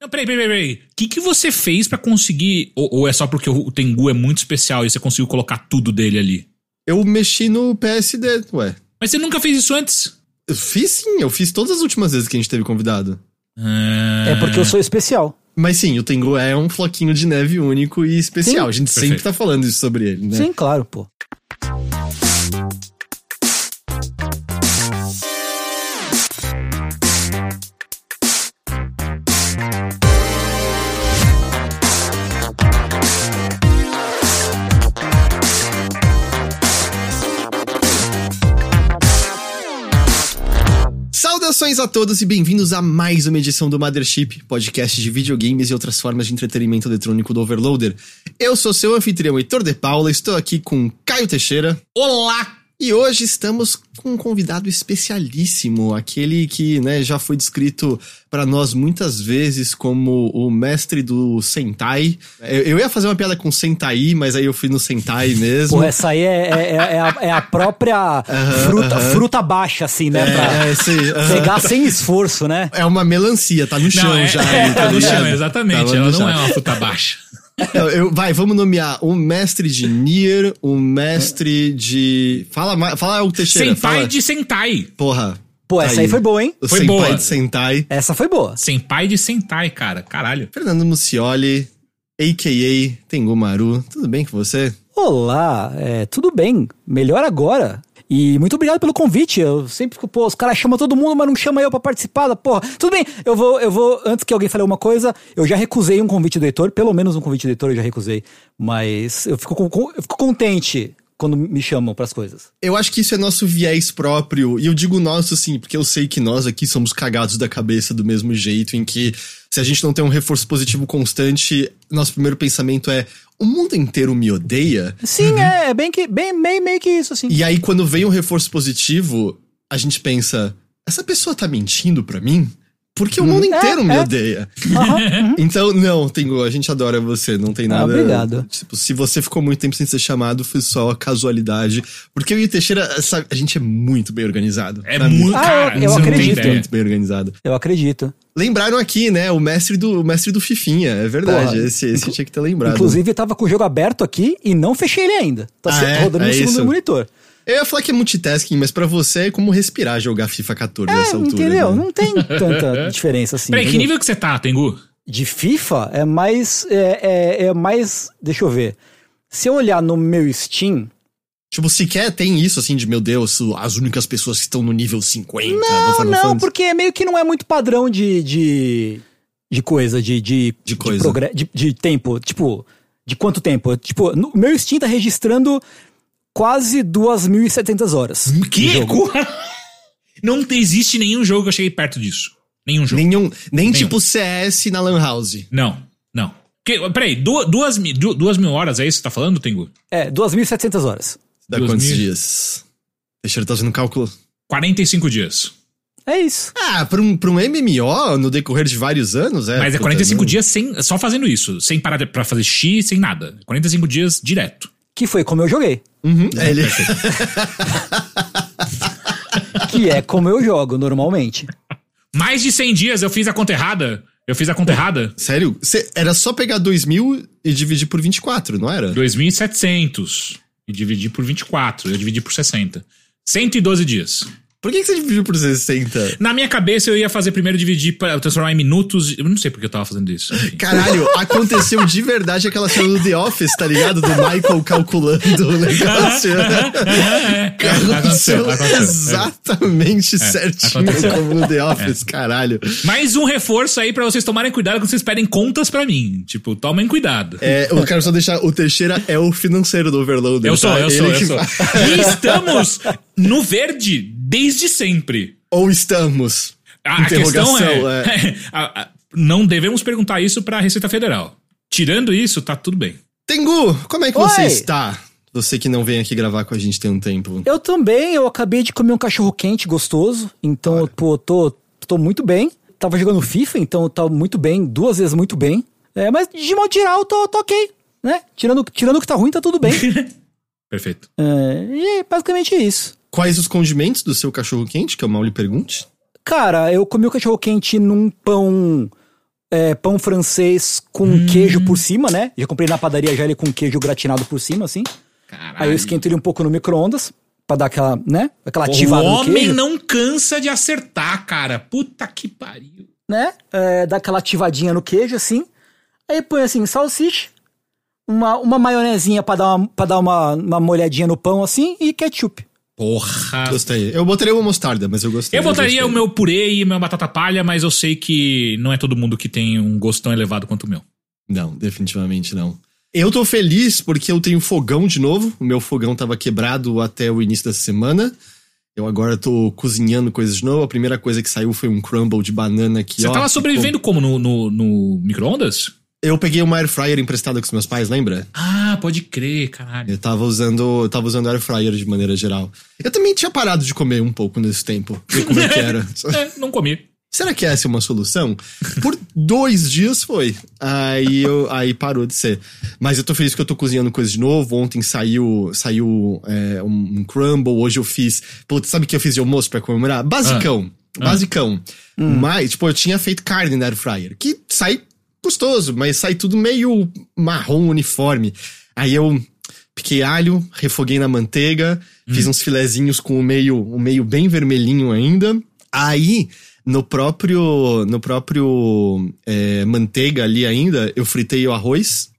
Não, peraí, peraí, peraí. O que, que você fez pra conseguir. Ou, ou é só porque o Tengu é muito especial e você conseguiu colocar tudo dele ali? Eu mexi no PSD, ué. Mas você nunca fez isso antes? Eu fiz sim, eu fiz todas as últimas vezes que a gente teve convidado. Ah, É porque eu sou especial. Mas sim, o Tengu é um floquinho de neve único e especial. Sim. a gente sempre Perfeito. tá falando isso sobre ele, né? Sim, claro, pô. Saudações a todos e bem-vindos a mais uma edição do Mothership, podcast de videogames e outras formas de entretenimento eletrônico do Overloader. Eu sou seu anfitrião Heitor de Paula, estou aqui com Caio Teixeira Olá! E hoje estamos com um convidado especialíssimo, aquele que né, já foi descrito para nós muitas vezes como o mestre do Sentai. Eu, eu ia fazer uma piada com Sentai, mas aí eu fui no Sentai mesmo. Pô, essa aí é, é, é- é a, é a própria fruta, fruta baixa, assim, né? pra É, sim, aham. pegar sem esforço, né? É uma melancia, tá no chão Não, é, já. é, tá no ligado? chão, exatamente. Tá Ela no não chão. é uma fruta baixa. Eu- eu- vai, vamos nomear o mestre de Nier, o mestre de. Fala, fala o Teixeira. Senpai fala. de Sentai. Porra. Pô, essa aí foi boa, hein? O Foi Senpai boa. de Sentai. Essa foi boa. Senpai de Sentai, cara. Caralho. Fernando Mucioli, a.k.a. Tengu Maru. Tudo bem com você? Olá, é, tudo bem? Melhor agora. E muito obrigado pelo convite. Eu sempre fico, pô, os caras chamam todo mundo, mas não chama eu pra participar da porra. Tudo bem, eu vou, eu vou, antes que alguém fale uma coisa, eu já recusei um convite do Heitor, pelo menos um convite do Heitor eu já recusei. Mas eu fico, eu fico contente quando me chamam pras coisas. Eu acho que isso é nosso viés próprio. E eu digo nosso, sim, porque eu sei que nós aqui somos cagados da cabeça do mesmo jeito, em que se a gente não tem um reforço positivo constante, nosso primeiro pensamento é: o mundo inteiro me odeia? Sim, é, é bem que, bem, meio, meio que isso, assim. E aí, quando vem um reforço positivo, a gente pensa: essa pessoa tá mentindo pra mim? Porque o mundo é, inteiro me é. odeia. Uhum. Então, não, Tengu, a gente adora você, não tem Ah, nada. obrigado. Tipo, se você ficou muito tempo sem ser chamado, foi só casualidade. Porque eu e o Teixeira, sabe, a gente é muito bem organizado. É muito. Ah, cara, eu tem acredito. Muito bem organizado. Eu acredito. Lembraram aqui, né? O mestre do, o mestre do Fifinha, é verdade. Porra, esse esse tinha que ter lembrado. Inclusive, eu tava com o jogo aberto aqui e não fechei ele ainda. Tá Ah, é? rodando É no segundo isso. monitor. Eu ia falar que é multitasking, mas pra você é como respirar jogar FIFA 14 nessa É, altura. entendeu? né? Não tem tanta diferença assim. Peraí, que nível que você tá, Tengu? De FIFA é mais. É, é, é mais. Deixa eu ver. Se eu olhar no meu Steam. Tipo, sequer tem isso, assim, de meu Deus, as únicas pessoas que estão no nível 50 no Não, não, Fantasy. porque meio que não é muito padrão de. de, de coisa, de. De, De coisa. progre- de, de tempo. Tipo, de quanto tempo? Tipo, no meu Steam tá registrando quase 2.700 horas. de Que? jogo. Não existe nenhum jogo que eu cheguei perto disso. Nenhum jogo. Nenhum, nem Nenhum. tipo CS na Lan House. Não, não. Que, peraí, du- duas, mi- du- duas mil horas é isso que você tá falando, Tengu? É, 2.700 horas. Dá Duas quantos mil? dias? Deixa eu estar fazendo cálculo. 45 dias. É isso. Ah, pra um, pra um MMO no decorrer de vários anos, é. Mas é puta, 45 não. dias sem, só fazendo isso. Sem parar pra fazer X, sem nada. 45 dias direto. Que foi como eu joguei. Uhum, é, ele... Que é como eu jogo normalmente. Mais de 100 dias eu fiz a conta errada. Eu fiz a conta errada. Sério? Cê- era só pegar 2 mil e dividir por 24, não era? 2.700. E dividir por 24. Eu dividi por 60. 112 dias. Por que, que você dividiu por 60? Na minha cabeça eu ia fazer primeiro dividir para transformar em minutos. Eu não sei porque eu tava fazendo isso. Enfim. Caralho, aconteceu de verdade aquela cena do The Office, tá ligado? Do Michael calculando o negócio. É, Aconteceu exatamente certinho aconteceu. como no The Office, caralho. Mais um reforço aí pra vocês tomarem cuidado quando vocês pedem contas pra mim. Tipo, tomem cuidado. É, eu quero só deixar, o Teixeira é o financeiro do Overloader. Eu sou, tá? eu sou, eu sou. vai- E estamos no verde desde sempre. Ou estamos. A, a questão Interrogação, é, a- a- não devemos perguntar isso pra Receita Federal. Tirando isso, tá tudo bem. Tengu, como é que você Oi. está? Você que não vem aqui gravar com a gente tem um tempo. Eu também, eu acabei de comer um cachorro quente gostoso, então, eu, pô, tô, tô muito bem. Tava jogando FIFA, então eu tava muito bem, duas vezes muito bem. É, mas de modo geral, tô, tô ok, né? Tirando, tirando o que tá ruim, tá tudo bem. Perfeito. é, e é basicamente isso. Quais os condimentos do seu cachorro quente, que eu mal lhe pergunte? Cara, eu comi o cachorro quente num pão é, pão francês com queijo por cima, né? Já comprei na padaria já ele com queijo gratinado por cima, assim. Caralho. Aí eu esquento ele um pouco no micro-ondas pra dar aquela, né? Aquela O ativada no homem não cansa de acertar, cara. Puta que pariu. né? É, dá aquela ativadinha no queijo, assim. Aí põe assim, salsicha, uma, uma maionezinha pra dar, uma, pra dar uma, uma molhadinha no pão, assim, e ketchup. Porra. Gostei. Eu botaria uma mostarda, mas eu gostei. Eu botaria gostei. o meu purê e meu batata palha, mas eu sei que não é todo mundo que tem um gosto tão elevado quanto o meu. Não, definitivamente não. Eu tô feliz porque eu tenho fogão de novo. O meu fogão tava quebrado até o início da semana. Eu agora tô cozinhando coisas de novo. A primeira coisa que saiu foi um crumble de banana que Você ó, tava ficou- sobrevivendo como? No, no, no micro-ondas? Eu peguei uma air fryer emprestada com os meus pais, lembra? Ah, pode crer, caralho. Eu tava usando, eu tava usando air fryer de maneira geral. Eu também tinha parado de comer um pouco nesse tempo. Ver como é que era. É, não comi. Será que essa é uma solução? Por dois dias foi. Aí, eu, aí parou de ser. Mas eu tô feliz que eu tô cozinhando coisa de novo. Ontem saiu, saiu é, um, um crumble. Hoje eu fiz. Putz, sabe o que eu fiz de almoço pra comemorar? Basicão. Basicão. Mas, tipo, eu tinha feito carne na air fryer. Que sai gostoso, mas sai tudo meio marrom uniforme. Aí eu piquei alho, refoguei na manteiga, fiz uns filezinhos com o meio, o meio bem vermelhinho ainda. Aí, no próprio, no próprio é, manteiga ali ainda, eu fritei o arroz.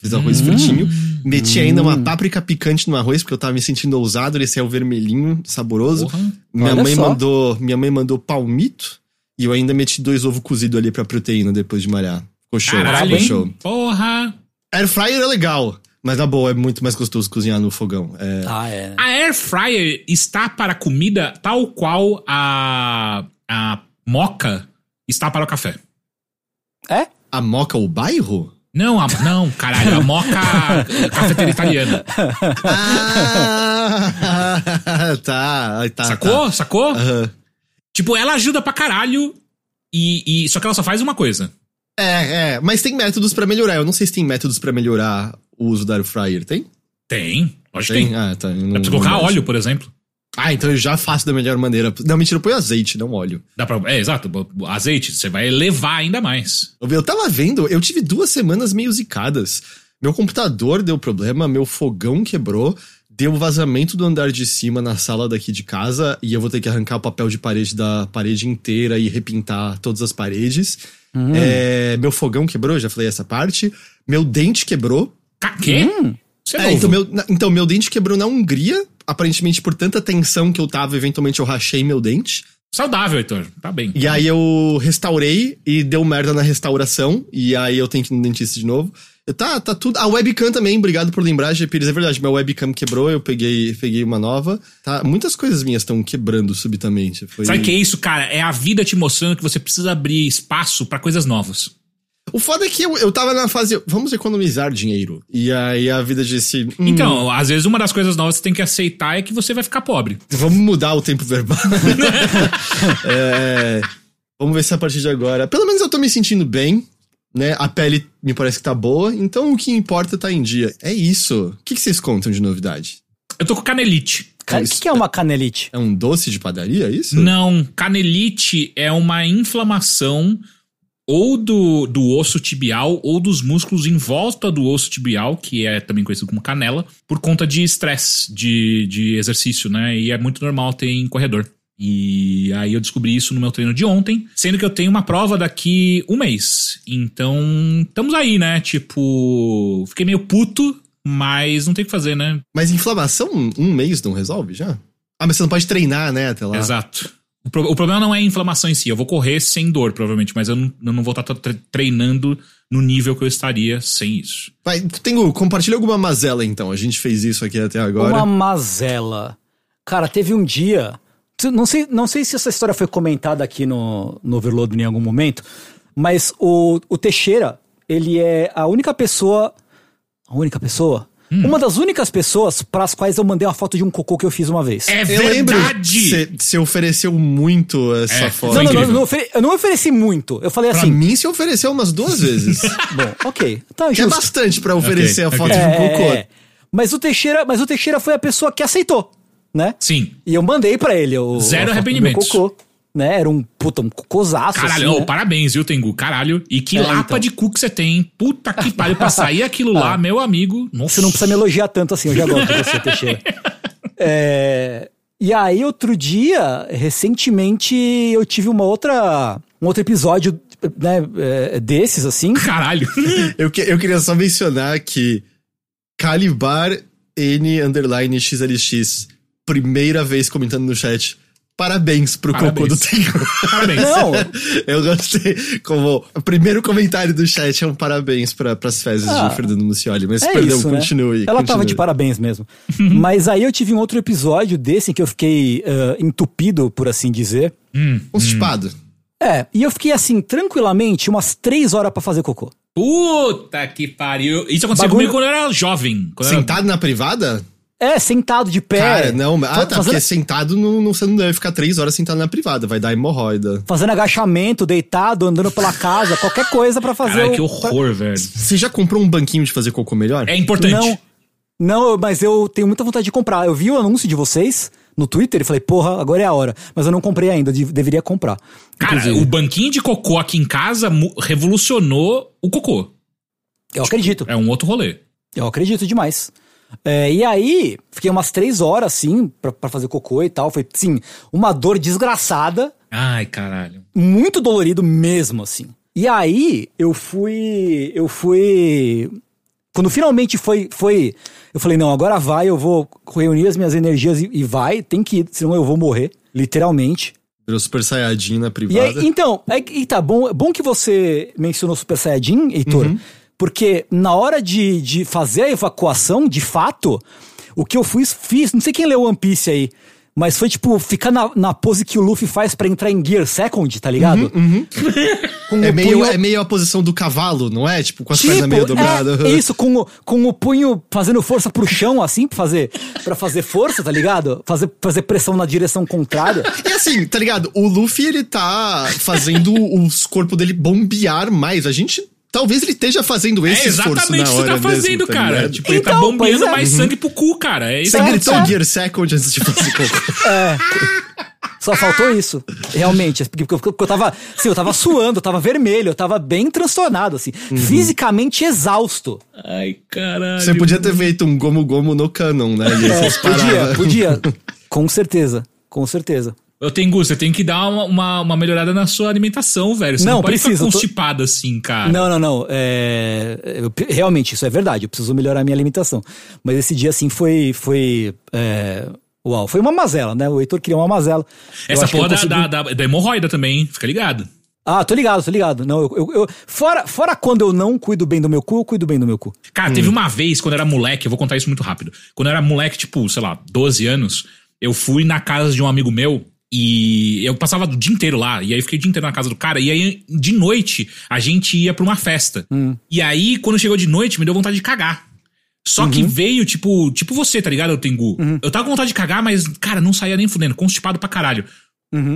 Fiz arroz fritinho. Meti ainda uma páprica picante no arroz, porque eu tava me sentindo ousado. Ele saiu vermelhinho, saboroso. Porra. Minha mãe só. mandou, minha mãe mandou palmito. E eu ainda meti dois ovos cozidos ali pra proteína depois de malhar. Ficou show, Caralho, ficou hein? show. Porra. Air fryer é legal, mas na boa, é muito mais gostoso cozinhar no fogão. É, Ah, é. A air fryer está para comida tal qual a, a moca está para o café. É? A moca o bairro? Não, a, não, caralho, a moca cafeteira italiana. Ah, tá, tá. Sacou? tá. Sacou? Aham. Tipo, ela ajuda pra caralho. E, e- só que ela só faz uma coisa. É, é, mas tem métodos pra melhorar. Eu não sei se tem métodos pra melhorar o uso da air fryer. Tem? Tem. Lógico que tem. Ah, tá. Não, Dá pra colocar óleo, por exemplo. Ah, então eu já faço da melhor maneira. Não, mentira, eu ponho azeite, não óleo. Dá pra. É, exato. Azeite. Você vai elevar ainda mais. Eu tava vendo, eu tive duas semanas meio zicadas. Meu computador deu problema, meu fogão quebrou, deu vazamento do andar de cima na sala daqui de casa e eu vou ter que arrancar o papel de parede da parede inteira e repintar todas as paredes. É, meu fogão quebrou, já falei essa parte. Meu dente quebrou. Quê? Isso é, então, meu, então, meu dente quebrou na Hungria. Aparentemente, por tanta tensão que eu tava, eventualmente eu rachei meu dente. Saudável, Heitor. Tá bem. E aí eu restaurei e deu merda na restauração. E aí eu tenho que ir no dentista de novo. Tá, tá tudo. A webcam também, obrigado por lembrar, G. Pires. É verdade, minha webcam quebrou, eu peguei, peguei uma nova. Tá, muitas coisas minhas estão quebrando subitamente. Foi... Sabe o que é isso, cara? É a vida te mostrando que você precisa abrir espaço pra coisas novas. O foda é que eu, eu tava na fase, vamos economizar dinheiro. E aí a vida disse. hum, Então, às vezes uma das coisas novas que você tem que aceitar é que você vai ficar pobre. Vamos mudar o tempo verbal. É, vamos ver se a partir de agora. Pelo menos eu tô me sentindo bem, né? A pele me parece que tá boa, então o que importa tá em dia. É isso. O que, que vocês contam de novidade? Eu tô com canelite. O que, que é uma canelite? É um doce de padaria, é isso? Não, canelite é uma inflamação ou do, do osso tibial ou dos músculos em volta do osso tibial, que é também conhecido como canela, por conta de estresse de, de exercício, né? E é muito normal ter em corredor. E aí eu descobri isso no meu treino de ontem, sendo que eu tenho uma prova daqui um mês. Então, estamos aí, né? Tipo, fiquei meio puto, mas não tem o que fazer, né? Mas inflamação um mês não resolve já? Ah, mas você não pode treinar, né, até lá. Exato. O, pro- o problema não é a inflamação em si. Eu vou correr sem dor, provavelmente, mas eu não, eu não vou estar tre- treinando no nível que eu estaria sem isso. Vai, tenho, compartilha alguma mazela então. A gente fez isso aqui até agora. Uma mazela. Cara, teve um dia. Não sei, não sei se essa história foi comentada aqui no, no Overload em algum momento, mas o, o Teixeira, ele é a única pessoa. A única pessoa? Hum. Uma das únicas pessoas para as quais eu mandei uma foto de um cocô que eu fiz uma vez. É Eu lembro, verdade! você ofereceu muito essa É, foto. não, não, não, não ofere- eu não ofereci muito. Eu falei Pra assim. mim, você ofereceu umas duas vezes. Bom, ok. Tá, é bastante pra oferecer Ok, a foto ok. de um É, cocô. é. Mas o Teixeira, mas o Teixeira foi a pessoa que aceitou, né? Sim. E eu mandei pra ele o Zero arrependimentos. cocô, né? Era um puta, um cosaço. Caralho, assim, né? parabéns, viu, Tengu? Caralho. E que É, lapa então. de cu que você tem. Puta que pariu pra sair aquilo lá, meu amigo. Nossa. Você não precisa me elogiar tanto assim, eu já gosto de você, Teixeira. É, e aí, outro dia, recentemente, eu tive uma outra. Um outro episódio, né, é, desses, assim. Caralho. Eu, que- eu queria só mencionar que Calibar N underline XLX, primeira vez comentando no chat. Parabéns pro Parabéns. cocô do Tengu. Parabéns. Não, Eu gostei. Como o primeiro comentário do chat é um parabéns para as fezes Ah, de Fernando Mucioli. Mas é perdão, isso, né? continue. Ela tava continue. de parabéns mesmo. Mas aí eu tive um outro episódio desse em que eu fiquei ah, entupido, por assim dizer. Hum. Constipado. É, e eu fiquei assim, tranquilamente, umas três horas pra fazer cocô. Puta que pariu. Isso aconteceu Bagulho- comigo quando eu era jovem. Quando eu era- Sentado na privada? É, sentado de pé. Cara, não. Ah, tá. fazendo, Porque sentado não, não, você não deve ficar três horas sentado na privada. Vai dar hemorroida. fazendo agachamento, deitado, andando pela casa, qualquer coisa pra fazer Caralho, o- que horror, velho. Você já comprou um banquinho de fazer cocô melhor? É importante. Não, não, mas eu tenho muita vontade de comprar. Eu vi o anúncio de vocês no Twitter e falei, porra, agora é a hora. Mas eu não comprei ainda, de- deveria comprar. Cara, Inclusive. o banquinho de cocô aqui em casa revolucionou o cocô. eu acredito. É um outro rolê. Eu acredito demais. É, e aí, fiquei umas três horas, assim, pra, pra fazer cocô e tal. Foi, sim, uma dor desgraçada, Ai, caralho. muito dolorido mesmo, assim. E aí, eu fui. Eu fui. Quando finalmente foi. foi eu falei, não, agora vai, eu vou reunir as minhas energias e, e vai, tem que ir, senão eu vou morrer, literalmente. Virou Super Saiyajin na E privada. aí, então, é, e tá bom, bom que você mencionou Super Saiyajin, Heitor, porque na hora de, de fazer a evacuação, de fato, o que eu fiz, fiz, não sei quem leu One Piece aí, mas foi tipo ficar na, na pose que o Luffy faz pra entrar em Gear Second, tá ligado? Com É o meio, punho- é meio a posição do cavalo, não é? Tipo, com as pernas meio dobradas. é, isso, com o, com o punho fazendo força pro chão, assim, pra fazer, pra fazer força, tá ligado? Fazer, fazer pressão na direção contrária. E assim, tá ligado? O Luffy, ele tá fazendo os corpos dele bombear mais. A gente. Talvez ele esteja fazendo esse é esforço exatamente na o que você hora tá fazendo, mesmo, tá cara. ligado? tipo, ele tá Então, bombeando é. mais sangue pro cu, cara. É isso Você gritou certo. Gear Second antes de fazer cocô. É. Só faltou isso, realmente. Porque, porque eu, porque eu tava. Assim, eu tava suando, eu tava vermelho, eu tava bem transtornado, assim. Fisicamente exausto. Ai, caralho. Você podia ter feito um Gomu no Canon, né? É, podia, podia. Com certeza, com certeza. Eu tenho você tem que dar uma, uma, uma melhorada na sua alimentação, velho. Você não, Não, pode precisa, ficar eu tô- constipado assim, cara. Não, não, não. É, eu- realmente, isso é verdade. Eu preciso melhorar a minha alimentação. Mas esse dia, assim, foi. foi é, uau, foi uma mazela, né? O Heitor queria uma mazela. Essa porra ele da, da, da, da hemorroida também, hein? fica ligado. Ah, tô ligado, tô ligado. Não, eu, eu- eu- fora, fora quando eu não cuido bem do meu cu, eu cuido bem do meu cu. Cara, teve uma vez, quando eu era moleque, eu vou contar isso muito rápido. Quando eu era moleque, tipo, sei lá, 12 anos, eu fui na casa de um amigo meu e eu passava o dia inteiro lá. E aí eu fiquei o dia inteiro na casa do cara. E aí, de noite, a gente ia pra uma festa. E aí, quando chegou de noite, me deu vontade de cagar. Só que veio, tipo, tipo você, tá ligado, Tengu? Eu tava com vontade de cagar, mas, cara, não saía nem fudendo, constipado pra caralho.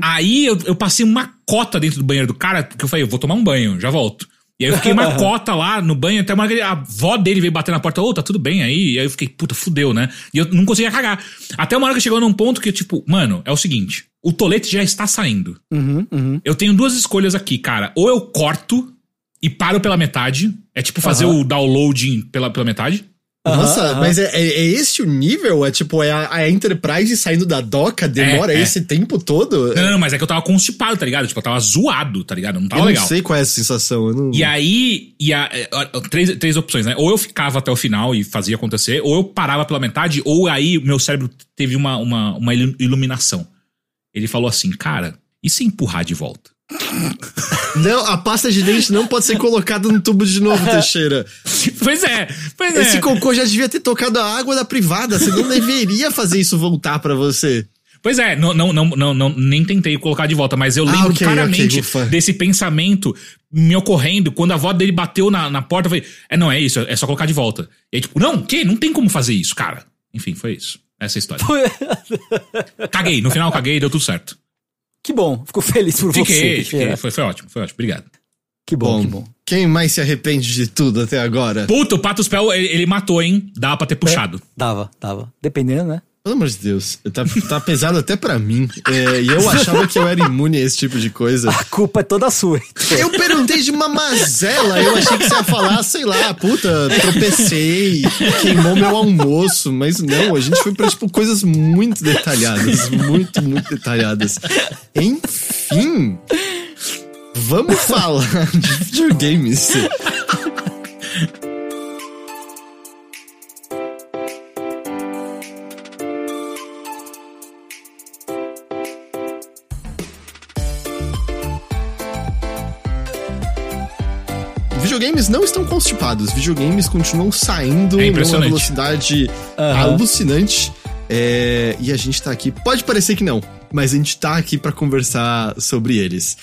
Aí eu, eu passei uma cota dentro do banheiro do cara, porque eu falei, eu vou tomar um banho, já volto. E aí eu fiquei uma cota lá no banho, até uma hora que ele- a avó dele veio bater na porta, ô, tá tudo bem aí? E aí eu fiquei, puta, fudeu, né? E eu não conseguia cagar. Até uma hora que chegou num ponto que, tipo, mano, é o seguinte, o tolete já está saindo. Uhum, uhum. Eu tenho duas escolhas aqui, cara. Ou eu corto e paro pela metade, é tipo fazer Aham. o downloading pela, pela metade. Nossa, aham. mas é, é, é esse o nível? É tipo, é a, a Enterprise saindo da doca, demora É, é. esse tempo todo? Não, não, mas é que eu tava constipado, tá ligado? Tipo, eu tava zoado, tá ligado? Não tava eu legal. não sei qual é essa sensação. Eu não... E aí, e a, é, três, três opções, né? Ou eu ficava até o final e fazia acontecer, ou eu parava pela metade, ou aí meu cérebro teve uma, uma, uma ilu- iluminação. Ele falou assim, cara, e se empurrar de volta? Não, a pasta de dente não pode ser colocada no tubo de novo, Teixeira. pois é, pois Esse é. cocô já devia ter tocado a água da privada. Você não deveria fazer isso voltar pra você. Pois é, não, não, não, não, não- nem tentei colocar de volta, mas eu Ah, lembro ok, claramente ok, ufa. desse pensamento me ocorrendo quando a avó dele bateu na, na porta. Eu falei, é, não, é isso, é só colocar de volta. E aí, tipo, não, o quê? Não tem como fazer isso, cara. Enfim, foi isso. Essa é a história. Caguei, no final caguei e deu tudo certo. Que bom, fico feliz por você. Fiquei, fiquei. Foi, foi ótimo, foi ótimo. Obrigado. Que bom, que bom. Quem mais se arrepende de tudo até agora? Puta, o Pato Spell, ele, ele matou, hein? Dava pra ter puxado. Dava, dava. Dependendo, né? Pelo amor de Deus, tá, tá pesado até pra mim. É, e eu achava que eu era imune a esse tipo de coisa. A culpa é toda sua. Heitor. Eu perguntei de uma mazela, eu achei que você ia falar, sei lá, puta, tropecei, queimou meu almoço, mas não, a gente foi pra, tipo, coisas muito detalhadas, muito, muito detalhadas. Enfim, vamos falar de videogames. Videogames não estão constipados, videogames continuam saindo É numa impressionante. velocidade Aham. alucinante. É, e a gente tá aqui, pode parecer que não, mas a gente tá aqui pra conversar sobre eles.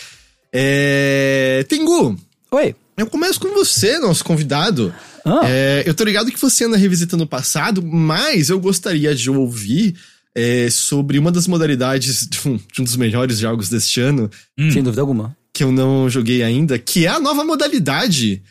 É, Tengu, Oi. eu começo com você, nosso convidado. Ah. É, eu tô ligado que você anda revisitando o passado, mas eu gostaria de ouvir é, sobre uma das modalidades de um, de um dos melhores jogos deste ano, Sem dúvida alguma. que eu não joguei ainda, que é a nova modalidade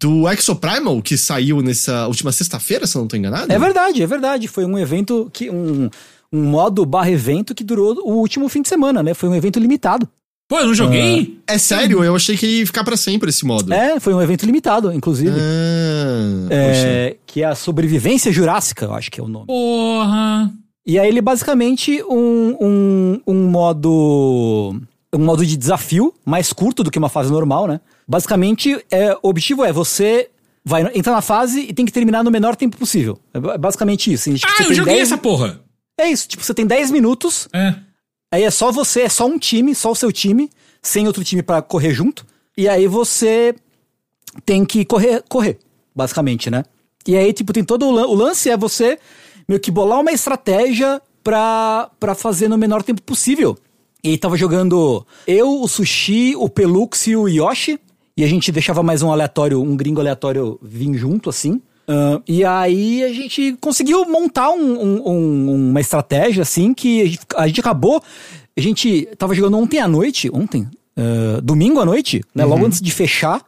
do Exoprimal, que saiu nessa última sexta-feira, se eu não tô enganado. É verdade, é verdade. Foi um evento que. Um, um modo barra evento que durou o último fim de semana, né? Foi um evento limitado. Pô, eu não joguei? É sério, eu achei que ia ficar pra sempre esse modo. É, foi um evento limitado, inclusive. Ah, poxa. É, que é a sobrevivência jurássica, eu acho que é o nome. Porra. E aí ele é basicamente um, um, um modo. Um modo de desafio mais curto do que uma fase normal, né? Basicamente, é, o objetivo é você vai entrar na fase e tem que terminar no menor tempo possível. É ba- basicamente isso. Tipo, Ah, eu joguei 10 essa porra. É isso, tipo, você tem 10 minutos, É. aí é só você, é só um time, só o seu time, sem outro time pra correr junto. E aí você tem que correr, correr, basicamente, né? E aí, tipo, tem todo o, lan- o lance é você meio que bolar uma estratégia pra, pra fazer no menor tempo possível. E aí tava jogando eu, o Sushi, o Pelux e o Yoshi. E a gente deixava mais um aleatório, um gringo aleatório vir junto, assim. Ah, e aí a gente conseguiu montar um- um- um- uma estratégia, assim, que a gente, a gente acabou. A gente tava jogando ontem à noite, ontem, ah, domingo à noite, né? Logo antes de fechar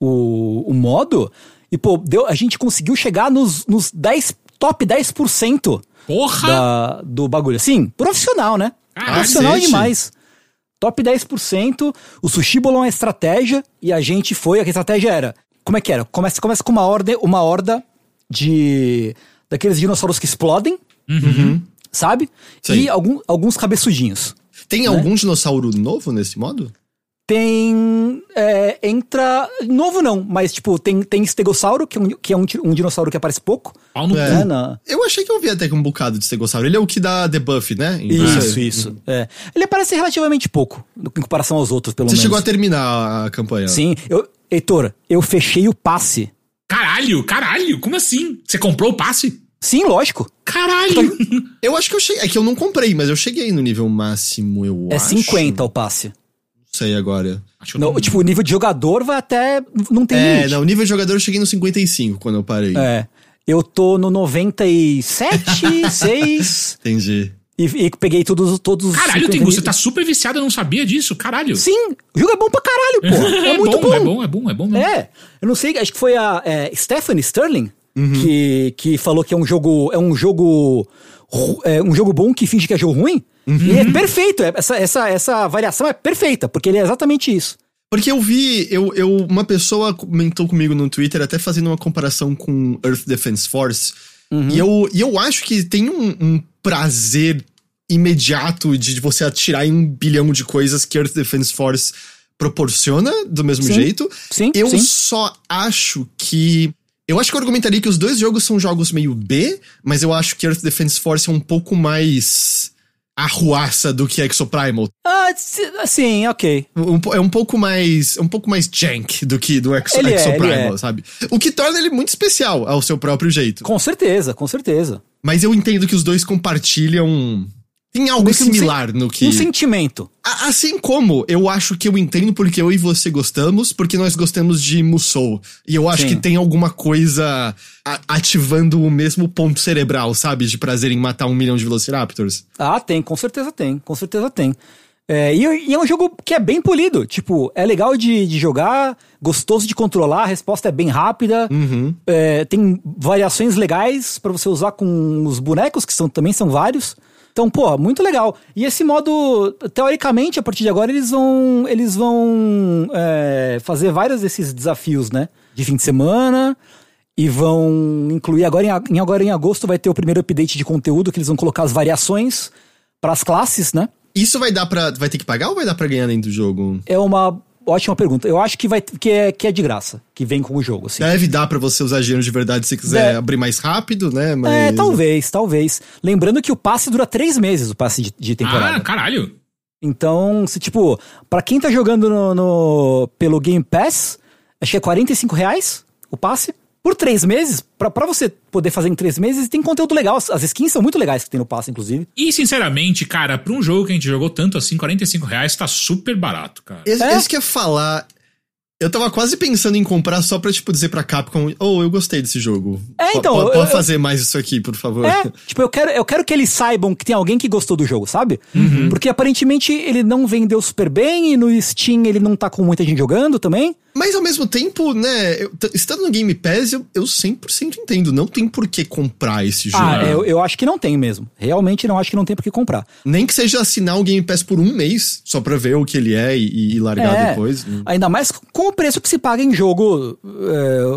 o, o modo. E, pô, deu, a gente conseguiu chegar nos, nos 10, top 10% Porra! da, do bagulho. Assim, profissional, né? Cacete. profissional demais. Top 10%, o sushi bolou uma estratégia e a gente foi. A estratégia era. Como é que era? Começa, começa com uma horda, uma horda de. daqueles dinossauros que explodem, sabe? Sim. E algum, alguns cabeçudinhos. Tem algum dinossauro novo nesse modo? Tem. é, entra. Novo não, mas tipo, tem, tem estegossauro, que é, um, que é um, um dinossauro que aparece pouco. Pau no É. Né, na- Eu achei que eu vi até que um bocado de estegossauro. Ele é o que dá debuff, né? Em Isso, você. isso. É. Ele aparece relativamente pouco, em comparação aos outros, pelo Você menos. chegou a terminar a campanha. Sim, eu, Heitor, eu fechei o passe. Caralho, caralho. Como assim? Você comprou o passe? Sim, lógico. Caralho. Eu acho que eu cheguei. É que eu não comprei, mas eu cheguei no nível máximo, eu É acho. 50 o passe. Não sei agora. Tô- tipo, o nível de jogador vai até. Não tem É, limite. não, nível de jogador eu cheguei no 55 quando eu parei. É. Eu tô no 97, 6. Entendi. E, e peguei todos, todos os. Caralho, 50 Tengu, você tá super viciado, eu não sabia disso. Caralho. Sim, o jogo é bom pra caralho, pô. É, muito bom. é bom, é bom, é bom mesmo. É, eu não sei, acho que foi a é, Stephanie Sterling Uhum. que, que falou que é um jogo é um jogo é um jogo bom que finge que é jogo ruim. Uhum. E é perfeito, é- essa, essa, essa variação é perfeita, porque ele é exatamente isso. Porque eu vi, eu, eu, uma pessoa comentou comigo no Twitter, até fazendo uma comparação com Earth Defense Force. E, eu, e eu acho que tem um, um prazer imediato de você atirar em um bilhão de coisas que Earth Defense Force proporciona do mesmo Sim. jeito. Sim, Eu sim. só acho que. Eu acho que eu argumentaria que os dois jogos são jogos meio B, mas eu acho que Earth Defense Force é um pouco mais arruaça do que Exoprimal. Ah, si- sim, ok. Um é um pouco mais. é um pouco mais jank do que do Exo, Ele é, Exoprimal, ele é. sabe? O que torna ele muito especial ao seu próprio jeito. Com certeza, com certeza. Mas eu entendo que os dois compartilham. Tem algo sen- similar no que. Um sentimento. A- Assim como eu acho que eu entendo porque eu e você gostamos, porque nós gostamos de Musou. E eu acho Sim. que tem alguma coisa a- ativando o mesmo ponto cerebral, sabe? De prazer em matar um milhão de Velociraptors. Ah, tem, com certeza tem, com certeza tem. É, e, e é um jogo que é bem polido. Tipo, é legal de, de jogar, gostoso de controlar, a resposta é bem rápida. Uhum. É, tem variações legais pra você usar com os bonecos, que são, também são vários. Então, pô, muito legal. E esse modo, teoricamente, a partir de agora, eles vão. Eles vão é, fazer vários desses desafios, né? De fim de semana. E vão incluir agora em, agora em agosto vai ter o primeiro update de conteúdo que eles vão colocar as variações para as classes, né? Isso vai dar para Vai ter que pagar ou vai dar pra ganhar dentro do jogo? É uma ótima pergunta. Eu acho que vai que é, que é de graça, que vem com o jogo. Assim. Deve dar para você usar dinheiro de verdade se quiser É. abrir mais rápido, né? Mas... É, talvez, talvez. Lembrando que o passe dura três meses, o passe de, de temporada. Ah, caralho. Então, se tipo, pra quem tá jogando no, no- pelo Game Pass, acho que é 45 reais o passe. Por três meses, pra, pra você poder fazer em três meses, tem conteúdo legal. As skins são muito legais que tem no passe, inclusive. E, sinceramente, cara, pra um jogo que a gente jogou tanto assim, 45 reais tá super barato, cara. Esse, É? esse que eu ia falar. Eu tava quase pensando em comprar só pra, tipo, dizer pra Capcom, oh, eu gostei desse jogo. É, então, Pode eu- fazer mais isso aqui, por favor. É, tipo, eu quero, eu quero que eles saibam que tem alguém que gostou do jogo, sabe? Porque aparentemente ele não vendeu super bem e no Steam ele não tá com muita gente jogando também. Mas ao mesmo tempo, né, eu- estando no Game Pass, eu, eu 100% entendo. Não tem por que comprar esse jogo. Ah, eu, eu acho que não tem mesmo. Realmente não acho que não tem por que comprar. Nem que seja assinar o Game Pass por um mês, só pra ver o que ele é e, e largar É, depois. Ainda mais com o preço que se paga em jogo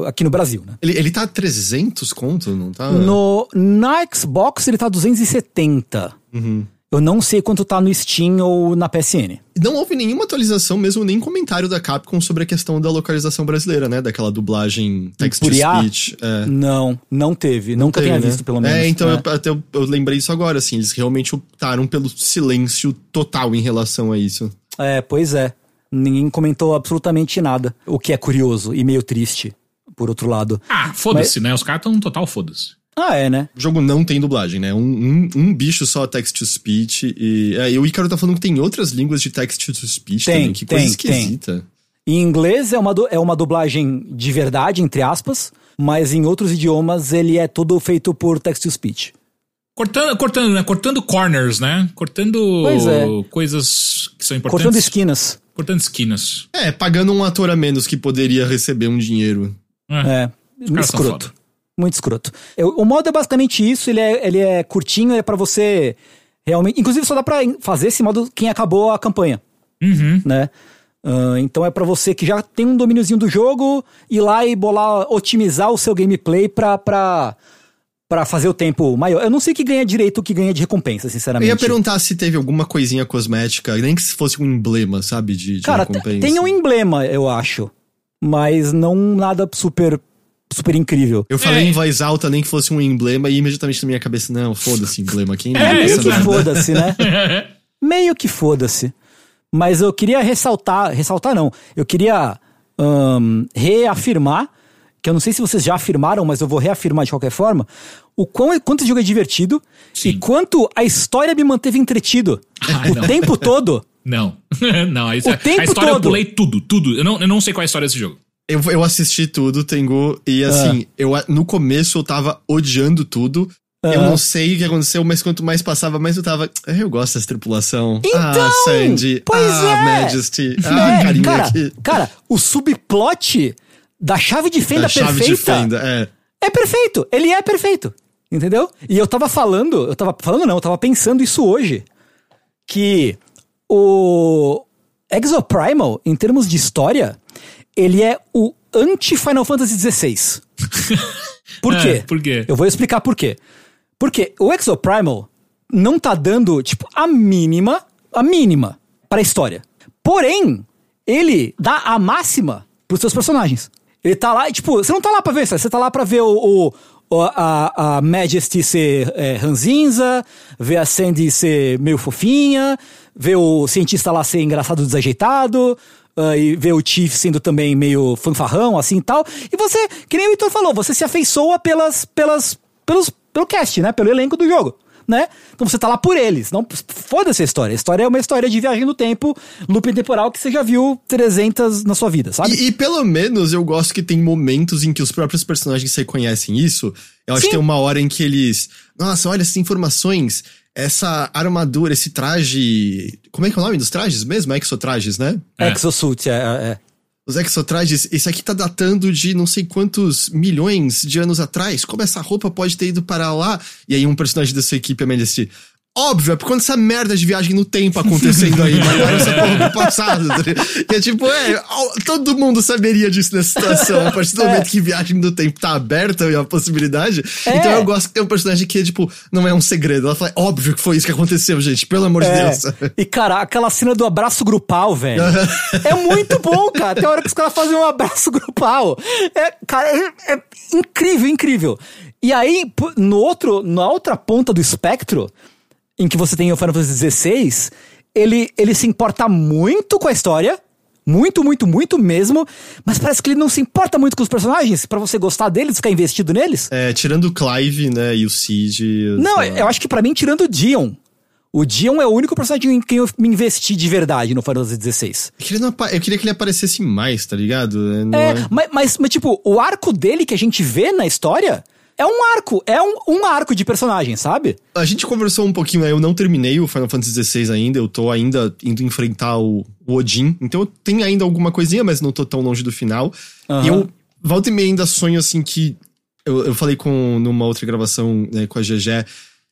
é, aqui no Brasil, né? Ele, ele tá 300 conto, não tá? No, na Xbox ele tá 270. Uhum. Eu não sei quanto tá no Steam ou na PSN. Não houve nenhuma atualização, mesmo nem comentário da Capcom sobre a questão da localização brasileira, né? Daquela dublagem text to Por IA? speech. É. Não, não teve. Nunca Teve, tinha né? visto, pelo menos. É, então É. Eu, até eu, eu lembrei isso agora, assim. Eles realmente optaram pelo silêncio total em relação a isso. É, pois é. Ninguém comentou absolutamente nada. O que é curioso e meio triste, por outro lado. Ah, foda-se, né? Os caras tão total foda-se. Ah, é, né? O jogo não tem dublagem, né? Um, um, um bicho só text to speech. E, é, e o Icaro tá falando que tem outras línguas de text to speech Tem, também. Que tem, coisa esquisita. Em inglês é uma, é uma dublagem de verdade, entre aspas, mas em outros idiomas ele é todo feito por text-to-speech. Cortando, cortando, né? Cortando corners, né? Cortando é. coisas que são importantes. Cortando esquinas. Cortando esquinas. É, pagando um ator a menos que poderia receber um dinheiro. É, são escroto. Muito escroto. Eu- o modo é basicamente isso, ele é, ele é curtinho, é pra você realmente... Inclusive só dá pra fazer esse modo quem acabou a campanha, Uhum. né? Ah, então é pra você que já tem um domíniozinho do jogo, ir lá e bolar, otimizar o seu gameplay pra, pra, pra fazer o tempo maior. Eu não sei o que ganha direito, o que ganha de recompensa, Eu sinceramente. ia perguntar se teve alguma coisinha cosmética, nem que se fosse um emblema, sabe? De, de Cara, recompensa. tem um emblema, eu acho. Mas não nada super, super incrível. Eu falei É. em voz alta, nem que fosse um emblema, e imediatamente na minha cabeça, não, foda-se emblema aqui. É, É, meio que foda-se, né? meio que foda-se. Mas eu queria ressaltar, ressaltar não, eu queria ahn, reafirmar, que eu não sei se vocês já afirmaram, mas eu vou reafirmar de qualquer forma, o quão, quanto esse jogo é divertido Sim. e quanto a história me manteve entretido Ah, o não. tempo todo. Não. não, a, O tempo a história eu todo. pulei tudo, tudo. Eu não, eu não sei qual é a história desse jogo. Eu, eu assisti tudo, Tengu, e assim, eu no começo eu tava odiando tudo. Eu Ah. não sei o que aconteceu, mas quanto mais passava, mais eu tava. "Ah, Eu gosto dessa tripulação. ah, Então, Sandy. pois ah, é. Majesty. Ah, É, carinha cara, aqui. cara, o subplot da chave de fenda A chave de perfeita fenda, é. é perfeito. Ele é perfeito. Entendeu? E eu tava falando, eu tava falando não, eu tava pensando isso hoje. Que o Exoprimal, em termos de história, ele é o anti-Final Fantasy XVI. Por É, quê? por quê? Eu vou explicar por quê. Porque o Exoprimal não tá dando, tipo, a mínima, a mínima pra história. Porém, ele dá a máxima pros seus personagens. Ele tá lá, e, tipo, você não tá lá pra ver, você tá lá pra ver o, o- o- a, a Majesty ser é, ranzinza, ver a Sandy ser meio fofinha, ver o cientista lá ser engraçado desajeitado, ah, e ver o Chief sendo também meio fanfarrão, assim e tal. E você, que nem o Heitor falou, você se afeiçoa pelas, pelas, pelos, pelo cast, né? Pelo elenco do jogo. Né? Então você tá lá por eles. Não foda-se a história. A história é uma história de viagem no tempo, looping temporal que você já viu 300 na sua vida, sabe? E, e pelo menos eu gosto que tem momentos em que os próprios personagens reconhecem isso. Eu acho Sim. que tem uma hora em que eles. Nossa, olha essas informações. Essa armadura, esse traje. Como é que é o nome dos trajes mesmo? Exotrajes, né? É. Exosuit, é, é, é. Os exotrajes, esse aqui tá datando de não sei quantos milhões de anos atrás. Como essa roupa pode ter ido para lá? E aí um personagem da sua equipe amelhece. Óbvio, é por conta dessa merda de viagem no tempo acontecendo aí, mandaram essa porra pro passado. tá? E é tipo, é, todo mundo saberia disso nessa situação. A partir do É. momento que viagem no tempo tá aberta e a possibilidade. É. Então eu gosto que tem um personagem que, tipo, não é um segredo. Ela fala, óbvio que foi isso que aconteceu, gente, pelo amor de É. Deus. E, cara, aquela cena do abraço grupal, velho. é muito bom, cara. Tem hora que os caras fazem um abraço grupal. É, cara, é, é incrível, incrível. E aí, no outro, na outra ponta do espectro, em que você tem o Final Fantasy XVI, ele, ele se importa muito com a história. Muito, muito, muito mesmo. Mas parece que ele não se importa muito com os personagens. Pra você gostar deles, ficar investido neles. É, tirando o Clive, né, e o Cid. Não, eu acho que pra mim, tirando o Dion. O Dion é o único personagem em quem eu me investi de verdade no Final Fantasy XVI. Eu queria, não eu queria que ele aparecesse mais, tá ligado? É, não É, é- mas, mas, mas, tipo, o arco dele que a gente vê na história é um arco, é um, um arco de personagem, sabe? A gente conversou um pouquinho, né? Eu não terminei o Final Fantasy XVI ainda, eu tô ainda indo enfrentar o, o Odin. Então eu tenho ainda alguma coisinha, mas não tô tão longe do final. Aham. E eu volta e meia ainda sonho assim que. Eu, eu falei com numa outra gravação né, com a GG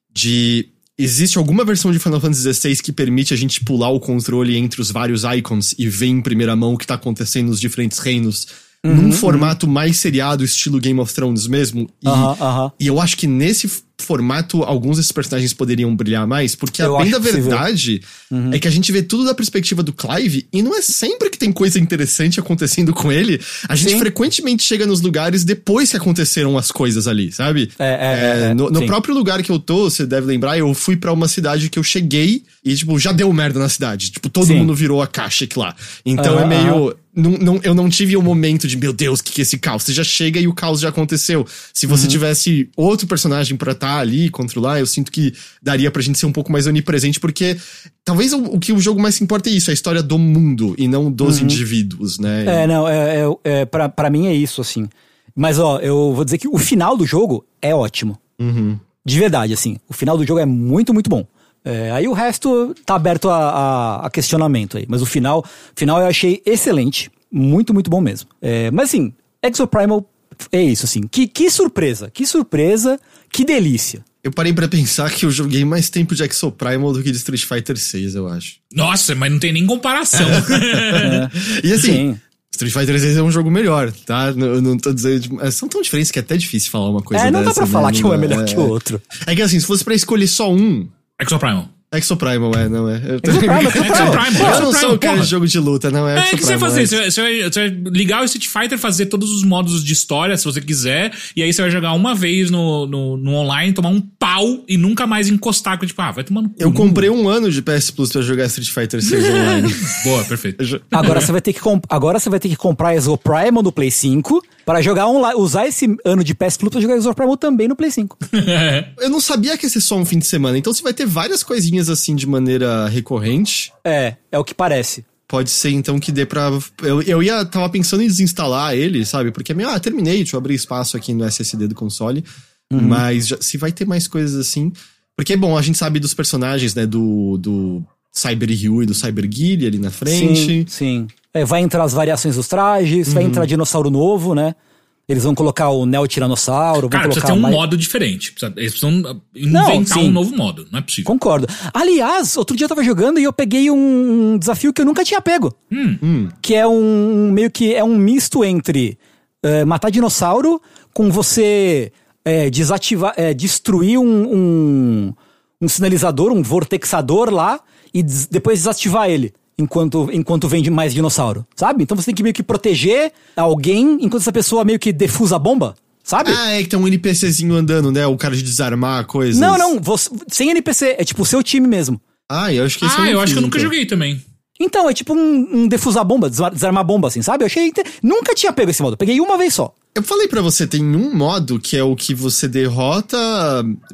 de. Existe alguma versão de Final Fantasy XVI que permite a gente pular o controle entre os vários icons e ver em primeira mão o que tá acontecendo nos diferentes reinos Uhum, num formato mais seriado, estilo Game of Thrones mesmo. E, aham. e eu acho que nesse formato, alguns desses personagens poderiam brilhar mais, porque Eu a bem da verdade é que a gente vê tudo da perspectiva do Clive, e não é sempre que tem coisa interessante acontecendo com ele. A gente Sim. frequentemente chega nos lugares depois que aconteceram as coisas ali, sabe? É, é, é, é, no no sim. próprio lugar que eu tô, você deve lembrar, eu fui pra uma cidade que eu cheguei e, tipo, já deu merda na cidade. Tipo, todo Sim. mundo virou a caixa aqui lá. Então é Aham, meio. Não, não- eu não tive o momento de, meu Deus, o que, que é esse caos? Você já chega e o caos já aconteceu. Se você Uhum. tivesse outro personagem pra estar ali, controlar, eu sinto que daria pra gente ser um pouco mais onipresente, porque talvez o, o que o jogo mais se importa é isso, a história do mundo e não dos indivíduos, né? Uhum. É, não, é, é, é, pra, pra mim é isso, assim. Mas, ó, eu vou dizer que o final do jogo é ótimo. Uhum. De verdade, assim. O final do jogo é muito, muito bom. É, aí o resto tá aberto a, a- a questionamento aí. Mas o final, final eu achei excelente. Muito, muito bom mesmo. É, mas assim, Exoprimal é isso, assim. Que, que surpresa, que surpresa, que delícia. Eu parei pra pensar que eu joguei mais tempo de Exoprimal do que de Street Fighter 6, eu acho. Nossa, mas não tem nem comparação. E assim, Sim. Street Fighter 6 é um jogo melhor, tá? Não- Eu não tô dizendo. é, São tão diferentes que é até difícil falar uma coisa é, não dá dessa, pra né? falar que um é dá, melhor que o outro. É que assim, se fosse pra escolher só um, Exoprimal. Exoprimal é, não é? Eu, tô- Exoprimal, Exoprimal. Eu não sou o cara porra. de jogo de luta, não é? É, o que você vai fazer? é. Você vai, você vai- você vai ligar o Street Fighter, fazer todos os modos de história, se você quiser, e aí você vai jogar uma vez no, no, no online, tomar um pau e nunca mais encostar, tipo, ah, vai tomando Eu comprei um ano de PS Plus pra jogar Street Fighter 6 online. Boa, perfeito. Agora você vai ter que agora você vai ter que comprar Exoprimal no Play 5 para jogar online, usar esse ano de PS Plus pra jogar Exoprimal também no Play 5. Eu não sabia que ia ser só um fim de semana, então você vai ter várias coisinhas assim de maneira recorrente. é, é o que parece. Pode ser então que dê pra. Eu, eu ia. Tava pensando em desinstalar ele, sabe? Porque é meio. Ah, terminei, deixa eu abrir espaço aqui no SSD do console. Mas já- se vai ter mais coisas assim. Porque, bom, a gente sabe dos personagens, né? Do, do Cyber Ryu e do Cyber Guile ali na frente. Sim, sim. É, vai entrar as variações dos trajes, vai entrar dinossauro novo, né? Eles vão colocar o Neo Tiranossauro, vão Cara, precisa colocar ter um mais- modo diferente. Precisa- Eles precisam uh, Não, inventar sim. um novo modo. Não é possível. Concordo. Aliás, outro dia eu tava jogando e eu peguei um desafio que eu nunca tinha pego. Hum. Que é um. meio que é um misto entre eh, matar dinossauro com você eh, desativar. eh, destruir um, um, um sinalizador, um vortexador lá e des- depois desativar ele. Enquanto, enquanto vem de mais dinossauro, sabe? Então você tem que meio que proteger alguém enquanto essa pessoa meio que defusa a bomba, sabe? Ah, é que tem um NPCzinho andando, né? O cara de desarmar coisas. não, não, você- sem NPC, é tipo o seu time mesmo. Ah, eu acho que esse Ah, não eu acho que eu nunca então. joguei também. Então, é tipo um, um defusar bomba, desar- desarmar bomba, assim, sabe? Eu achei. Nunca tinha pego esse modo. Peguei uma vez só. Eu falei pra você, tem um modo que é o que você derrota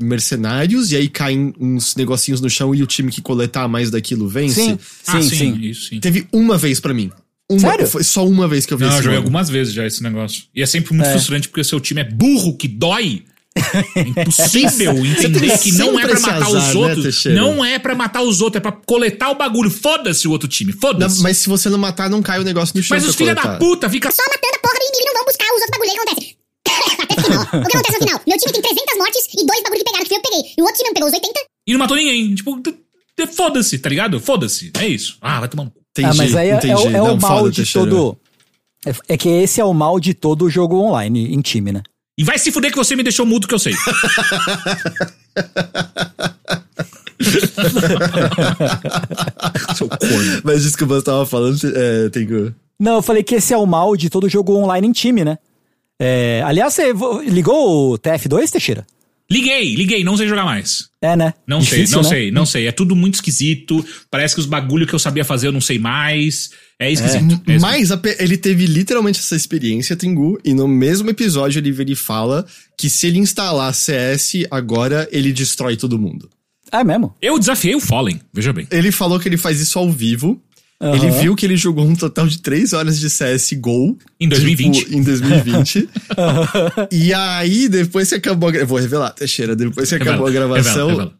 mercenários e aí caem uns negocinhos no chão e o time que coletar mais daquilo vence. Sim, ah, sim, sim, sim. isso sim. Teve uma vez pra mim. Uma, Sério? Foi só uma vez que eu vi Não, eu joguei algumas vezes já esse negócio. E é sempre muito É. frustrante porque o seu time é burro, que dói. É impossível entender que não é pra matar azar, os né, outros. Teixeira? não é pra matar os outros, é pra coletar o bagulho. Foda-se o outro time, foda-se. mas se você não matar, não cai o negócio no chão. Mas os filha da puta fica só matando a porra do inimigo e não vão buscar os outros bagulho. Aí o que acontece? Até o final. O que acontece no final? Meu time tem 300 mortes e dois bagulho que pegaram, que foi eu que peguei. E o outro time não pegou os 80. e não matou ninguém. Tipo, foda-se, tá ligado? Foda-se. É isso. Ah, vai tomar cu. Entendi, ah, mas aí é, é entendi. o- é Não, o mal foda, de Teixeira. todo. É, é que esse é o mal de todo jogo online em time, né? E vai se fuder que você me deixou mudo que eu sei. Seu corno. Mas desculpa, você tava falando, é, tem que... Não, eu falei que esse é o mal de todo jogo online em time, né? É, aliás, você vo- ligou o TF2, Teixeira? Liguei, liguei, não sei jogar mais. É, né? Não Difícil, sei, não né? sei, não sei. É tudo muito esquisito. Parece que os bagulho que eu sabia fazer eu não sei mais. É esquisito. É, esquisito. Mas ele teve literalmente essa experiência, Tengu, e no mesmo episódio ele, ele fala que se ele instalar CS agora, ele destrói todo mundo. É mesmo? Eu desafiei o Fallen, veja bem. Ele falou que ele faz isso ao vivo. Aham. Ele viu que ele jogou um total de 3 horas de CSGO. Em 2020. tipo, em 2020. e aí, depois que acabou a gra- Vou revelar, Teixeira. Depois que acabou a gravação, revela, revela.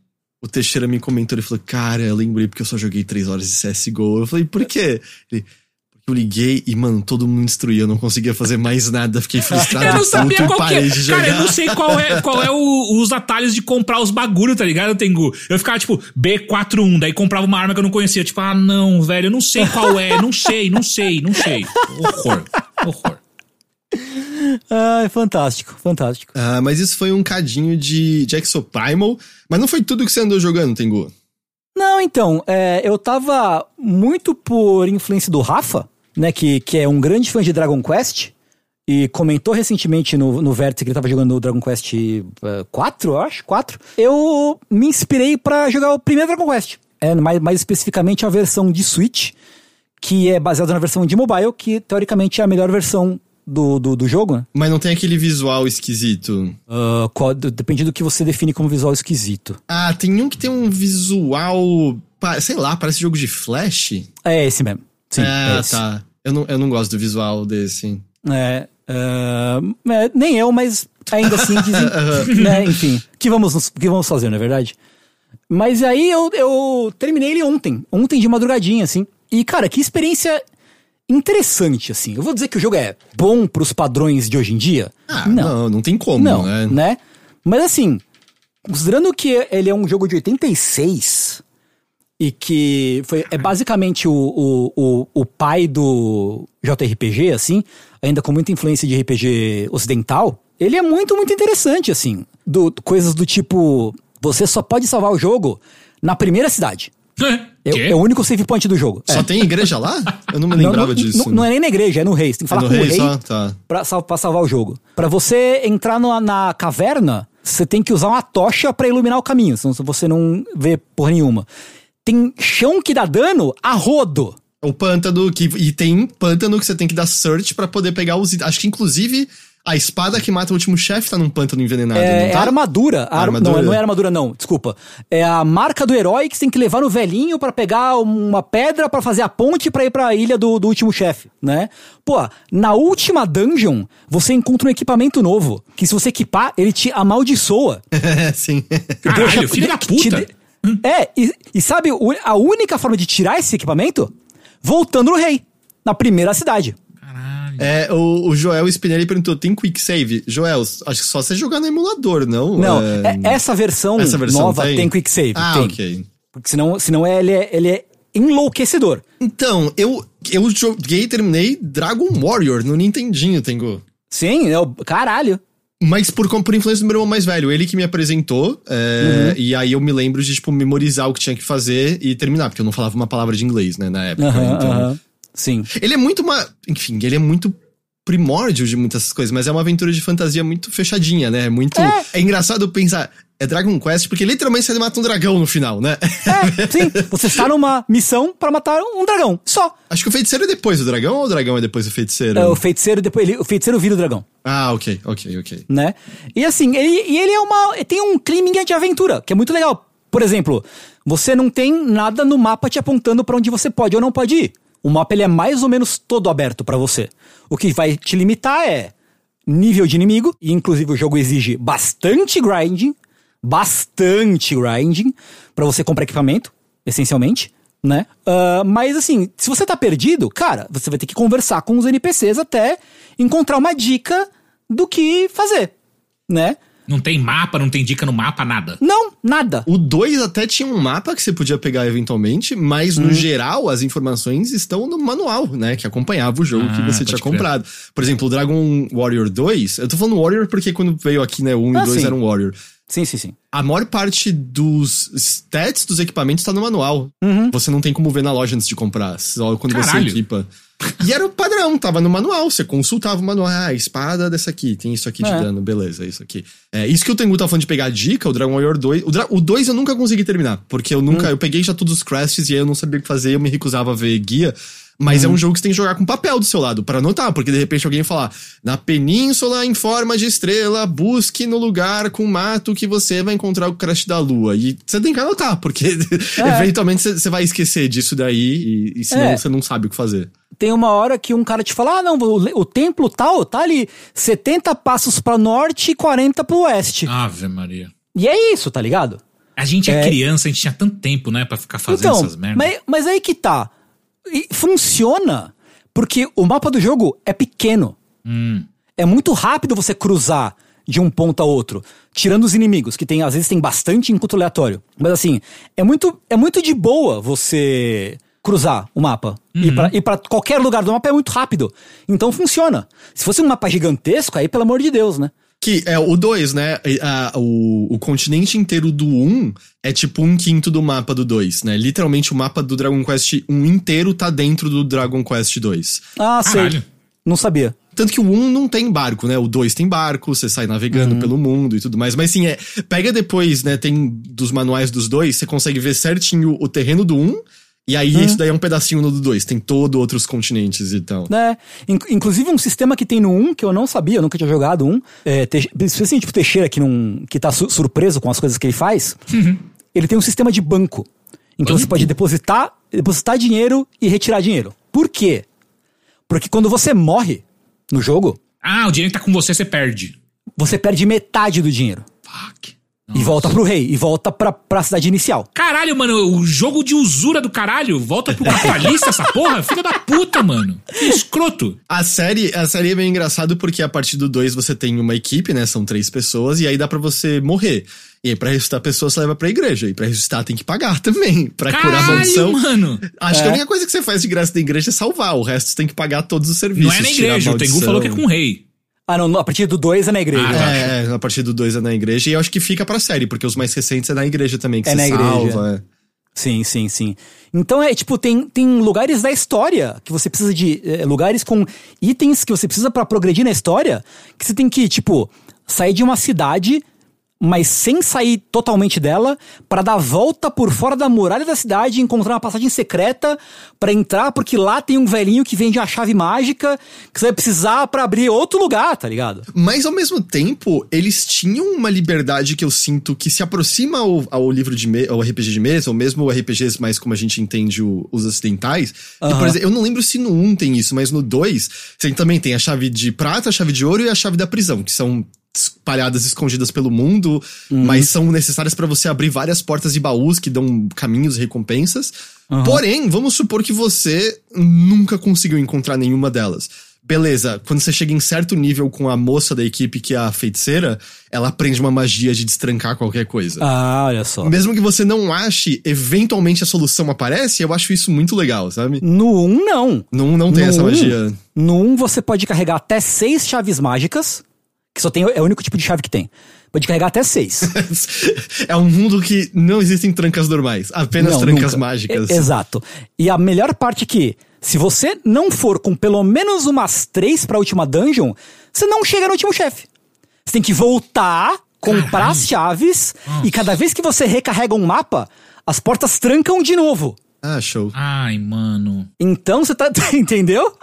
o Teixeira me comentou. Ele falou: Cara, eu lembrei porque eu só joguei 3 horas de CSGO. Eu falei: Por quê? Ele. Eu liguei e, mano, todo mundo destruía. Eu não conseguia fazer mais nada. Fiquei frustrado. Eu não sabia qual que é. Cara, eu não sei qual é, qual é o- os atalhos de comprar os bagulho, tá ligado, Tengu? Eu ficava, tipo, B41, daí comprava uma arma que eu não conhecia. Tipo, ah, não, velho, eu não sei qual é, não sei, não sei, não sei. Horror, horror. Ah, é fantástico, fantástico. Ah, mas isso foi um cadinho de, de Exoprimal. Mas não foi tudo que você andou jogando, Tengu. Não, então, é, eu tava muito por influência do Rafa, né, que, que é um grande fã de Dragon Quest, e comentou recentemente no, no Vértice que ele tava jogando o Dragon Quest eh, 4, eu acho, 4. Eu me inspirei pra jogar o primeiro Dragon Quest. É, mais, mais especificamente a versão de Switch, que é baseada na versão de mobile, que teoricamente é a melhor versão do, do, do jogo, né? Mas não tem aquele visual esquisito. Ah, qual- depende do que você define como visual esquisito. Ah, tem um que tem um visual. Sei lá, parece jogo de Flash. É esse mesmo. Sim, ah, é tá. Eu não, eu não gosto do visual desse. É, é, nem eu, mas ainda assim dizem. né, enfim, que vamos, que vamos fazer, não é verdade? Mas aí eu, eu terminei ele ontem, ontem de madrugadinha, assim. E, cara, que experiência interessante, assim. Eu vou dizer que o jogo é bom pros padrões de hoje em dia? Ah, não, não, tem como, Não, né? né? Mas assim, considerando que ele é um jogo de 86 e que foi, é basicamente o, o, o, o pai do JRPG, assim, ainda com muita influência de RPG ocidental, ele é muito, muito interessante, assim. Do, coisas do tipo, você só pode salvar o jogo na primeira cidade. É, Quê? é o único save point do jogo. Só É. tem igreja lá? Eu não me lembrava não, disso. Não, não é nem na igreja, é no rei. Você tem que É falar no com o rei rei só? Tá. pra, sal- pra salvar o jogo. Pra você entrar no- na caverna, você tem que usar uma tocha pra iluminar o caminho, senão você não vê porra nenhuma. Tem chão que dá dano a rodo. O pântano que. E tem pântano que você tem que dar search pra poder pegar os. Acho que inclusive a espada que mata o último chefe tá num pântano envenenado. É, não é tá? a armadura. A ar- armadura? Não, não é armadura, não. Desculpa. É a marca do herói que você tem que levar no velhinho pra pegar uma pedra pra fazer a ponte pra ir pra ilha do, do último chefe, né? Pô, na última dungeon, você encontra um equipamento novo. Que se você equipar, ele te amaldiçoa. É, sim. Caralho, filho da te puta. É, e, e sabe a única forma de tirar esse equipamento? Voltando no rei, na primeira cidade. Caralho. É, o, o Joel Spinelli perguntou: tem quick save? Joel, acho que só você jogar no emulador, não? Não, É, é- essa versão, essa versão nova tem? tem, quick save. Ah, tem. ok. Porque senão, senão ele, é, ele é enlouquecedor. Então, eu, eu joguei e terminei Dragon Warrior no Nintendinho, Tengu. Sim, é o caralho. Mas por, por influência do meu irmão mais velho, ele que me apresentou, é, e aí eu me lembro de, tipo, memorizar o que tinha que fazer e terminar, porque eu não falava uma palavra de inglês, né, na época. Aham, então. aham. Sim. Ele é muito uma. Enfim, ele é muito primórdio de muitas coisas, mas é uma aventura de fantasia muito fechadinha, né? Muito. É, engraçado pensar. É Dragon Quest, porque literalmente você mata um dragão no final, né? É, sim. Você está numa missão pra matar um dragão. Só. Acho que o feiticeiro é depois do dragão ou o dragão é depois do feiticeiro? É, o feiticeiro depois. Ele, o feiticeiro vira o dragão. Ah, ok, ok, ok. né? E assim, ele, e ele é uma. Tem um clima de aventura, que é muito legal. Por exemplo, você não tem nada no mapa te apontando pra onde você pode ou não pode ir. O mapa ele é mais ou menos todo aberto pra você. O que vai te limitar é nível de inimigo, e inclusive o jogo exige bastante grinding, bastante grinding, pra você comprar equipamento, essencialmente, né? Ah, mas assim, se você tá perdido, cara, você vai ter que conversar com os NPCs até encontrar uma dica do que fazer, né? Não tem mapa, não tem dica no mapa, nada. Não, nada. O 2 até tinha um mapa que você podia pegar eventualmente, mas Hum. no geral as informações estão no manual, né? Que acompanhava o jogo Ah, que você tinha crer. comprado. Por exemplo, o Dragon Warrior 2, eu tô falando Warrior porque quando veio aqui, né, o 1 Ah, e 2 sim. eram Warrior. Sim, sim, sim. A maior parte dos stats dos equipamentos tá no manual. Uhum. Você não tem como ver na loja antes de comprar, só quando Caralho. você equipa. E era o padrão, tava no manual. Você consultava o manual. Ah, a espada dessa aqui, tem isso aqui de É. dano, beleza, isso aqui. É, isso que o Tengu tá falando de pegar a dica, o Dragon Warrior 2. O, Dra- o 2 eu nunca consegui terminar, porque eu nunca. Eu peguei já todos os crashes e aí eu não sabia o que fazer, eu me recusava a ver guia. Mas é um jogo que você tem que jogar com papel do seu lado, pra anotar, porque de repente alguém falar, na península em forma de estrela, busque no lugar com mato que você vai encontrar o crash da lua. E você tem que anotar, porque eventualmente você- vai esquecer disso daí e, e senão É. você não sabe o que fazer. Tem uma hora que um cara te fala: ah, não, o, o templo tal tá ali 70 passos pra norte e 40 pro oeste. Ave Maria. E é isso, tá ligado? A gente é, É. criança, a gente tinha tanto tempo, né, pra ficar fazendo então, essas merdas. mas, mas aí que tá. E funciona porque o mapa do jogo é pequeno. Hum. É muito rápido você cruzar de um ponto a outro. Tirando os inimigos, que tem, às vezes tem bastante encontro aleatório. Mas assim, é muito, é muito de boa você cruzar o mapa. E pra- E pra qualquer lugar do mapa é muito rápido. Então funciona. Se fosse um mapa gigantesco, aí pelo amor de Deus, né? Que é o 2, né? A- o, o continente inteiro do 1 um é tipo um quinto do mapa do 2, né? Literalmente o mapa do Dragon Quest 1 inteiro tá dentro do Dragon Quest 2. Ah, sei. Caralho. Não sabia. Tanto que o 1 não tem barco, né? O 2 tem barco, você sai navegando pelo mundo e tudo mais. Mas sim, é. Pega depois, né? Tem dos manuais dos dois, você consegue ver certinho o terreno do 1. E aí, isso daí é um pedacinho no do 2. Tem todo outros continentes e tal. né? In- inclusive um sistema que tem no 1 que eu não sabia, eu nunca tinha jogado um. É, Te- especialmente tipo Teixeira que, não, que tá su- surpreso com as coisas que ele faz. Ele tem um sistema de banco. Em que você Banco? pode depositar, depositar dinheiro e retirar dinheiro. Por quê? Porque quando você morre no jogo, Ah, o dinheiro tá com você, você perde. você perde metade do dinheiro. Fuck. E volta pro rei, e volta pra, pra cidade inicial. Caralho, mano, o jogo de usura do caralho. Volta pro capitalista essa porra? Filha da puta, mano. Que escroto. A série, a série é bem engraçado porque a partir do 2 você tem uma equipe, né? São três pessoas, e aí dá pra você morrer. E aí, pra ressuscitar a pessoa, você leva pra igreja. E pra ressuscitar tem que pagar também. Pra curar a Caralho, maldição. mano. Acho que a única coisa que você faz de graça da igreja é salvar. O resto você tem que pagar todos os serviços. Não é na igreja, o Tengu falou que é com o rei. Ah, não, a partir do 2 é na igreja. Ah, tá. É, é, a partir do 2 é na igreja. E eu acho que fica pra série, porque os mais recentes é na igreja também, que É na igreja. salva. é. Sim, sim, sim. Então é tipo, tem, tem lugares da história que você precisa de. eh, lugares com itens que você precisa pra progredir na história, que você tem que, tipo, sair de uma cidade, mas sem sair totalmente dela, pra dar volta por fora da muralha da cidade e encontrar uma passagem secreta pra entrar, porque lá tem um velhinho que vende a chave mágica que você vai precisar pra abrir outro lugar, tá ligado? Mas ao mesmo tempo, eles tinham uma liberdade que eu sinto que se aproxima ao, ao livro de me, ao RPG de mesa, ou mesmo RPGs mais como a gente entende o- os ocidentais. Que, por exemplo, eu não lembro se no 1 tem isso, mas no 2, você também tem a chave de prata, a chave de ouro e a chave da prisão, que são espalhadas, escondidas pelo mundo, mas são necessárias pra você abrir várias portas e baús que dão caminhos e recompensas. Porém, vamos supor que você nunca conseguiu encontrar nenhuma delas. Beleza, quando você chega em certo nível com a moça da equipe, que é a feiticeira, ela aprende uma magia de destrancar qualquer coisa. Ah, olha só. Mesmo que você não ache, eventualmente a solução aparece, eu acho isso muito legal, sabe? No 1, não. Não, não tem No essa um, magia. No 1 você pode carregar até seis chaves mágicas, que só tem é o único tipo de chave que tem. Pode carregar até seis. é um mundo que não existem trancas normais, apenas Não, trancas nunca. mágicas. E- exato. E a melhor parte é que, se você não for com pelo menos umas três pra última dungeon, você não chega no último chefe. Você tem que voltar, comprar Caralho. as chaves, e cada vez que você recarrega um mapa, as portas trancam de novo. Ah, show. Ai, mano. Então você tá. Entendeu?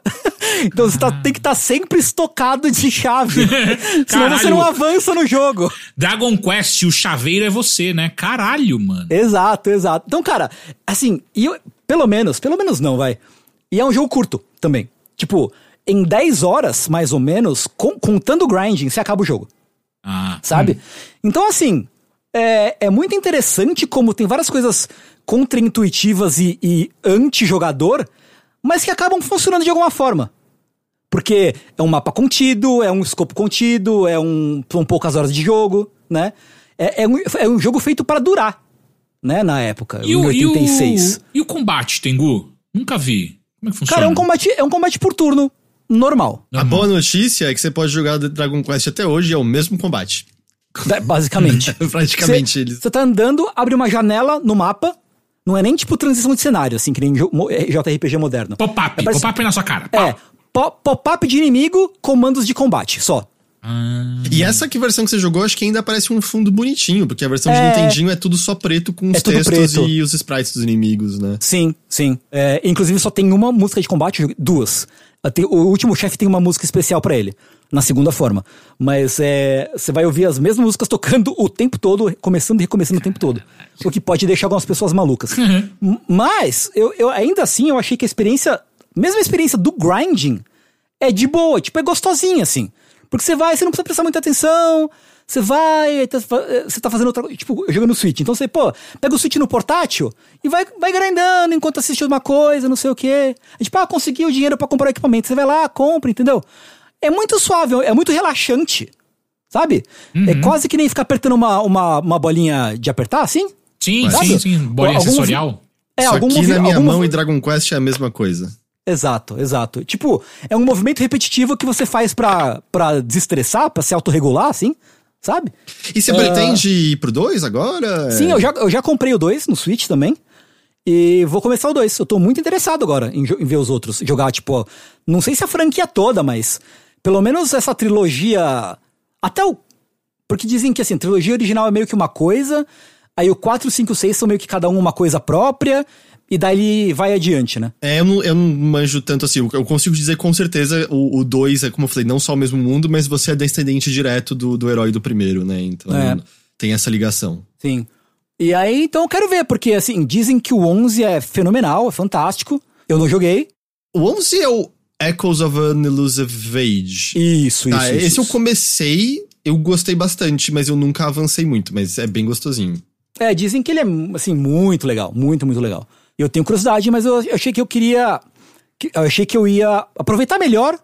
Então você tá- tem que estar sempre estocado de chave. Senão você não avança no jogo. Dragon Quest, o chaveiro é você, né? Caralho, mano. Exato, exato. Então, cara, assim, e eu- pelo menos, pelo menos não, vai. E é um jogo curto também. Tipo, em 10 horas, mais ou menos, com- contando o grinding, você acaba o jogo Ah, sabe? Então, assim, é, é muito interessante como tem várias coisas contra-intuitivas e, e anti-jogador, mas que acabam funcionando de alguma forma. Porque é um mapa contido, é um escopo contido, é um, são poucas horas de jogo, né? É, é, um, é um jogo feito para durar, né? Na época, E em o, e, o, 86. e o combate, Tengu? Nunca vi. Como é que funciona? Cara, é um, combate, é um combate por turno, normal. A boa notícia é que você pode jogar Dragon Quest até hoje e é o mesmo combate. Basicamente. Praticamente Cê- eles. Você tá andando, abre uma janela no mapa. Não é nem tipo transição de cenário, assim, que nem mo- eh, JRPG moderno. Pop-up, É parece- pop-up na sua cara. É, po- pop-up de inimigo, comandos de combate, só. Ah, E essa que versão que você jogou, acho que ainda parece um fundo bonitinho, porque a versão de É. Nintendinho é tudo só preto com os É textos preto. e os sprites dos inimigos, né? Sim, sim. É, inclusive só tem uma música de combate, duas. O último chefe tem uma música especial pra ele, na segunda forma. Mas é, você vai ouvir as mesmas músicas tocando o tempo todo, começando e recomeçando o tempo todo. O que pode deixar algumas pessoas malucas. M- Mas, eu, eu ainda assim, eu achei que a experiência, mesmo a experiência do grinding, é de boa, tipo, é gostosinha, assim. Porque você vai, você não precisa prestar muita atenção, você vai, tá fa- você tá fazendo outra coisa, tipo, jogando Switch. Então você, pô, pega o Switch no portátil e vai, vai grindando enquanto assiste uma coisa, não sei o quê. E, tipo, ah, consegui o dinheiro pra comprar o equipamento. Você vai lá, compra, entendeu? É muito suave, é muito relaxante, sabe? É quase que nem ficar apertando uma, uma, uma bolinha de apertar, assim. sim, Sabe? sim, sim. Bolinha Algum- sensorial. É, Só algum que movi- na minha algum mão e Dragon Quest é a mesma coisa. Exato, exato. Tipo, é um movimento repetitivo que você faz pra, pra desestressar, pra se autorregular, assim, sabe? E você Ah. pretende ir pro 2 agora? Sim, eu já, eu já comprei o 2 no Switch também. E vou começar o 2. Eu tô muito interessado agora em, em ver os outros. Jogar, tipo, não sei se a franquia toda, mas pelo menos essa trilogia. Até o. Porque dizem que assim, a trilogia original é meio que uma coisa, aí o 4, 5 e 6 são meio que cada um uma coisa própria, e daí vai adiante, né? É, eu não, eu não manjo tanto assim. Eu consigo dizer com certeza o 2 é, como eu falei, não só o mesmo mundo, mas você é descendente direto do, do herói do primeiro, né? Então É. tem essa ligação. Sim. E aí, então eu quero ver, porque assim, dizem que o 11 é fenomenal, é fantástico. Eu não joguei. O 11 é o Echoes of an Elusive Age. Isso, isso. Tá, isso, esse eu isso. comecei, eu gostei bastante, mas eu nunca avancei muito, mas é bem gostosinho. É, dizem que ele é, assim, muito legal. Muito, muito legal. Eu tenho curiosidade, mas eu achei que eu queria. que- Eu achei que eu ia aproveitar melhor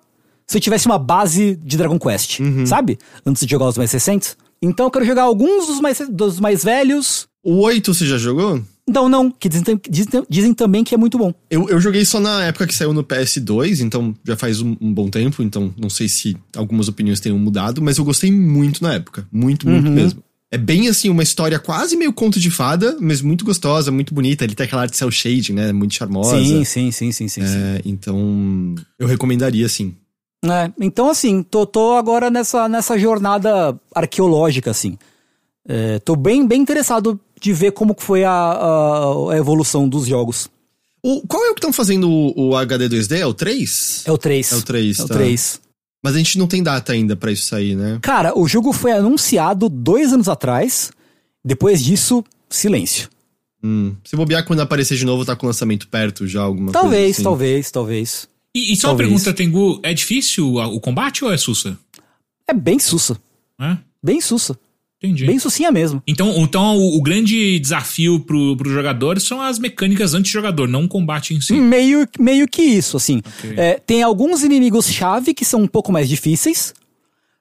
se eu tivesse uma base de Dragon Quest, sabe? Antes de jogar os mais recentes. Então eu quero jogar alguns dos mais, dos mais velhos. O 8 você já jogou? Não, não, que dizem, dizem, dizem também que é muito bom. Eu, eu joguei só na época que saiu no PS2, então já faz um, um bom tempo, então não sei se algumas opiniões tenham mudado, mas eu gostei muito na época. Muito, muito mesmo. É bem assim, uma história quase meio conto de fada, mas muito gostosa, muito bonita. Ele tem aquela arte cel shading, né? Muito charmosa. Sim, sim, sim, sim, sim. sim. É, então, eu recomendaria sim. É, então, assim, tô, tô agora nessa, nessa jornada arqueológica, assim. É, tô bem, bem interessado de ver como que foi a, a, a evolução dos jogos. O, qual é o que estão fazendo o, o HD 2D? É o 3? É o 3. É o 3, É o tá. 3. Mas a gente não tem data ainda pra isso sair, né? Cara, o jogo foi anunciado dois anos atrás. Depois disso, silêncio. Hum. Se bobear quando aparecer de novo, tá com o lançamento perto já, alguma Talvez, coisa assim. talvez, talvez. E, e só uma Talvez. pergunta, Tengu, é difícil o combate ou é sussa? É bem sussa. É? Bem sussa. Entendi. Bem sucinha mesmo. Então, então o, o grande desafio pro, pro jogador são as mecânicas anti-jogador, não o combate em si. Meio, meio que isso, assim. Ok. É, tem alguns inimigos-chave que são um pouco mais difíceis.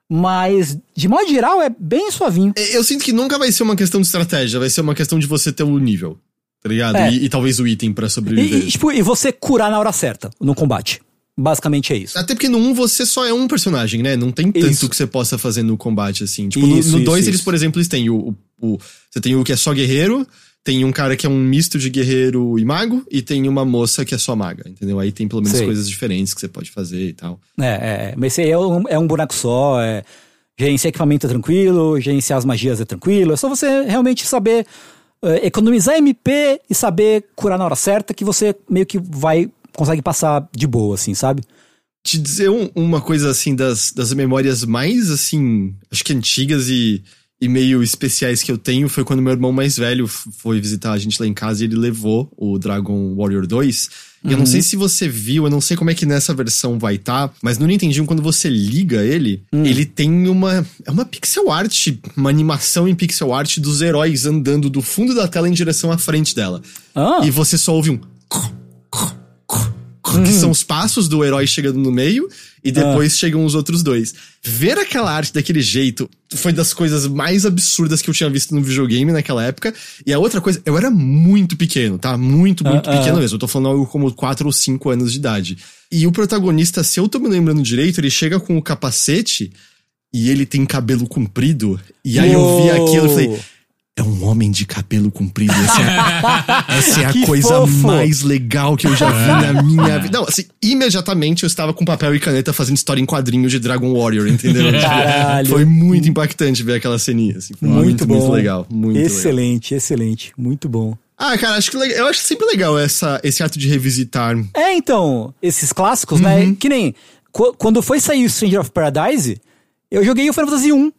Mas, de modo geral, é bem suavinho. É, Eu sinto que nunca vai ser uma questão de estratégia, vai ser uma questão de você ter o nível, tá ligado? É. E, e talvez o item pra E, sobreviver. e, tipo, e você curar na hora certa no combate. Basicamente é isso. Até porque no 1 você só é um personagem, né? Não tem tanto Isso. que você possa fazer no combate, assim. Tipo, no- Isso, no isso, 2 eles, por exemplo, eles têm o, o, o- Você tem o que é só guerreiro, tem um cara que é um misto de guerreiro e mago, e tem uma moça que é só maga, entendeu? Aí tem pelo menos Sei. coisas diferentes que você pode fazer e tal. É, é, mas esse aí é um, é um boneco só, é, gerenciar equipamento é tranquilo, gerenciar as magias é tranquilo, é só você realmente saber é, economizar MP e saber curar na hora certa que você meio que vai, consegue passar de boa, assim, sabe? te dizer um- uma coisa assim das, das memórias mais assim, acho que antigas e, e meio especiais que eu tenho foi quando meu irmão mais velho foi visitar a gente lá em casa e ele levou o Dragon Warrior 2. E eu não sei se você viu, eu não sei como é que nessa versão vai estar, mas no Nintendinho, quando você liga ele, ele tem uma. É uma pixel art, uma animação em pixel art dos heróis andando do fundo da tela em direção à frente dela. Ah. E você só ouve um. Que são os passos do herói chegando no meio e depois chegam os outros dois. Ver aquela arte daquele jeito foi das coisas mais absurdas que eu tinha visto no videogame naquela época. E a outra coisa, eu era muito pequeno, tá? Muito, muito Ah, ah. pequeno mesmo. Eu tô falando algo como 4 ou 5 anos de idade. E o protagonista, se eu tô me lembrando direito, ele chega com o capacete e ele tem cabelo comprido. E aí eu vi aquilo e falei. É um homem de cabelo comprido. Essa é, essa é a coisa fofo. mais legal que eu já vi na minha vida. Não, assim, imediatamente eu estava com papel e caneta fazendo história em quadrinho de Dragon Warrior, entendeu? Tipo, Caralho. Foi muito impactante ver aquela ceninha. Assim, foi Muito bom. muito legal. Muito legal. excelente, excelente. Muito bom. Ah, cara, acho que eu acho sempre legal essa, esse ato de revisitar. É, então, esses clássicos, Uhum. né? Que nem. qu- quando foi sair o Stranger of Paradise, eu joguei o Final Fantasy 1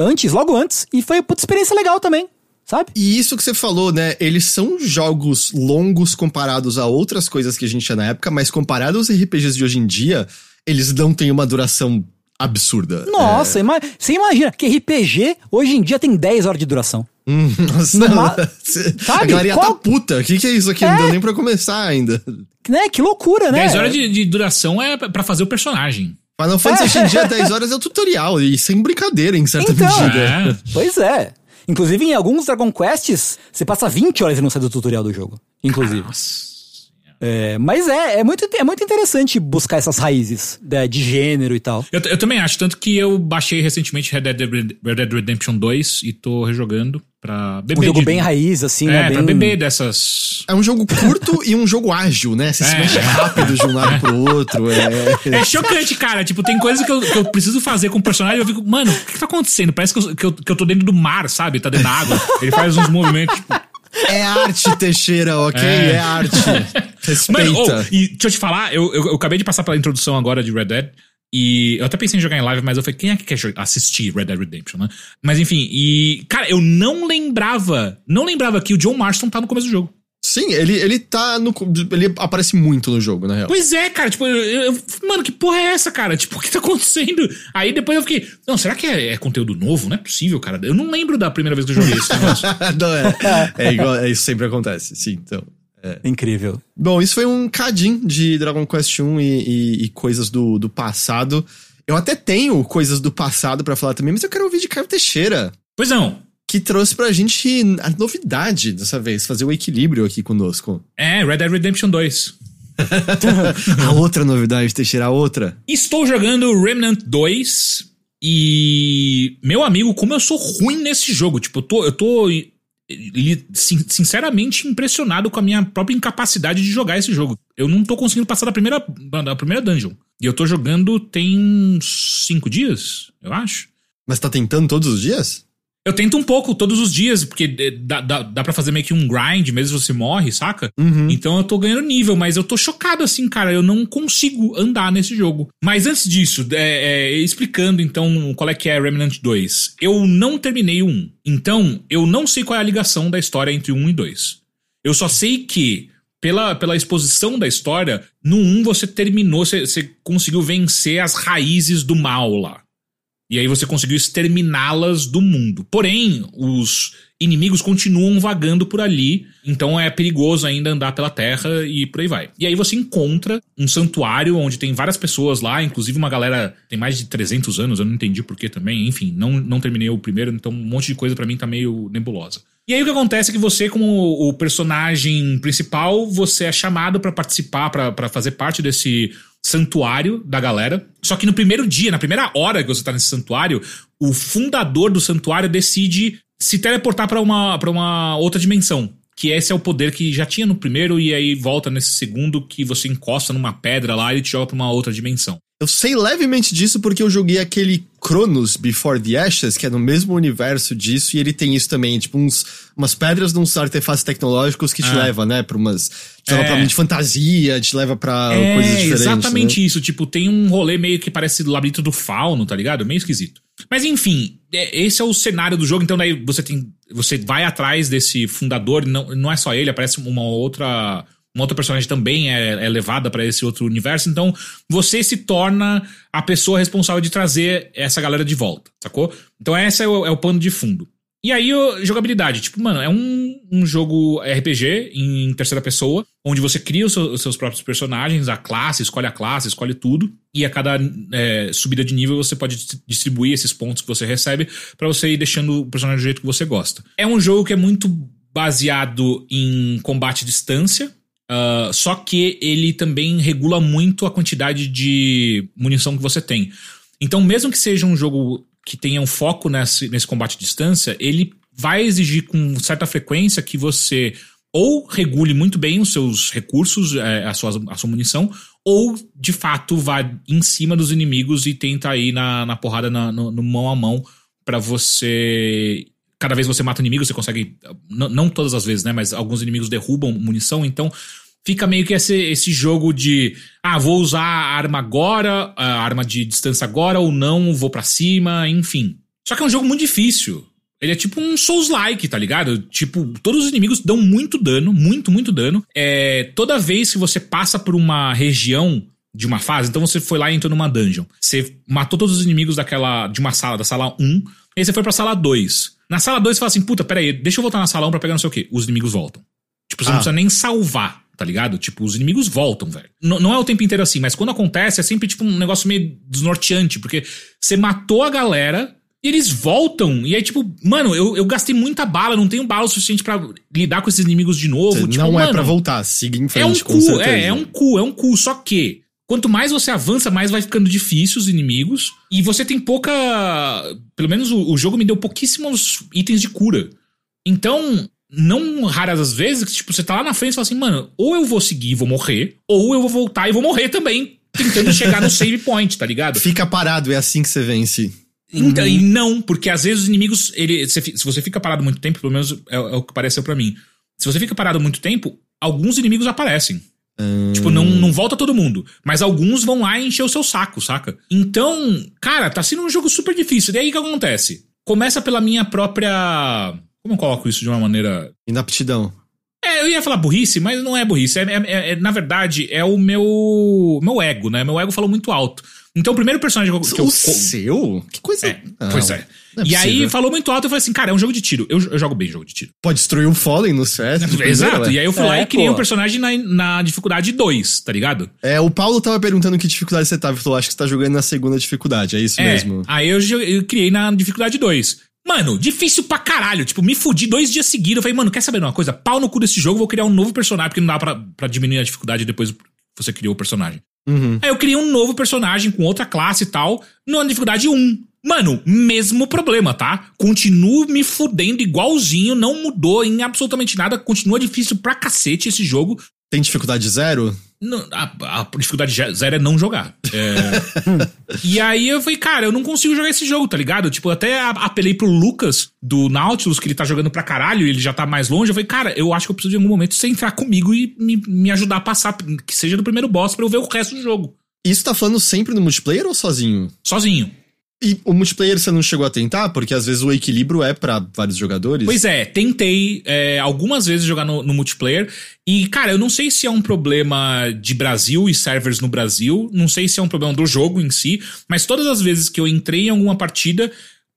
antes, logo antes, e foi puta experiência legal também, sabe? E isso que você falou, né? Eles são jogos longos comparados a outras coisas que a gente tinha na época, mas comparados aos RPGs de hoje em dia, eles não têm uma duração absurda. Nossa, ima- você imagina que RPG hoje em dia tem 10 horas de duração. Hum, Nossa, No ma- a Sabe? galera ia Qual- tá puta. O que, que é isso aqui? Não deu nem pra começar ainda. Né? Que loucura, né? 10 horas de, de duração é pra fazer o personagem. Final Fantasy hoje em dia, 10 horas é o tutorial, e sem brincadeira, em certa Então. medida. É. Pois é. Inclusive, em alguns Dragon Quests, você passa 20 horas e não sai do tutorial do jogo. Inclusive. Nossa. É, mas é, é muito, é muito interessante buscar essas raízes né, de gênero e tal. Eu, eu também acho, tanto que eu baixei recentemente Red Dead, Red Dead Redemption 2 e tô rejogando pra beber. Um jogo de- bem raiz, assim, É, né? Bem... pra beber dessas. É um jogo curto e um jogo ágil, né? Você se É. mexe rápido de um lado pro outro. É, É chocante, cara. Tipo, tem coisas que eu, que eu preciso fazer com o personagem e eu fico, mano, o que, que tá acontecendo? Parece que eu, que, eu, que eu tô dentro do mar, sabe? Tá dentro da água. Ele faz uns movimentos, tipo. é arte, Teixeira, ok? É. É, arte. Respeita. Mano, oh, e deixa eu te falar, eu, eu, eu acabei de passar pela introdução agora de Red Dead. E eu até pensei em jogar em live, mas eu falei, quem é que quer assistir Red Dead Redemption, né? Mas enfim, e. Cara, eu não lembrava. Não lembrava que o John Marston tá no começo do jogo. Sim, ele, ele tá no. Ele aparece muito no jogo, na real. Pois é, cara, tipo, eu, eu- mano, que porra é essa, cara? Tipo, o que tá acontecendo? Aí depois eu fiquei, não, será que é, é conteúdo novo? Não é possível, cara. Eu não lembro da primeira vez que eu joguei negócio. Não, é, é igual, é, isso sempre acontece, sim, então. Incrível. Bom, isso foi um cadinho de Dragon Quest 1 e, e- e coisas do, do passado. Eu até tenho coisas do passado pra falar também, mas eu quero ouvir de Caio Teixeira, pois não. que trouxe pra gente a novidade dessa vez, fazer o equilíbrio aqui conosco. É, Red Dead Redemption 2. A outra novidade, Teixeira, a outra. Estou jogando Remnant 2 e. Meu amigo, como eu sou ruim nesse jogo. Tipo, eu tô. Eu tô sinceramente impressionado com a minha própria incapacidade de jogar esse jogo. Eu não tô conseguindo passar da primeira, da primeira dungeon. E eu tô jogando tem cinco dias, eu acho. Mas tá tentando todos os dias? Eu tento um pouco todos os dias, porque eh, dá, dá, dá pra fazer meio que um grind, mesmo se você morre, saca? Então eu tô ganhando nível, mas eu tô chocado assim, cara. Eu não consigo andar nesse jogo. Mas antes disso, é, é, explicando então qual é que é Remnant 2. Eu não terminei o 1. Então eu não sei qual é a ligação da história entre o 1 e 2. Eu só sei que, pela, pela exposição da história, no 1 você terminou, você, você conseguiu vencer as raízes do mal lá. E aí você conseguiu exterminá-las do mundo. Porém, os inimigos continuam vagando por ali, então é perigoso ainda andar pela terra e por aí vai. E aí você encontra um santuário onde tem várias pessoas lá, inclusive uma galera tem mais de 300 anos, eu não entendi porquê também, enfim, não, não terminei o primeiro, então um monte de coisa pra mim tá meio nebulosa. E aí o que acontece é que você, como o personagem principal, você é chamado pra participar, pra fazer parte desse santuário da galera. Só que no primeiro dia, na primeira hora que você tá nesse santuário, o fundador do santuário decide se teleportar pra uma, pra uma outra dimensão. Que esse é o poder que já tinha no primeiro, e aí volta nesse segundo que você encosta numa pedra lá e te joga pra uma outra dimensão. Eu sei levemente disso porque eu joguei aquele Chronos Before the Ashes, que é no mesmo universo disso, e ele tem isso também, tipo uns, umas pedras de uns artefatos tecnológicos que te Ah. leva, né, pra umas... Te leva É. pra mundo de fantasia, te leva pra É, coisas diferentes, exatamente né? isso. Tipo, tem um rolê meio que parece do labirinto do fauno, tá ligado? Meio esquisito. Mas enfim, é- esse é o cenário do jogo, então daí você tem. Você vai atrás desse fundador, não, não é só ele, aparece uma outra. Uma outra personagem também é, é levada pra esse outro universo, então você se torna a pessoa responsável de trazer essa galera de volta, sacou? Então esse é o, é o pano de fundo. E aí, jogabilidade. Tipo, mano, é um, um jogo RPG em terceira pessoa, onde você cria os seus, os seus próprios personagens, a classe, escolhe a classe, escolhe tudo. E a cada é, subida de nível você pode dis- distribuir esses pontos que você recebe pra você ir deixando o personagem do jeito que você gosta. É um jogo que é muito baseado em combate à distância. ah, só que ele também regula muito a quantidade de munição que você tem. Então, mesmo que seja um jogo que tenha um foco nesse, nesse combate à distância, ele vai exigir com certa frequência que você ou regule muito bem os seus recursos, é, a, sua, a sua munição, ou de fato vá em cima dos inimigos e tenta ir na, na porrada na- no, no mão a mão pra você. Cada vez que você mata um inimigo, você consegue. Não todas as vezes, né? Mas alguns inimigos derrubam munição, então fica meio que esse, esse jogo de ah, vou usar a arma agora, a arma de distância agora ou não, vou pra cima, enfim. Só que é um jogo muito difícil. Ele é tipo um Souls-like, tá ligado? Tipo, todos os inimigos dão muito dano, muito, muito dano. É, toda vez que você passa por uma região de uma fase, então você foi lá e entrou numa dungeon. Você matou todos os inimigos daquela de uma sala, da sala 1, e aí você foi pra sala 2. Na sala 2 você fala assim, puta, pera aí, deixa eu voltar na sala 1 pra pegar não sei o quê. Os inimigos voltam. Tipo, você Ah. não precisa nem salvar, tá ligado? Tipo, os inimigos voltam, velho. N- não é o tempo inteiro assim, mas quando acontece é sempre tipo um negócio meio desnorteante, porque você matou a galera e eles voltam. E aí, tipo, mano, eu, eu gastei muita bala, não tenho bala o suficiente pra lidar com esses inimigos de novo. tipo, não é mano, pra voltar, siga em frente, é um com cu, certeza. é, é um cu, é um cu. Só que, quanto mais você avança, mais vai ficando difícil os inimigos. E você tem pouca. Pelo menos o, o jogo me deu pouquíssimos itens de cura. Então, não raras as vezes, que, tipo, você tá lá na frente e fala assim, mano, ou eu vou seguir e vou morrer, ou eu vou voltar e vou morrer também, tentando chegar no save point, tá ligado? Fica parado, é assim que você vence. Então, E não, porque às vezes os inimigos, ele, se, se você fica parado muito tempo, pelo menos é, é o que pareceu pra mim. Se você fica parado muito tempo, alguns inimigos aparecem. Tipo, não, não volta todo mundo. Mas alguns vão lá e encher o seu saco, saca? Então, cara, tá sendo um jogo super difícil. E aí o que acontece? Começa pela minha própria. Como eu coloco isso de uma maneira. Inaptidão. É, eu ia falar burrice, mas não é burrice. É, é- é- na verdade, é o meu. meu ego, né? Meu ego falou muito alto. Então, o primeiro personagem que eu. que eu- o seu? Que coisa... é, Não, pois é. é e aí falou muito alto, eu falei assim, cara, é um jogo de tiro. Eu, eu jogo bem jogo de tiro. Pode destruir o Fallen no CS. Exato. E aí eu fui lá É, e criei pô. um personagem na, na dificuldade 2, tá ligado? É, o Paulo tava perguntando que dificuldade você tava. Ele falou, acho que você tá jogando na segunda dificuldade. É isso É. mesmo. Aí eu, eu criei na dificuldade 2. Mano, difícil pra caralho. Tipo, me fudi dois dias seguidos. Eu falei, mano, quer saber de uma coisa? Pau no cu desse jogo, vou criar um novo personagem, porque não dá pra, pra diminuir a dificuldade depois que você criou o personagem. Uhum. Aí eu criei um novo personagem com outra classe e tal, na dificuldade 1. Mano, mesmo problema, tá? Continuo me fudendo igualzinho, não mudou em absolutamente nada, continua difícil pra cacete esse jogo. Tem dificuldade zero? Não, a, a dificuldade zero é não jogar. É. e aí eu falei, cara, eu não consigo jogar esse jogo, tá ligado? Tipo, eu até apelei pro Lucas do Nautilus, que ele tá jogando pra caralho e ele já tá mais longe. Eu falei, cara, eu acho que eu preciso de algum momento você entrar comigo e me, me ajudar a passar, que seja do primeiro boss, pra eu ver o resto do jogo. Isso tá falando sempre no multiplayer ou sozinho? Sozinho. E o multiplayer você não chegou a tentar? Porque às vezes o equilíbrio é pra vários jogadores. Pois é, tentei é, algumas vezes jogar no, no multiplayer. E, cara, eu não sei se é um problema de Brasil e servers no Brasil. Não sei se é um problema do jogo em si. Mas todas as vezes que eu entrei em alguma partida,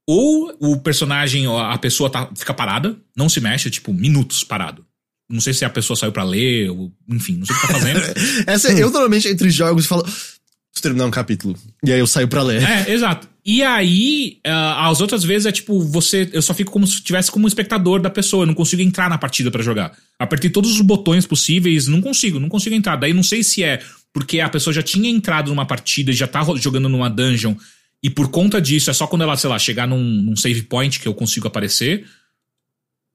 ou o personagem, a pessoa tá, fica parada, não se mexe, tipo, minutos parado. Não sei se a pessoa saiu pra ler, ou, enfim, não sei o que tá fazendo. Essa, eu normalmente entre jogos falo. Preciso terminar um capítulo. E aí eu saio pra ler. É, exato. E aí, ah, as outras vezes é tipo, você. Eu só fico como se estivesse como um espectador da pessoa. Eu não consigo entrar na partida pra jogar. Apertei todos os botões possíveis, não consigo, não consigo entrar. Daí não sei se é porque a pessoa já tinha entrado numa partida e já tá jogando numa dungeon. E por conta disso, é só quando ela, sei lá, chegar num, num save point que eu consigo aparecer.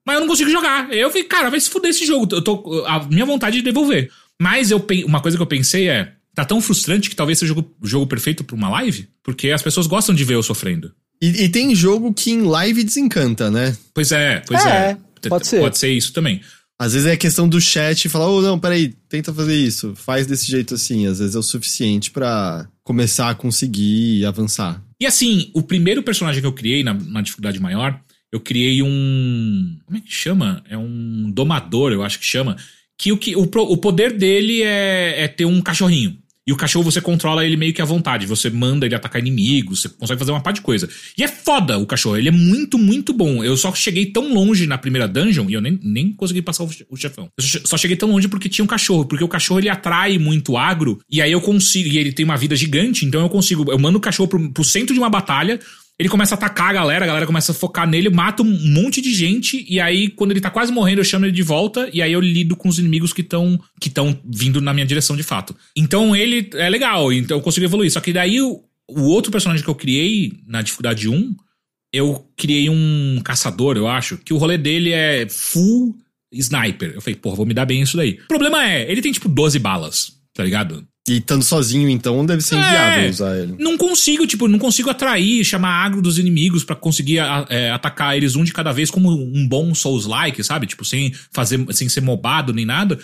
Mas eu não consigo jogar. Eu falei, cara, vai se fuder esse jogo. Eu tô, a minha vontade é de devolver. Mas eu, uma coisa que eu pensei é. Tá tão frustrante que talvez seja o jogo, o jogo perfeito pra uma live, porque as pessoas gostam de ver eu sofrendo. E, e tem jogo que em live desencanta, né? Pois é, pois É, é. pode ser. Pode ser isso também. Às vezes é questão do chat falar, oh, não, peraí, tenta fazer isso, faz desse jeito assim. Às vezes é o suficiente pra começar a conseguir avançar. E assim, o primeiro personagem que eu criei na, na dificuldade maior, eu criei um. Como é que chama? É um domador, eu acho que chama. Que o, que, o, o poder dele é, é ter um cachorrinho. E o cachorro você controla ele meio que à vontade. Você manda ele atacar inimigos, você consegue fazer uma par de coisa. E é foda o cachorro, ele é muito, muito bom. Eu só cheguei tão longe na primeira dungeon e eu nem, nem consegui passar o, che- o chefão. Eu só- só cheguei tão longe porque tinha um cachorro. Porque o cachorro ele atrai muito agro. E aí eu consigo. E ele tem uma vida gigante, então eu consigo. Eu mando o cachorro pro, pro centro de uma batalha. Ele começa a atacar a galera, a galera começa a focar nele, mata um monte de gente, e aí, quando ele tá quase morrendo, eu chamo ele de volta, e aí eu lido com os inimigos que estão que tão vindo na minha direção de fato. Então ele é legal, então eu consigo evoluir. Só que daí o, o outro personagem que eu criei na dificuldade 1, eu criei um caçador, eu acho, que o rolê dele é full sniper. Eu falei, porra, vou me dar bem isso daí. O problema é, ele tem tipo 12 balas, tá ligado? E estando sozinho, então, deve ser É. inviável usar ele. Não consigo, tipo, não consigo atrair, chamar agro dos inimigos pra conseguir a- é, atacar eles um de cada vez como um bom Souls-like, sabe? Tipo, sem fazer, sem ser mobado nem nada.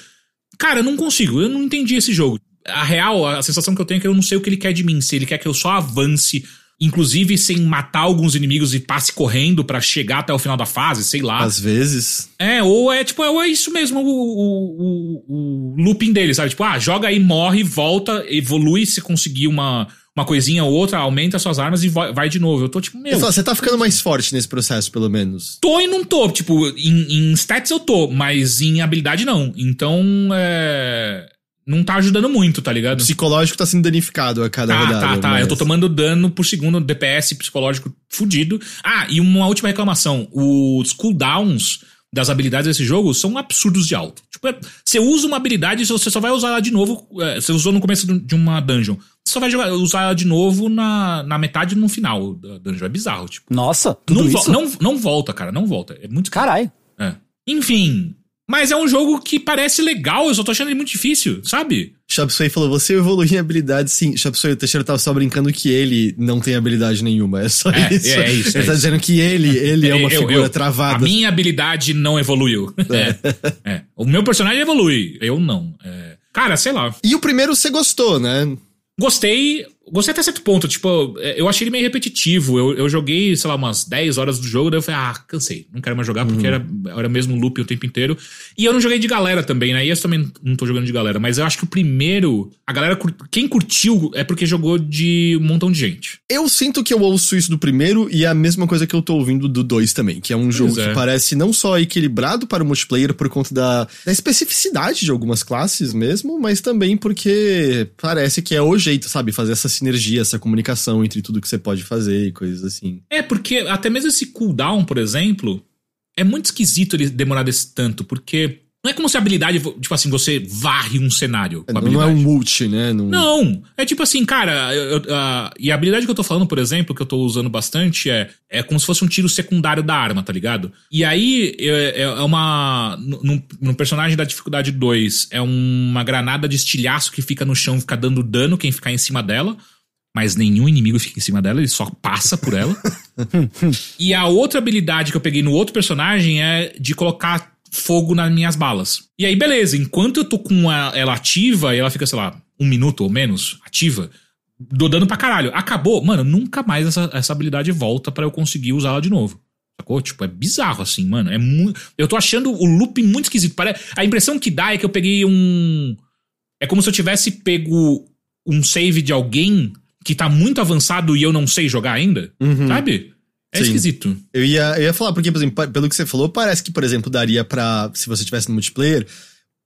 Cara, eu não consigo, eu não entendi esse jogo. A real, a sensação que eu tenho é que eu não sei o que ele quer de mim. Se ele quer que eu só avance, inclusive sem matar alguns inimigos e passe correndo pra chegar até o final da fase, sei lá. Às vezes. É, ou é tipo, é isso mesmo, o, o, o, o looping dele, sabe? Tipo, ah, joga aí, morre, volta, evolui se conseguir uma, uma coisinha ou outra, aumenta suas armas e vai, de novo. Eu tô tipo, meu. Você tá ficando mais forte nesse processo, pelo menos. Tô e não tô. Tipo, em, em stats eu tô, mas em habilidade não. Então, é. Não tá ajudando muito, tá O ligado? psicológico tá sendo danificado a cada Tá, rodada. tá, tá. mas- Eu tô tomando dano por segundo, DPS psicológico fudido. Ah, e uma última reclamação. Os cooldowns das habilidades desse jogo são absurdos de alto. Tipo, é- você usa uma habilidade e você só vai usar ela de novo. é, você usou no começo de uma dungeon. Você só vai jogar- usar ela de novo na, na metade e no final da dungeon. É bizarro, tipo. Nossa, tudo Não, vo- isso? não, não volta, cara. Não volta. É muito Caralho. é. Enfim. Mas é um jogo que parece legal, eu só tô achando ele muito difícil, sabe? Chapsui falou, você evoluiu em habilidade, sim. Chapsui, o Teixeira tava só brincando que ele não tem habilidade nenhuma. É só É, isso. é isso, Ele é tá isso. dizendo que ele, ele é uma Eu- figura eu- travada. A minha habilidade não evoluiu. É. é. O meu personagem evolui, eu não. É. Cara, sei lá. E o primeiro você gostou, né? Gostei. Gostei até certo ponto. Tipo, é, eu achei ele meio repetitivo. Eu, eu joguei, sei lá, umas 10 horas do jogo, daí eu falei, ah, cansei. Não quero mais jogar porque era, era mesmo loop o tempo inteiro. E eu não joguei de galera também, né? E esse também não tô jogando de galera. Mas eu acho que o primeiro. A galera. Quem curtiu é porque jogou de um montão de gente. Eu sinto que eu ouço isso do primeiro e é a mesma coisa que eu tô ouvindo do dois também, que é um jogo é. que parece não só equilibrado para o multiplayer por conta da, da especificidade de algumas classes mesmo, mas também porque parece que é o jeito, sabe? Fazer essa sinergia, essa comunicação entre tudo que você pode fazer e coisas assim. É, porque até mesmo esse cooldown, por exemplo, é muito esquisito ele demorar desse tanto, porque não é como se a habilidade, tipo assim, você varre um cenário a Não, é habilidade. um multi, né? Não, Não, é tipo assim, cara, eu- eu- a- e a habilidade que eu tô falando, por exemplo, que eu tô usando bastante, é, é como se fosse um tiro secundário da arma, tá ligado? E aí, é, é uma. No, no- no personagem da dificuldade 2, é uma granada de estilhaço que fica no chão, fica dando dano quem ficar em cima dela. Mas nenhum inimigo fica em cima dela, ele só passa por ela. e a outra habilidade que eu peguei no outro personagem é de colocar fogo nas minhas balas. E aí, beleza, enquanto eu tô com a- ela ativa e ela fica, sei lá, um minuto ou menos ativa, dou dano pra caralho. Acabou, mano, nunca mais essa, essa habilidade volta pra eu conseguir usá-la de novo. Sacou? Tipo, é bizarro assim, mano. É muito. Eu tô achando o loop muito esquisito. Pare... A impressão que dá é que eu peguei um. É como se eu tivesse pego um save de alguém que tá muito avançado e eu não sei jogar ainda. Uhum. Sabe? É Sim. esquisito. Eu ia, eu ia falar, porque, por exemplo, pelo que você falou, parece que, por exemplo, daria pra, se você tivesse no multiplayer,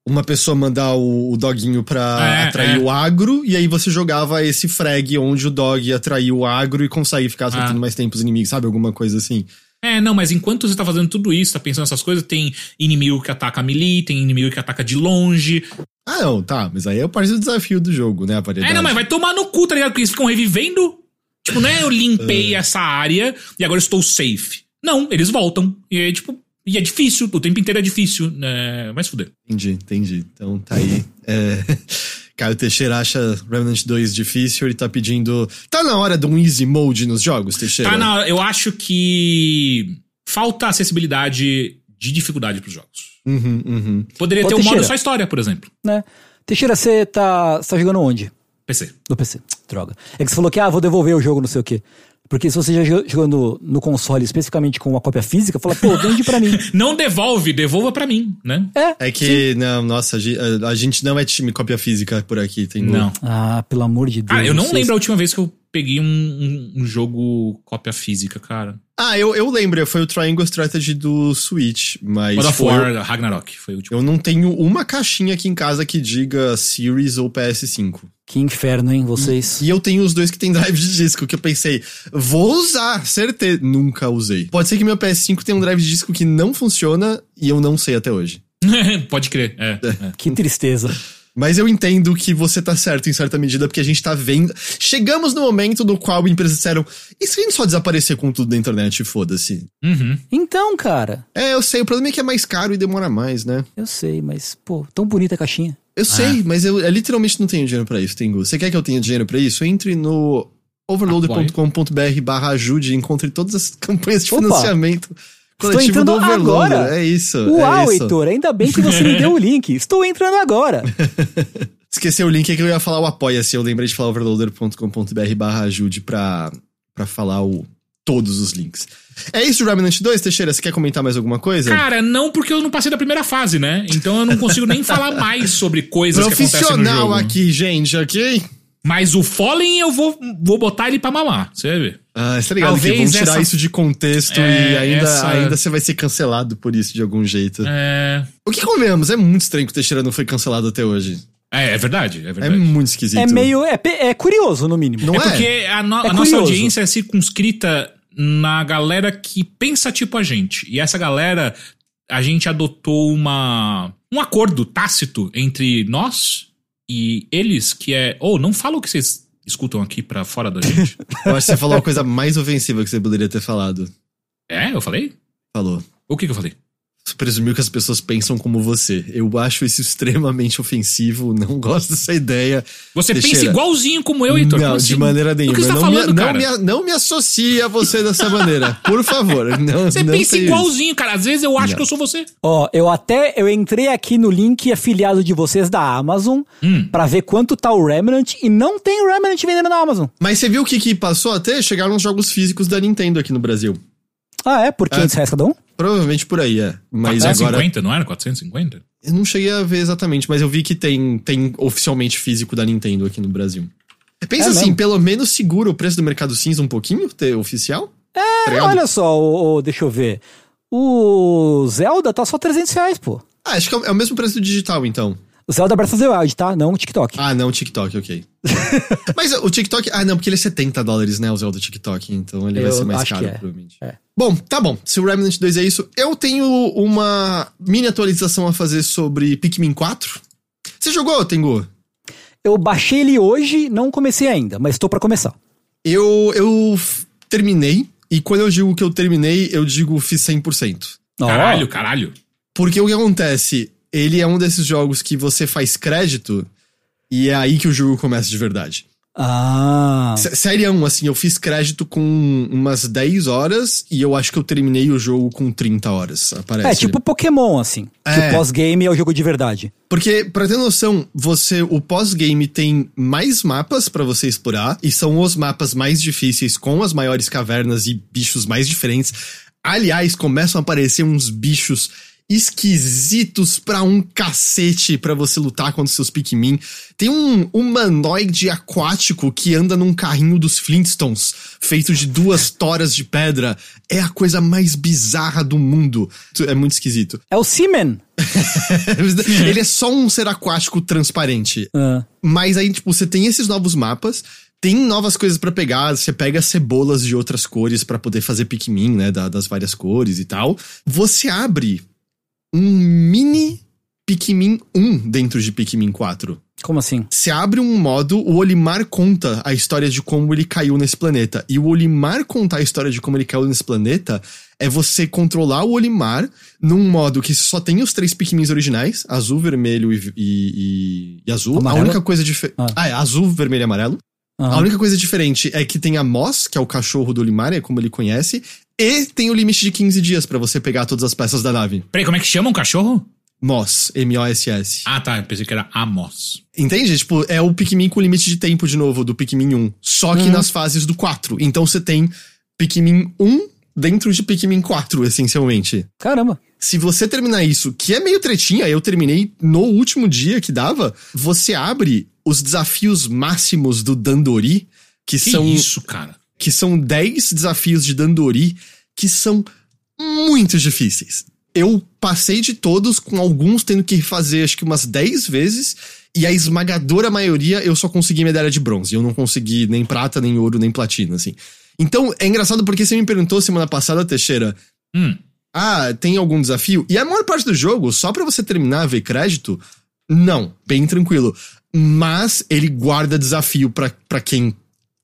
uma pessoa mandar o, o doguinho pra É, atrair é. o agro, e aí você jogava esse frag onde o dog atraía o agro e consegue ficar acertando Ah. mais tempo os inimigos, sabe? Alguma coisa assim. É, não, mas enquanto você tá fazendo tudo isso, tá pensando nessas coisas, tem inimigo que ataca melee, tem inimigo que ataca de longe. Ah, não, tá, mas aí é parte do desafio do jogo, né? A variedade. É, não, mas vai tomar no cu, tá ligado? Porque eles ficam revivendo. Tipo, não é eu limpei É. essa área e agora estou safe. Não, eles voltam. E é tipo. E é difícil, o tempo inteiro é difícil, né? Vai se fuder. Entendi, entendi. Então tá aí. É... Caio Teixeira acha Remnant 2 difícil e tá pedindo. Tá na hora de um easy mode nos jogos, Teixeira? Tá na, eu acho que falta acessibilidade de dificuldade pros jogos. Uhum, uhum. Poderia Ô, ter um modo Teixeira. só história, por exemplo. Né? Teixeira, você tá, você tá jogando onde? PC. No PC. Droga. É que você falou que, ah, vou devolver o jogo, não sei o quê. Porque se você já jo- jogando no console, especificamente com uma cópia física, fala, pô, vende pra mim. Não devolve, devolva pra mim, né? É. É que, não, nossa, a ge- a a gente não é time cópia física por aqui, tem Não. Ah, pelo amor de Deus. Cara, eu não lembro a última vez que eu peguei um, um- um jogo cópia física, cara. Ah, eu, eu lembro, foi o Triangle Strategy do Switch, mas. God of War Ragnarok foi o último. Eu não tenho uma caixinha aqui em casa que diga Series ou PS5. Que inferno, hein, vocês. E eu tenho os dois que tem drive de disco, que eu pensei, vou usar, certeza. Nunca usei. Pode ser que meu PS5 tenha um drive de disco que não funciona e eu não sei até hoje. Pode crer, é. é. Que tristeza. Mas eu entendo que você tá certo em certa medida, porque a gente tá vendo. Chegamos no momento no qual empresas disseram: e se a gente só desaparecer com tudo da internet foda-se? Uhum. Então, cara, É, eu sei, o problema é que é mais caro e demora mais, né? eu sei, mas, pô, tão bonita a caixinha. Eu sei, mas eu, eu literalmente não tenho dinheiro pra isso, Tengu. Você quer que eu tenha dinheiro pra isso? Entre no overloader.com.br barra ajude e encontre todas as campanhas de Opa. financiamento Estou entrando Overloader. agora. É isso. Uau, é isso. Heitor, ainda bem que você me deu o link. Estou entrando agora. Esqueci o link é que eu ia falar o apoia-se. Eu lembrei de falar overloader.com.br barra ajude pra, pra falar o, todos os links. É isso, Remnant 2, Teixeira. Você quer comentar mais alguma coisa? Cara, não porque eu não passei da primeira fase, né? Então eu não consigo nem falar mais sobre coisas que acontecem no Profissional jogo. aqui, gente, ok? Mas o Fallen eu vou, vou botar ele pra mamar, você vai ver. Ah, você tá ligado que Talvez vão tirar essa- isso de contexto É, e ainda, essa- ainda você vai ser cancelado por isso de algum jeito. É, O que convenhamos? É muito estranho que o Teixeira não foi cancelado até hoje. é, é verdade, é É verdade. muito esquisito. É meio. É, é curioso, no mínimo. Não É é? porque a, no- É a nossa audiência é circunscrita na galera que pensa tipo a gente. E essa galera, a gente adotou uma um acordo tácito entre nós e eles, que é, ou não fala o que vocês escutam aqui pra fora da gente. Eu acho que você falou a coisa mais ofensiva que você poderia ter falado. é, eu falei? Falou. O que que eu falei? Você presumiu que as pessoas pensam como você. Eu acho isso extremamente ofensivo, não gosto dessa ideia. Você pensa Teixeira. igualzinho como eu, Heitor. não, de assim? maneira nenhuma. que você tá não, falando, me, não, cara? me, não me associe a você dessa maneira. Por favor. Não, Você não pensa igualzinho, cara. Às vezes eu acho Não. que eu sou você. Ó, eu até eu entrei aqui no link afiliado de vocês da Amazon Hum. pra ver quanto tá o Remnant e não tem o Remnant vendendo na Amazon. Mas você viu o que, que passou até? Chegaram os jogos físicos da Nintendo aqui no Brasil. Ah, é? Por 500 reais cada um? Provavelmente por aí, é. Mas agora. 450, não era? 450? Eu não cheguei a ver exatamente, mas eu vi que tem, tem oficialmente físico da Nintendo aqui no Brasil. Pensa É assim, mesmo? pelo menos segura o preço do mercado cinza um pouquinho, ter oficial? É, É, olha só, o, o- deixa eu ver. O Zelda tá só 300 reais, pô. Ah, acho que é o- é o mesmo preço do digital, então. O Zelda Breath of the Wild, tá? Não o TikTok. Ah, não, o TikTok, ok. Mas o TikTok. Ah, não, porque ele é 70 dólares, né? O Zelda TikTok. Então ele vai Eu ser mais acho caro, que é. provavelmente. É. Bom, tá bom. Se o Remnant 2 é isso, eu tenho uma mini atualização a fazer sobre Pikmin 4. Você jogou, Tengu? Eu baixei ele hoje, não comecei ainda, mas tô pra começar. Eu, eu terminei. E quando eu digo que eu terminei, eu digo fiz 100%. Ó, Caralho, caralho. Porque o que acontece? Ele é um desses jogos que você faz crédito e é aí que o jogo começa de verdade. Ah. Sério, assim, eu fiz crédito com umas 10 horas e eu acho que eu terminei o jogo com 30 horas. Aparece. É tipo Pokémon, assim. Que É. o pós-game é o jogo de verdade. Porque, pra ter noção, você, o pós-game tem mais mapas pra você explorar, e são os mapas mais difíceis, com as maiores cavernas e bichos mais diferentes. Aliás, começam a aparecer uns bichos esquisitos pra um cacete pra você lutar contra seus Pikmin. Tem um humanoide aquático que anda num carrinho dos Flintstones, feito de duas toras de pedra. É a coisa mais bizarra do mundo. É muito esquisito. É o Seaman. Ele é só um ser aquático transparente. Ah. Mas aí, tipo, você tem esses novos mapas, tem novas coisas pra pegar, você pega cebolas de outras cores pra poder fazer Pikmin, né, da- das várias cores e tal. Você abre um mini Pikmin 1 dentro de Pikmin 4. Como assim? Você abre um modo, o Olimar conta a história de como ele caiu nesse planeta. E o Olimar contar a história de como ele caiu nesse planeta é você controlar o Olimar num modo que só tem os três Pikmins originais, azul, vermelho e, e- e azul. Amarelo? A única coisa diferente. Ah. Ah. é azul, vermelho e amarelo. Aham. A única coisa diferente é que tem a Moss, que é o cachorro do Olimar, é como ele conhece, e tem o limite de 15 dias pra você pegar todas as peças da nave. Peraí, como é que chama um cachorro? Moss, M-O-S-S. Ah, tá. Eu pensei que era Amos. Entende? Tipo, é o Pikmin com limite de tempo de novo do Pikmin 1. Só que Uhum. nas fases do 4. Então você tem Pikmin 1 dentro de Pikmin 4, essencialmente. Caramba. Se você terminar isso, que é meio tretinha, eu terminei no último dia que dava, você abre os desafios máximos do Dandori, que, Que são isso, cara? Que são 10 desafios de Dandori que são muito difíceis. Eu passei de todos, com alguns tendo que fazer acho que umas 10 vezes, e a esmagadora maioria eu só consegui medalha de bronze. Eu não consegui nem prata, nem ouro, nem platina, assim. Então, é engraçado porque você me perguntou semana passada, Teixeira, Hum. ah, tem algum desafio? E a maior parte do jogo, só pra você terminar, ver crédito, não, bem tranquilo. Mas ele guarda desafio pra quem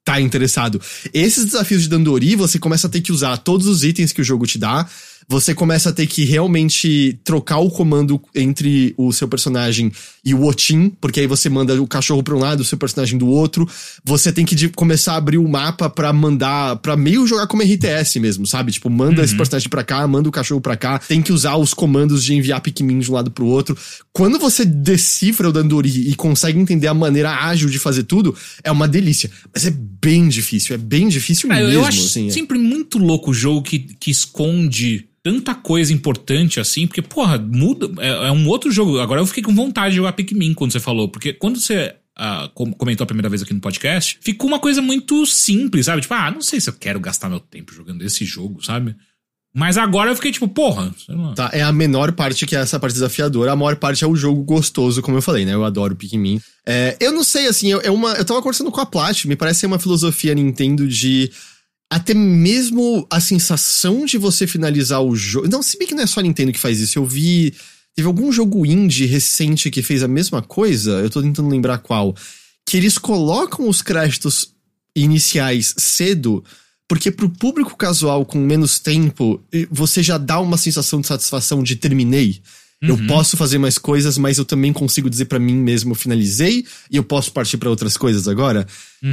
tá interessado. Esses desafios de Dandori, você começa a ter que usar todos os itens que o jogo te dá. Você começa a ter que realmente trocar o comando entre o seu personagem e o Otin, porque aí você manda o cachorro pra um lado, o seu personagem do outro. Você tem que começar a abrir o mapa pra mandar, pra meio jogar como RTS mesmo, sabe? Tipo, manda esse personagem pra cá, manda o cachorro pra cá. Tem que usar os comandos de enviar Pikmin de um lado pro outro. Quando você decifra o Dandori e consegue entender a maneira ágil de fazer tudo, é uma delícia. Mas é bem difícil, é bem difícil mesmo, eu acho assim. é. sempre muito louco o jogo que, que esconde tanta coisa importante assim, porque, porra, muda. É, é um outro jogo. Agora eu fiquei com vontade de jogar Pikmin quando você falou, porque quando você. ah, com- comentou a primeira vez aqui no podcast, ficou uma coisa muito simples, sabe? Tipo, ah, não sei se eu quero gastar meu tempo jogando esse jogo, sabe? Mas agora eu fiquei tipo, porra. Tá, é a menor parte que é essa parte desafiadora. A maior parte é o jogo gostoso, como eu falei, né? Eu adoro Pikmin. É, eu não sei, assim, é uma, eu tava conversando com a Plat, me parece ser uma filosofia Nintendo de até mesmo a sensação de você finalizar o jogo. Não, se bem que não é só a Nintendo que faz isso. Eu vi. Teve algum jogo indie recente que fez a mesma coisa. Eu tô tentando lembrar qual. Que eles colocam os créditos iniciais cedo. Porque pro público casual com menos tempo, você já dá uma sensação de satisfação de terminei. Eu posso fazer mais coisas, mas eu também consigo dizer pra mim mesmo, eu finalizei e eu posso partir pra outras coisas agora.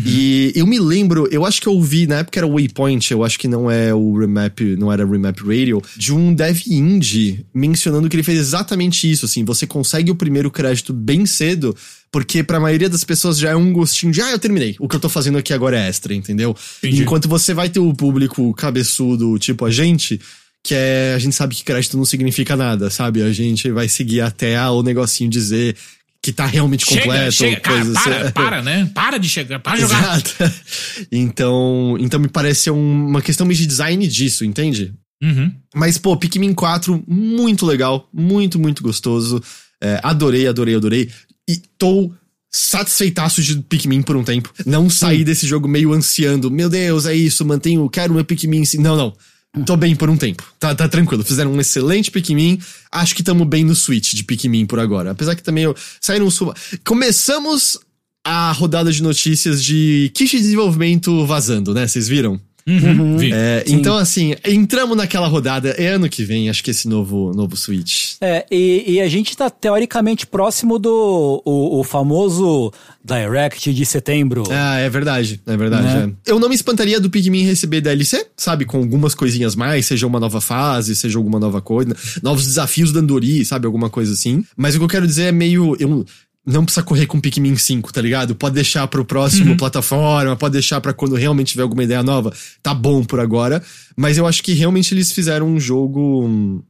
E eu me lembro, eu acho que eu ouvi, na época era o Waypoint, eu acho que não é o Remap, não era Remap Radio, de um dev indie mencionando que ele fez exatamente isso, assim, você consegue o primeiro crédito bem cedo, porque pra maioria das pessoas já é um gostinho de, ah, eu terminei, o que eu tô fazendo aqui agora é extra, entendeu? Entendi. Enquanto você vai ter o público cabeçudo, tipo a gente, que é, a gente sabe que crédito não significa nada, sabe? A gente vai seguir até ah, o negocinho dizer que tá realmente Chega, completo, chega, cara, coisa para, assim. para, né? Para de chegar, para de jogar. Exato. Então, então me parece um- uma questão meio de design disso, entende? Uhum. Mas, pô, Pikmin 4, muito legal, muito, muito gostoso. É, adorei, adorei, adorei. E tô satisfeitaço de Pikmin por um tempo. Não sair desse jogo meio ansiando. Meu Deus, é isso, mantenho, quero meu Pikmin. sim." Não, não. Tô bem por um tempo. Tá, tá tranquilo. Fizeram um excelente Pikmin. Acho que tamo bem no Switch de Pikmin por agora. Apesar que também eu, saíram. suma- Começamos a rodada de notícias de kit de desenvolvimento vazando, né? Vocês viram? Uhum. Vi. É, então, assim, entramos naquela rodada. É ano que vem, acho que esse novo, novo Switch. É, e, e a gente tá teoricamente próximo do o, o famoso Direct de setembro. Ah, é verdade, é verdade. Né? é. Eu não me espantaria do Pikmin receber DLC, sabe? Com algumas coisinhas mais, seja uma nova fase, seja alguma nova coisa, novos desafios da Andori, sabe? Alguma coisa assim. Mas o que eu quero dizer é meio. Eu, não precisa correr com Pikmin 5, tá ligado? Pode deixar pro próximo plataforma, pode deixar pra quando realmente tiver alguma ideia nova. Tá bom por agora. Mas eu acho que realmente eles fizeram um jogo. Um,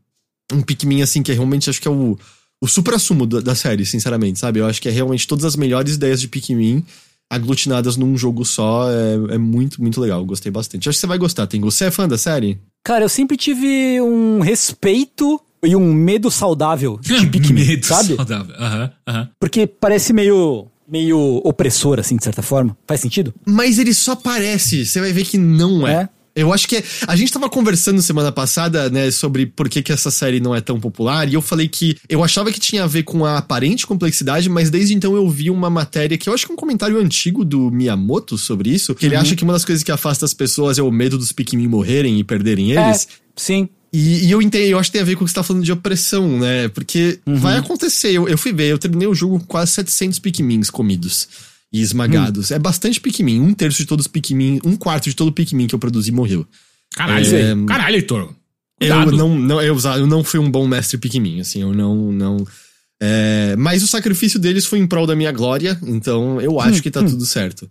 um Pikmin assim, que é realmente acho que é o, o supra-sumo da, da série, sinceramente, sabe? Eu acho que é realmente todas as melhores ideias de Pikmin aglutinadas num jogo só. É, é muito, muito legal. Gostei bastante. Acho que você vai gostar, tem Você é fã da série? Cara, eu sempre tive um respeito e um medo saudável de Pikmin, Medo sabe? saudável. Aham, aham. Porque parece meio meio opressor assim, de certa forma. Faz sentido? Mas ele só parece, você vai ver que não é. É. Eu acho que é- a gente tava conversando semana passada, né, sobre por que, que essa série não é tão popular, e eu falei que eu achava que tinha a ver com a aparente complexidade, mas desde então eu vi uma matéria que eu acho que é um comentário antigo do Miyamoto sobre isso, que ele acha que uma das coisas que afasta as pessoas é o medo dos Pikmin morrerem e perderem eles. É, sim. E, e eu entendo, eu acho que tem a ver com o que você tá falando de opressão, né? Porque vai acontecer. Eu, eu fui ver, eu terminei o jogo com quase 700 Pikmins comidos e esmagados. É bastante Pikmin. Um terço de todos os Pikmin, um quarto de todo o Pikmin que eu produzi morreu. Caralho, É, caralho, Heitor. Eu não, não, eu, eu não fui um bom mestre Pikmin, assim, eu não. não é, mas o sacrifício deles foi em prol da minha glória, então eu acho que tá tudo certo.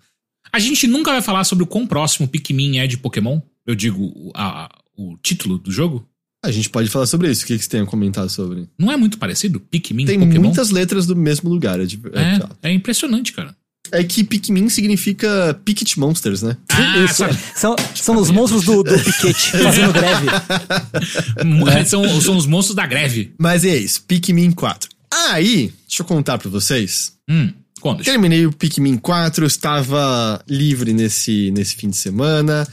A gente nunca vai falar sobre o quão próximo Pikmin é de Pokémon. Eu digo, o- a- o título do jogo. A gente pode falar sobre isso. O que, que você tem a comentar sobre? Não é muito parecido? Pikmin Tem Pokémon? muitas letras do mesmo lugar. É, de- é, É, é impressionante, cara. é que Pikmin significa Picket Monsters, né? Ah, Isso, são, são os monstros do, do piquete fazendo greve. são, são os monstros da greve. Mas é isso, Pikmin 4. Aí, deixa eu contar pra vocês. Hum, conta. Terminei o Pikmin 4, eu estava livre nesse, nesse fim de semana.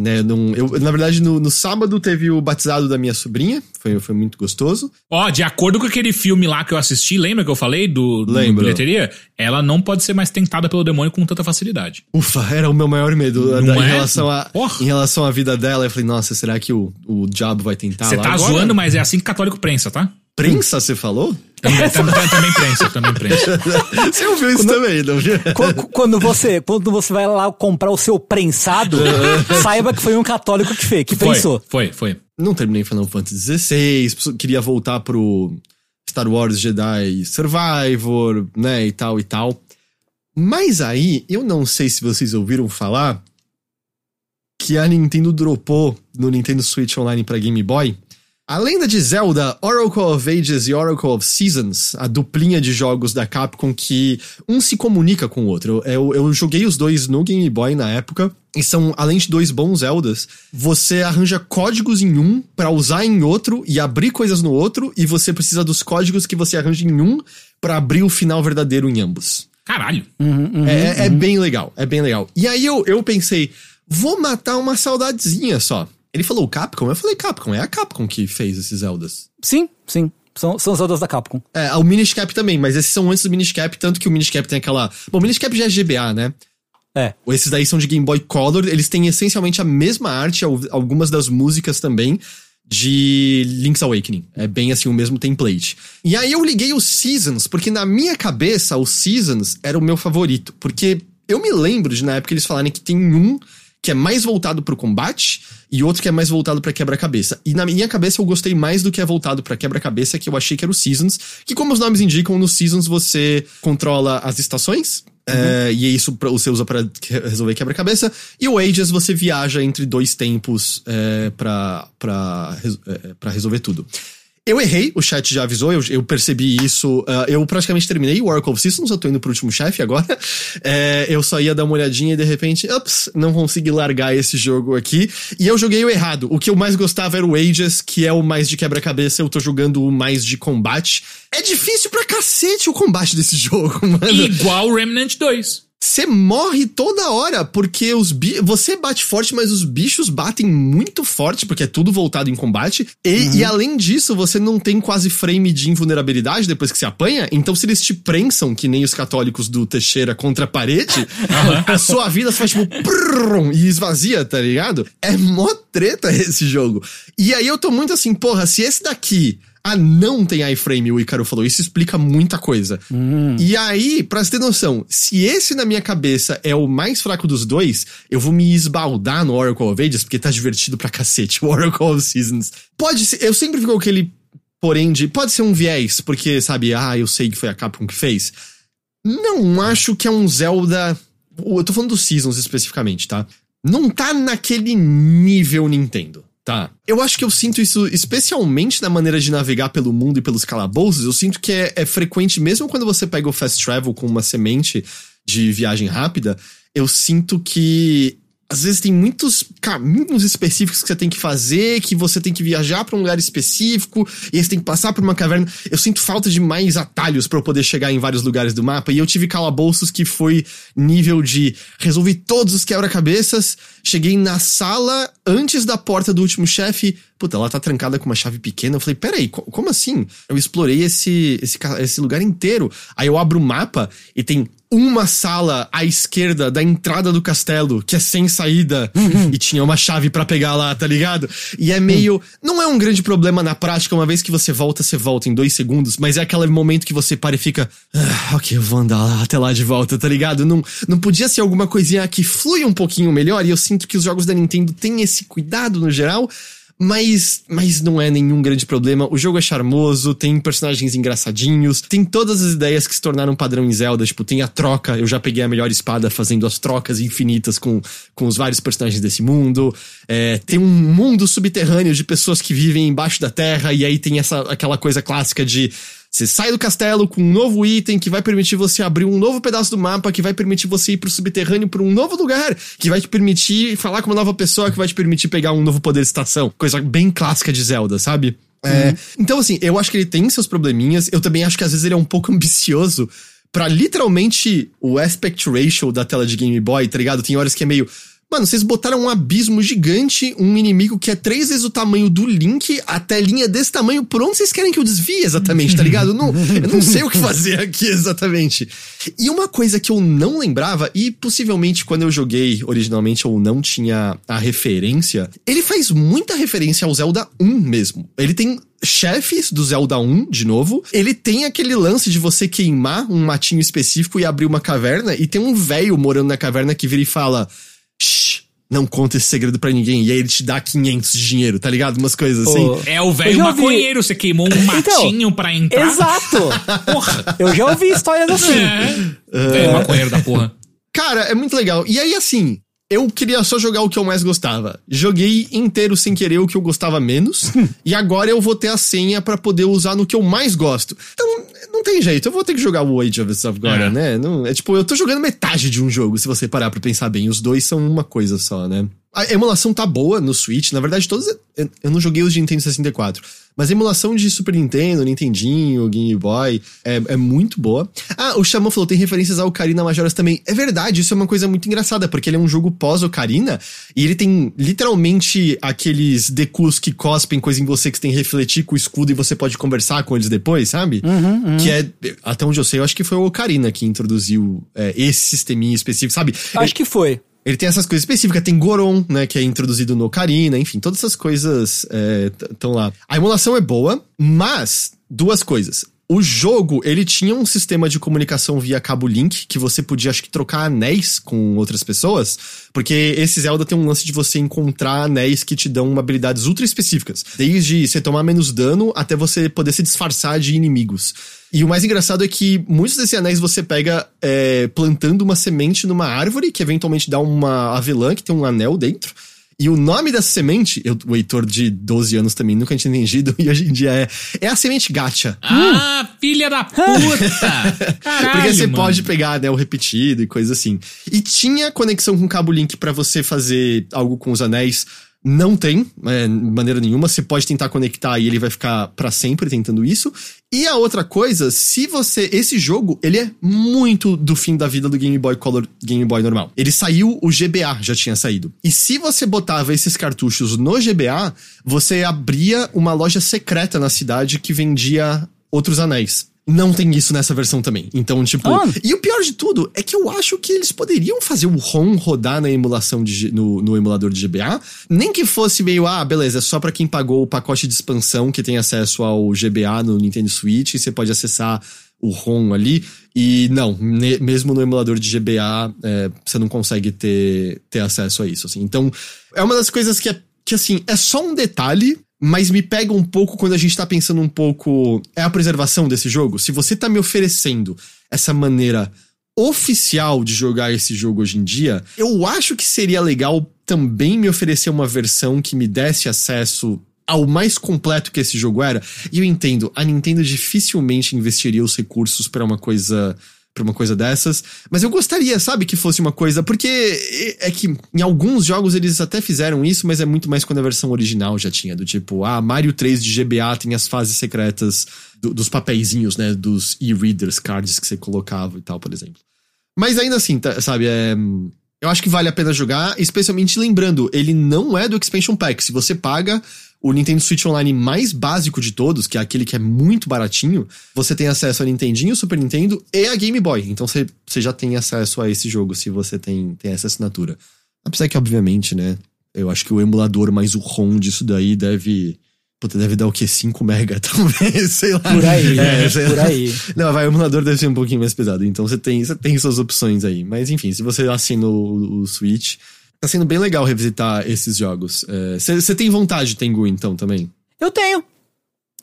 Né, num- eu, na verdade, no, no sábado teve o batizado da minha sobrinha, foi, foi muito gostoso. Ó, de acordo com aquele filme lá que eu assisti, lembra que eu falei do, do Lembro. bilheteria? Ela não pode ser mais tentada pelo demônio com tanta facilidade. Ufa, era o meu maior medo da- em, é? relação a, Porra. em relação à vida dela. Eu falei, nossa, será que o, o diabo vai tentar Você tá agora? zoando, mas é assim que católico prensa, tá? Prensa, você falou? Também, tam- tam- também prensa, também prensa. Você ouviu isso também, não viu? Qu- Quando você, quando você vai lá comprar o seu prensado, saiba que foi um católico que fez, que Foi, prensou. foi, foi. Não terminei Final Fantasy XVI, queria voltar pro Star Wars Jedi Survivor, né, e tal e tal. Mas aí, eu não sei se vocês ouviram falar que a Nintendo dropou no Nintendo Switch Online pra Game Boy. A lenda de Zelda, Oracle of Ages e Oracle of Seasons, a duplinha de jogos da Capcom que um se comunica com o outro. Eu, eu joguei os dois no Game Boy na época, e são, além de dois bons Zeldas, você arranja códigos em um pra usar em outro e abrir coisas no outro, e você precisa dos códigos que você arranja em um pra abrir o final verdadeiro em ambos. Caralho. É, é bem legal, é bem legal. E aí eu, eu pensei, vou matar uma saudadezinha só. Ele falou Capcom? Eu falei Capcom, é a Capcom que fez esses Zeldas. Sim, sim. São, são os Zeldas da Capcom. É, o Minish Cap também, mas esses são antes do Minish Cap, tanto que o Minish Cap tem aquela. Bom, o Minish Cap já é GBA, né? É. Esses daí são de Game Boy Color, eles têm essencialmente a mesma arte, al- algumas das músicas também, de Link's Awakening. É bem assim o mesmo template. E aí eu liguei o Seasons, porque na minha cabeça o Seasons era o meu favorito. Porque eu me lembro de na época eles falarem que tem um que é mais voltado pro combate e outro que é mais voltado pra quebra-cabeça. E na minha cabeça eu gostei mais do que é voltado pra quebra-cabeça, que eu achei que era o Seasons, que como os nomes indicam, no Seasons você controla as estações, é, e é isso pra- você usa pra que- resolver quebra-cabeça, e o Ages você viaja entre dois tempos é, res- é, pra resolver tudo. Eu errei, o chat já avisou, eu, eu percebi isso. ah, eu praticamente terminei o Oracle of Systems, eu tô indo pro último chefe agora. É, eu só ia dar uma olhadinha e de repente, ups, não consegui largar esse jogo aqui. E eu joguei o errado. O que eu mais gostava era o Ages, que é o mais de quebra-cabeça, eu tô jogando o mais de combate. É difícil pra cacete o combate desse jogo, mano. Igual Remnant 2. Você morre toda hora, porque os bi você bate forte, mas os bichos batem muito forte, porque é tudo voltado em combate. E, e além disso, você não tem quase frame de invulnerabilidade depois que você apanha. Então, se eles te prensam, que nem os católicos do Teixeira contra a parede, a sua vida faz tipo prrrum, e esvazia, tá ligado? É mó treta esse jogo. E aí eu tô muito assim, porra, se esse daqui. Ah, não tem iframe, o Icaro falou. Isso explica muita coisa. E aí, pra você ter noção, se esse na minha cabeça é o mais fraco dos dois, eu vou me esbaldar no Oracle of Ages, porque tá divertido pra cacete, o Oracle of Seasons. Pode ser, eu sempre fico com aquele porém de, pode ser um viés, porque, sabe, ah, eu sei que foi a Capcom que fez. Não acho que é um Zelda. Eu tô falando dos Seasons especificamente, tá? Não tá naquele nível Nintendo, tá? Eu acho que eu sinto isso especialmente na maneira de navegar pelo mundo e pelos calabouços. Eu sinto que é, é frequente, mesmo quando você pega o Fast Travel com uma semente de viagem rápida, eu sinto que às vezes tem muitos caminhos específicos que você tem que fazer, que você tem que viajar pra um lugar específico, e aí você tem que passar por uma caverna. Eu sinto falta de mais atalhos pra eu poder chegar em vários lugares do mapa, e eu tive calabouços que foi nível de resolvi todos os quebra-cabeças, cheguei na sala antes da porta do último chefe, puta, ela tá trancada com uma chave pequena. Eu falei, peraí, co- como assim? Eu explorei esse, esse, esse lugar inteiro. Aí eu abro o mapa e tem uma sala à esquerda da entrada do castelo, que é sem saída, e tinha uma chave pra pegar lá, tá ligado? E é meio. Não é um grande problema na prática, uma vez que você volta, você volta em dois segundos, mas é aquele momento que você para e fica. "Ah, ok, eu vou andar lá, até lá de volta, tá ligado? Não, não podia ser alguma coisinha que flui um pouquinho melhor, e eu sinto que os jogos da Nintendo têm esse cuidado no geral. Mas, mas não é nenhum grande problema. O jogo é charmoso, tem personagens engraçadinhos, tem todas as ideias que se tornaram padrão em Zelda. Tipo, tem a troca. Eu já peguei a melhor espada fazendo as trocas infinitas com, com os vários personagens desse mundo. É, tem um mundo subterrâneo de pessoas que vivem embaixo da terra, e aí tem essa, aquela coisa clássica de. Você sai do castelo com um novo item que vai permitir você abrir um novo pedaço do mapa, que vai permitir você ir pro subterrâneo pra um novo lugar, que vai te permitir falar com uma nova pessoa, que vai te permitir pegar um novo poder de estação. Coisa bem clássica de Zelda, sabe? É, então, assim, eu acho que ele tem seus probleminhas. Eu também acho que às vezes ele é um pouco ambicioso pra literalmente o aspect ratio da tela de Game Boy, tá ligado? Tem horas que é meio. Mano, vocês botaram um abismo gigante, um inimigo que é três vezes o tamanho do Link, a telinha desse tamanho, por onde vocês querem que eu desvie exatamente, tá ligado? Eu não, eu não sei o que fazer aqui exatamente. E uma coisa que eu não lembrava, e possivelmente quando eu joguei originalmente eu não tinha a referência, ele faz muita referência ao Zelda 1 mesmo. Ele tem chefes do Zelda 1, de novo. Ele tem aquele lance de você queimar um matinho específico e abrir uma caverna, e tem um velho morando na caverna que vira e fala: não conta esse segredo pra ninguém. E aí ele te dá 500 de dinheiro, tá ligado? Umas coisas assim. Ô, É o velho maconheiro, você queimou um matinho pra entrar. Exato! Porra. Eu já ouvi histórias assim. É. Velho maconheiro da porra. Cara, é muito legal. E aí, assim, eu queria só jogar o que eu mais gostava. Joguei inteiro sem querer o que eu gostava menos. e agora eu vou ter a senha pra poder usar no que eu mais gosto. Então, não tem jeito. Eu vou ter que jogar o Age of agora, É. né? Não, é tipo, eu tô jogando metade de um jogo, se você parar pra pensar bem. Os dois são uma coisa só, né? A emulação tá boa no Switch. Na verdade, todos. Eu eu não joguei os de Nintendo 64. Mas a emulação de Super Nintendo, Nintendinho, Game Boy é, é muito boa. Ah, o Xamã falou, tem referências ao Ocarina Majoras também. É verdade, isso é uma coisa muito engraçada, porque ele é um jogo pós-Ocarina e ele tem literalmente aqueles decus que cospem coisa em você que você tem que refletir com o escudo e você pode conversar com eles depois, sabe? Que é, até onde eu sei, eu acho que foi o Ocarina que introduziu é, esse sisteminha específico, sabe? Acho que foi. Ele tem essas coisas específicas, tem Goron, né, que é introduzido no Ocarina, enfim, todas essas coisas estão lá. A emulação é boa, mas duas coisas. O jogo, ele tinha um sistema de comunicação via cabo link, que você podia, acho que, trocar anéis com outras pessoas, porque esse Zelda tem um lance de você encontrar anéis que te dão habilidades ultra específicas. Desde você tomar menos dano até você poder se disfarçar de inimigos. E o mais engraçado é que muitos desses anéis você pega é, plantando uma semente numa árvore, que eventualmente dá uma avelã que tem um anel dentro. E o nome dessa semente, eu, o Heitor de 12 anos também nunca tinha entendido, e hoje em dia é. É a semente gacha. Ah, filha da puta! Caralho, Porque você mano. pode pegar anel repetido e coisa assim. E tinha conexão com cabo link pra você fazer algo com os anéis. Não tem, é, maneira nenhuma. Você pode tentar conectar e ele vai ficar pra sempre tentando isso. E a outra coisa, se você. Esse jogo, ele é muito do fim da vida do Game Boy Color Game Boy normal. Ele saiu, o GBA já tinha saído. E se você botava esses cartuchos no GBA, você abria uma loja secreta na cidade que vendia outros anéis. Não tem isso nessa versão também. Então, tipo. Ah. E o pior de tudo é que eu acho que eles poderiam fazer o ROM rodar na emulação de, no, no emulador de GBA. Nem que fosse meio, ah, beleza, é só pra quem pagou o pacote de expansão que tem acesso ao GBA no Nintendo Switch e você pode acessar o ROM ali. E não, ne- mesmo no emulador de GBA, é, você não consegue ter, ter acesso a isso. Assim. Então, é uma das coisas que é que assim, é só um detalhe, mas me pega um pouco quando a gente tá pensando um pouco. É a preservação desse jogo. Se você tá me oferecendo essa maneira oficial de jogar esse jogo hoje em dia, eu acho que seria legal também me oferecer uma versão que me desse acesso ao mais completo que esse jogo era. E eu entendo, a Nintendo dificilmente investiria os recursos pra uma coisa pra uma coisa dessas. Mas eu gostaria, sabe, que fosse uma coisa. Porque é que em alguns jogos eles até fizeram isso, mas é muito mais quando a versão original já tinha. Do tipo, ah, Mario 3 de GBA tem as fases secretas do- dos papeizinhos, né? Dos e-readers cards que você colocava e tal, por exemplo. Mas ainda assim, tá- sabe, é. Eu acho que vale a pena jogar, especialmente lembrando, ele não é do Expansion Pack. Se você paga o Nintendo Switch Online mais básico de todos, que é aquele que é muito baratinho, você tem acesso a Nintendinho, Super Nintendo e a Game Boy. Então você, você já tem acesso a esse jogo se você tem, tem essa assinatura. Apesar que, obviamente, né? Eu acho que o emulador mais o ROM disso daí deve. Puta, deve dar o quê? 5 mega, talvez, sei lá. Por aí, É, sei por lá. aí. Não, vai, o emulador deve ser um pouquinho mais pesado. Então você tem, você tem suas opções aí. Mas enfim, se você assina o, o Switch, tá sendo bem legal revisitar esses jogos. Você tem vontade, Tengu, então, também? Eu tenho.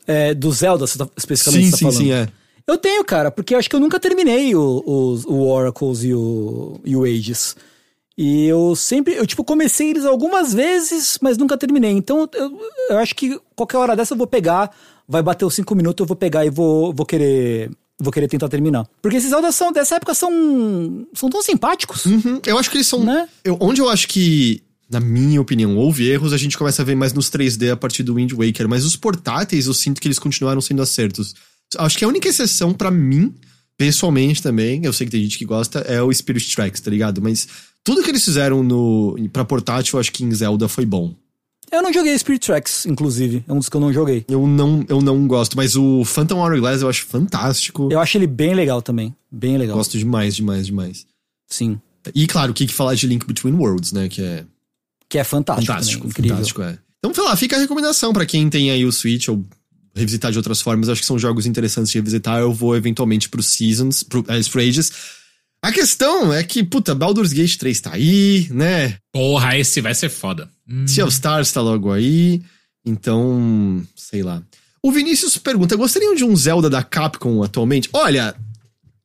É, do Zelda, você tá, especificamente sim, tá sim, falando. sim, é. Eu tenho, cara, porque eu acho que eu nunca terminei o, os- o Oracles e o, e o Ages. E eu sempre, eu tipo, comecei eles algumas vezes, mas nunca terminei. Então eu, eu acho que qualquer hora dessa eu vou pegar, vai bater os cinco minutos, eu vou pegar e vou, vou querer. Vou querer tentar terminar. Porque esses Zelda são, dessa época são. são tão simpáticos. Uhum, Eu acho que eles são. Né? eu- onde eu acho que, na minha opinião, houve erros, a gente começa a ver mais nos 3D a partir do Wind Waker. Mas os portáteis, eu sinto que eles continuaram sendo acertos. Acho que a única exceção pra mim, pessoalmente também, eu sei que tem gente que gosta, é o Spirit Tracks, tá ligado? Mas tudo que eles fizeram no pra portátil, eu acho que em Zelda foi bom. Eu não joguei Spirit Tracks, inclusive. É um dos que eu não joguei. Eu não, eu não gosto, mas o Phantom Hourglass eu acho fantástico. Eu acho ele bem legal também. Bem legal. gosto demais, demais, demais. Sim. E claro, o que que falar de Link Between Worlds, né? Que é Que é fantástico. fantástico, também, incrível. fantástico, é. Então, sei lá, fica a recomendação pra quem tem aí o Switch ou revisitar de outras formas. Acho que são jogos interessantes de revisitar. Eu vou eventualmente pro Seasons, pro, é, pro Ages. A questão é que, puta, Baldur's Gate 3 tá aí, né? Porra, esse vai ser foda. Hum. Sea of Stars tá logo aí. Então, sei lá. O Vinícius pergunta: gostariam de um Zelda da Capcom atualmente? Olha,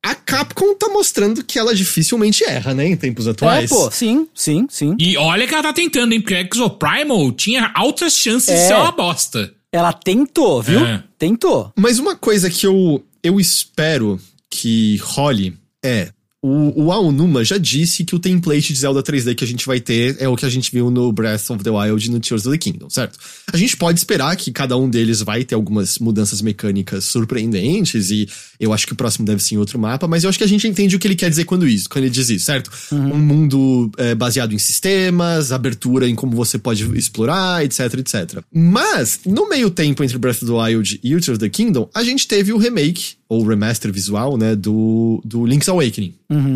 a Capcom tá mostrando que ela dificilmente erra, né, em tempos É, atuais. pô, sim, sim, sim. E olha que ela tá tentando, hein? Porque Exoprimal tinha altas chances de É. ser uma bosta. Ela tentou, viu? É. Tentou. Mas uma coisa que eu, eu espero que role é. O, o Aonuma já disse que o template de Zelda 3D que a gente vai ter é o que a gente viu no Breath of the Wild e no Tears of the Kingdom, certo? A gente pode esperar que cada um deles vai ter algumas mudanças mecânicas surpreendentes e eu acho que o próximo deve ser em outro mapa, mas eu acho que a gente entende o que ele quer dizer quando, isso, quando ele diz isso, certo? Um mundo é, baseado em sistemas, abertura em como você pode explorar, etc, etc. Mas, no meio tempo entre Breath of the Wild e o Tears of the Kingdom, a gente teve o remake, ou remaster visual, né, do, do Link's Awakening.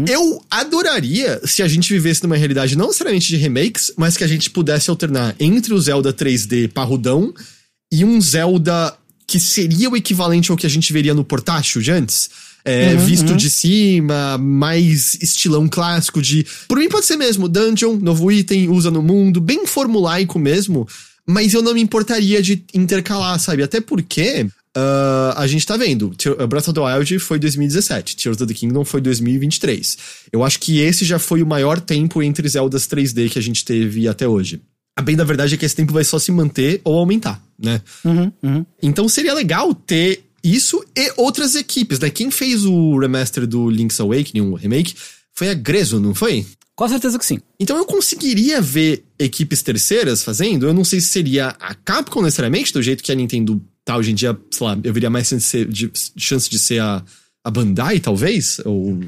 Eu adoraria se a gente vivesse numa realidade não necessariamente de remakes, mas que a gente pudesse alternar entre o Zelda 3D parrudão e um Zelda que seria o equivalente ao que a gente veria no portátil de antes. É, visto de cima, mais estilão clássico de. Por mim pode ser mesmo, dungeon, novo item, usa no mundo, bem formulaico mesmo, mas eu não me importaria de intercalar, sabe? Até porque ah, a gente tá vendo, Te- Breath of the Wild foi 2017, Tears of the Kingdom foi 2023. Eu acho que esse já foi o maior tempo entre Zeldas 3D que a gente teve até hoje. A bem da verdade é que esse tempo vai só se manter ou aumentar, né? Uhum, uhum. Então seria legal ter isso e outras equipes, né? Quem fez o remaster do Link's Awakening, o remake, foi a Grezzo, não foi? Com certeza que sim. Então eu conseguiria ver equipes terceiras fazendo. Eu não sei se seria a Capcom necessariamente, do jeito que a Nintendo tá hoje em dia, sei lá, eu veria mais chance de chance de ser a, a Bandai, talvez, ou,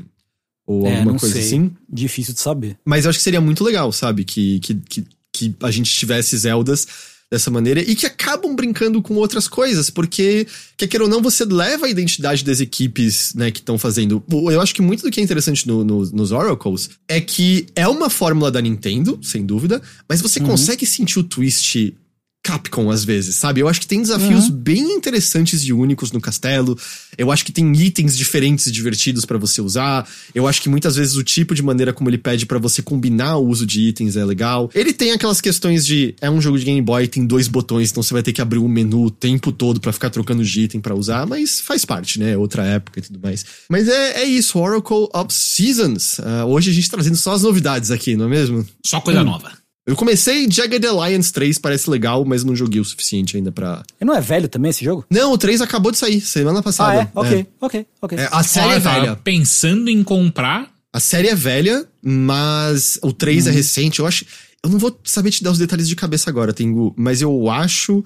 ou É, alguma coisa sei. assim. Difícil de saber. Mas eu acho que seria muito legal, sabe? Que, que, que, que a gente tivesse Zeldas dessa maneira e que acabam brincando com outras coisas, porque, quer queira ou não, você leva a identidade das equipes, né, que estão fazendo. Eu acho que muito do que é interessante no- no- nos Oracles é que é uma fórmula da Nintendo, sem dúvida, mas você consegue sentir o twist Capcom às vezes, sabe? Eu acho que tem desafios bem interessantes e únicos no castelo. Eu acho que tem itens diferentes e divertidos pra você usar. Eu acho que muitas vezes o tipo de maneira como ele pede pra você combinar o uso de itens é legal. Ele tem aquelas questões de é um jogo de Game Boy, tem dois botões, então você vai ter que abrir o menu o tempo todo pra ficar trocando de item pra usar, mas faz parte, né? Outra época e tudo mais. Mas é, é isso, Oracle of Seasons. Ah, hoje a gente trazendo só as novidades aqui, não é mesmo? Só coisa nova. Eu comecei Jagged Alliance 3, parece legal, mas não joguei o suficiente ainda pra. E não é velho também esse jogo? Não, o 3 acabou de sair, semana Ah, passada. é? Ok, ok, ok. É, a série Olha, é eu tava velha. pensando em comprar. A série é velha, mas o 3 Uhum. é recente. Eu acho. Eu não vou saber te dar os detalhes de cabeça agora, Tengu, mas eu acho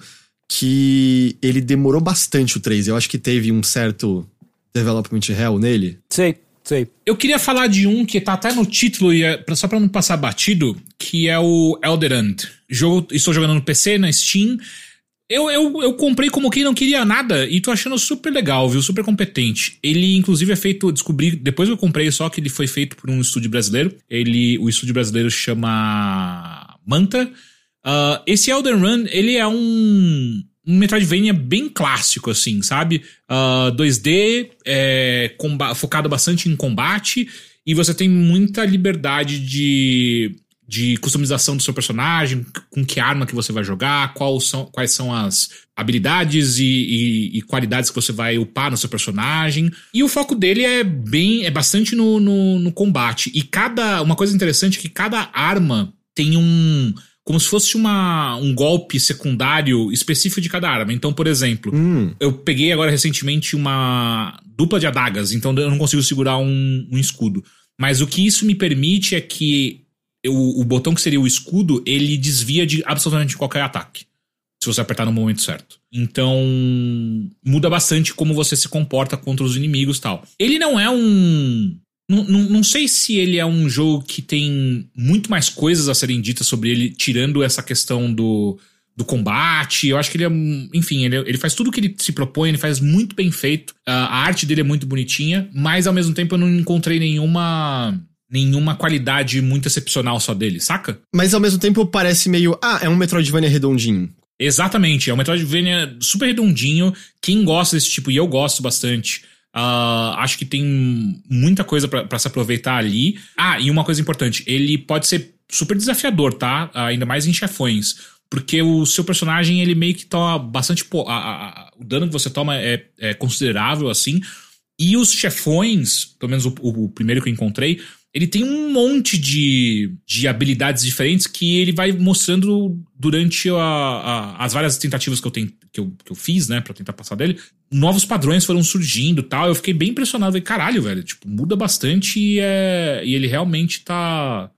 que ele demorou bastante o 3. Eu acho que teve um certo development hell nele. Sei, sei. Eu queria falar de um que tá até no título, e é, só pra não passar batido, que é o Elderand. Jogo, estou jogando no PC, na Steam. Eu, eu, eu comprei como quem não queria nada e tô achando super legal, viu? Super competente. Ele, inclusive, é feito, descobri, depois eu comprei só que ele foi feito por um estúdio brasileiro. Ele, o estúdio brasileiro chama Manta. Ah, esse Elden Run, ele é um, um Metroidvania bem clássico, assim, sabe? Ah, 2D, é, focado bastante em combate, e você tem muita liberdade de, de customização do seu personagem, com que arma que você vai jogar, qual são, quais são as habilidades e, e- e qualidades que você vai upar no seu personagem. E o foco dele é bem, é bastante no, no, no combate. E cada, uma coisa interessante é que cada arma tem um como se fosse uma, um golpe secundário específico de cada arma. Então, por exemplo, Hum. eu peguei agora recentemente uma dupla de adagas, então eu não consigo segurar um, um escudo. Mas o que isso me permite é que eu- o botão que seria o escudo, ele desvia de absolutamente qualquer ataque. Se você apertar no momento certo. Então, muda bastante como você se comporta contra os inimigos e tal. Ele não é um. Não, não, não sei se ele é um jogo que tem muito mais coisas a serem ditas sobre ele, tirando essa questão do, do combate. Eu acho que ele é. Enfim, ele, ele faz tudo o que ele se propõe, ele faz muito bem feito. A arte dele é muito bonitinha, mas ao mesmo tempo eu não encontrei nenhuma. Nenhuma qualidade muito excepcional só dele, saca? Mas ao mesmo tempo parece meio. Ah, é um Metroidvania redondinho. Exatamente, é um Metroidvania super redondinho. Quem gosta desse tipo, e eu gosto bastante, ah, acho que tem muita coisa pra se aproveitar ali. Ah, e uma coisa importante, ele pode ser super desafiador, tá? Ah, ainda mais em chefões. Porque o seu personagem, ele meio que toma bastante. a- a- o dano que você toma é, é considerável, assim. E os chefões, pelo menos o, o- o primeiro que eu encontrei, ele tem um monte de, de habilidades diferentes que ele vai mostrando durante a- a- as várias tentativas que eu, ten- que eu, que eu fiz, né, pra tentar passar dele. Novos padrões foram surgindo tal. Eu fiquei bem impressionado. Falei, caralho, velho, tipo, muda bastante e, é, e ele realmente tá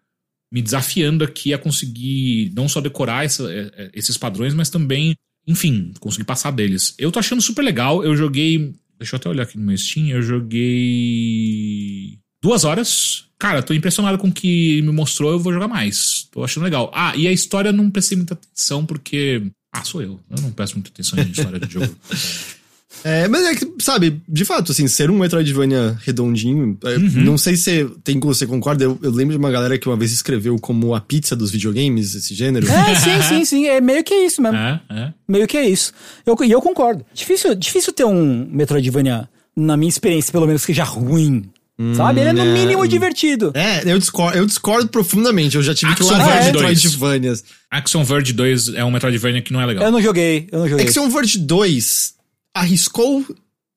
me desafiando aqui a conseguir não só decorar essa- é, é, esses padrões, mas também, enfim, conseguir passar deles. Eu tô achando super legal. Eu joguei. Deixa eu até olhar aqui no meu Steam. Eu joguei. Duas horas. Cara, tô impressionado com o que me mostrou. Eu vou jogar mais. Tô achando legal. Ah, e a história eu não prestei muita atenção porque. Ah, sou eu. Eu não presto muita atenção em história de jogo. É, mas é que, sabe, de fato, assim, ser um Metroidvania redondinho, é, Uhum. não sei se tem como você concorda, eu, eu lembro de uma galera que uma vez escreveu como a pizza dos videogames, esse gênero. É, sim, sim, sim. É meio que isso mesmo. é, é. Meio que é isso. Eu, e eu concordo. Difícil, difícil ter um Metroidvania, na minha experiência, pelo menos, que seja ruim. Sabe? Ele é no é. mínimo divertido. É, eu discordo, eu discordo profundamente, eu já tive que Axiom largar Verge Metroidvanias. Axiom Verge 2 é um Metroidvania que não é legal. Eu não joguei, eu não joguei. Axiom Verge 2 arriscou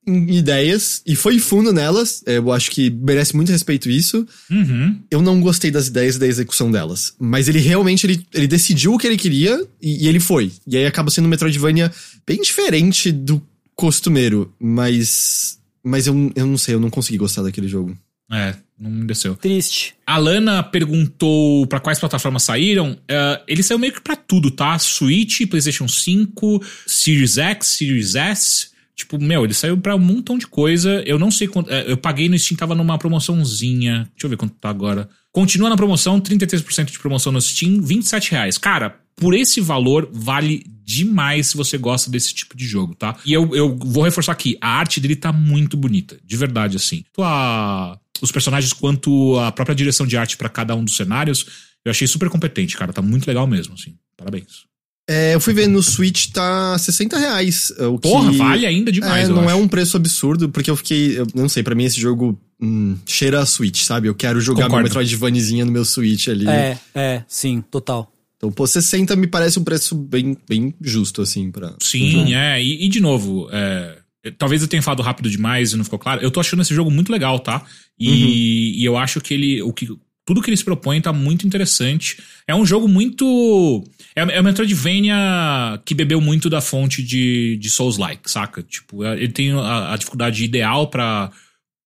em ideias e foi fundo nelas, eu acho que merece muito respeito isso. Uhum. Eu não gostei das ideias e da execução delas. Mas ele realmente ele, ele decidiu o que ele queria e, e ele foi. E aí acaba sendo um Metroidvania bem diferente do costumeiro. Mas. Mas eu, eu não sei, eu não consegui gostar daquele jogo. É, não me desceu. Triste. A Lana perguntou pra quais plataformas saíram. É, ele saiu meio que pra tudo, tá? Switch, PlayStation 5, Series X, Series S. Tipo, meu, ele saiu pra um montão de coisa. Eu não sei quanto. é, eu paguei no Steam, tava numa promoçãozinha. Deixa eu ver quanto tá agora. Continua na promoção, 33% de promoção no Steam, 27 reais. Cara, por esse valor, vale demais se você gosta desse tipo de jogo, tá? E eu, eu vou reforçar aqui, a arte dele tá muito bonita, de verdade, assim. Tanto a- os personagens quanto a própria direção de arte pra cada um dos cenários, eu achei super competente, cara. Tá muito legal mesmo, assim. Parabéns. É, eu fui ver no Switch, tá 60 reais. é, O Porra, que, vale ainda demais, É, não acho. é um preço absurdo, porque eu fiquei. Eu não sei, pra mim esse jogo hum, cheira a Switch, sabe? Eu quero jogar Concordo. meu Metroidvaniazinha no meu Switch ali. É, é, sim, total. Então, pô, 60 me parece um preço bem, bem justo, assim, pra. Sim, é. E, e de novo, é, talvez eu tenha falado rápido demais e não ficou claro. Eu tô achando esse jogo muito legal, tá? E, e eu acho que ele. O que, tudo que ele se propõe tá muito interessante. É um jogo muito. É, é um Metroidvania que bebeu muito da fonte de, de Souls-like, saca? Tipo, é- ele tem a, a dificuldade ideal pra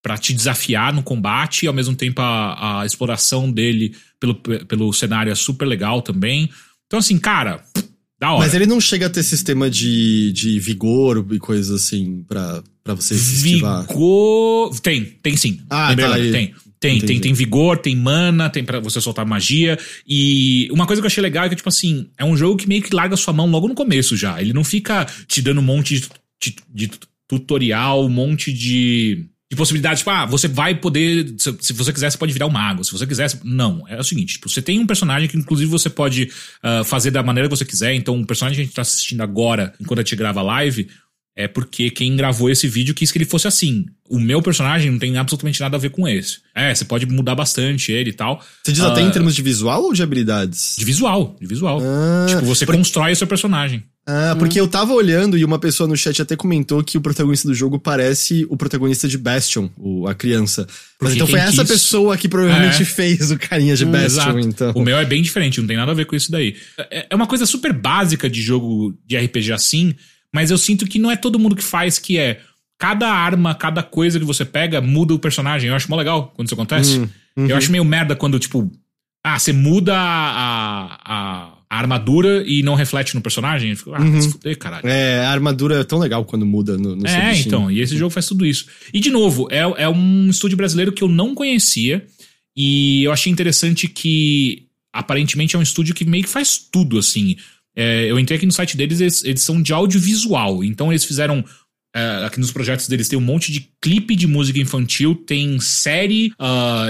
para te desafiar no combate e ao mesmo tempo a, a exploração dele pelo, pelo cenário é super legal também. Então, assim, cara, da hora. Mas ele não chega a ter sistema de, de vigor e coisas assim pra, pra você se esquivar. Vigor. Tem, tem sim. Ah, Lembrei tá aí. Tem. Tem, Entendi. tem, tem vigor, tem mana, tem pra você soltar magia. E uma coisa que eu achei legal é que, tipo assim, é um jogo que meio que larga sua mão logo no começo já. Ele não fica te dando um monte de, de- de tutorial, um monte de, de possibilidades. Tipo, ah, você vai poder. Se, se você quiser, você pode virar um mago. Se você quiser. você- Não. É o seguinte: tipo, você tem um personagem que, inclusive, você pode ah, fazer da maneira que você quiser. Então, o personagem que a gente tá assistindo agora, enquanto a gente grava a live, é porque quem gravou esse vídeo quis que ele fosse assim. O meu personagem não tem absolutamente nada a ver com esse. É, você pode mudar bastante ele e tal. Você diz até em Ah, termos de visual ou de habilidades? De visual, de visual. Ah, tipo, você constrói o seu personagem. Ah, porque eu tava olhando e uma pessoa no chat até comentou que o protagonista do jogo parece o protagonista de Bastion, o, a criança. Mas Porque então foi essa quis- pessoa que provavelmente É. fez o carinha de Bastion, Exato. então. O meu é bem diferente, não tem nada a ver com isso daí. É é uma coisa super básica de jogo de RPG assim, mas eu sinto que não é todo mundo que faz, que é cada arma, cada coisa que você pega muda o personagem. Eu acho mó legal quando isso acontece. Hum, uhum. Eu acho meio merda quando, tipo, ah, você muda a, a, a armadura e não reflete no personagem. Fico, ah, Uhum. se fuder, caralho. É, a armadura é tão legal quando muda no, no É, então, e esse jogo faz tudo isso. E, de novo, é, é um estúdio brasileiro que eu não conhecia, e eu achei interessante que, aparentemente, é um estúdio que meio que faz tudo, assim. É, eu entrei aqui no site deles, eles, eles são de audiovisual, então eles fizeram. é, aqui nos projetos deles tem um monte de clipe de música infantil, tem série ah,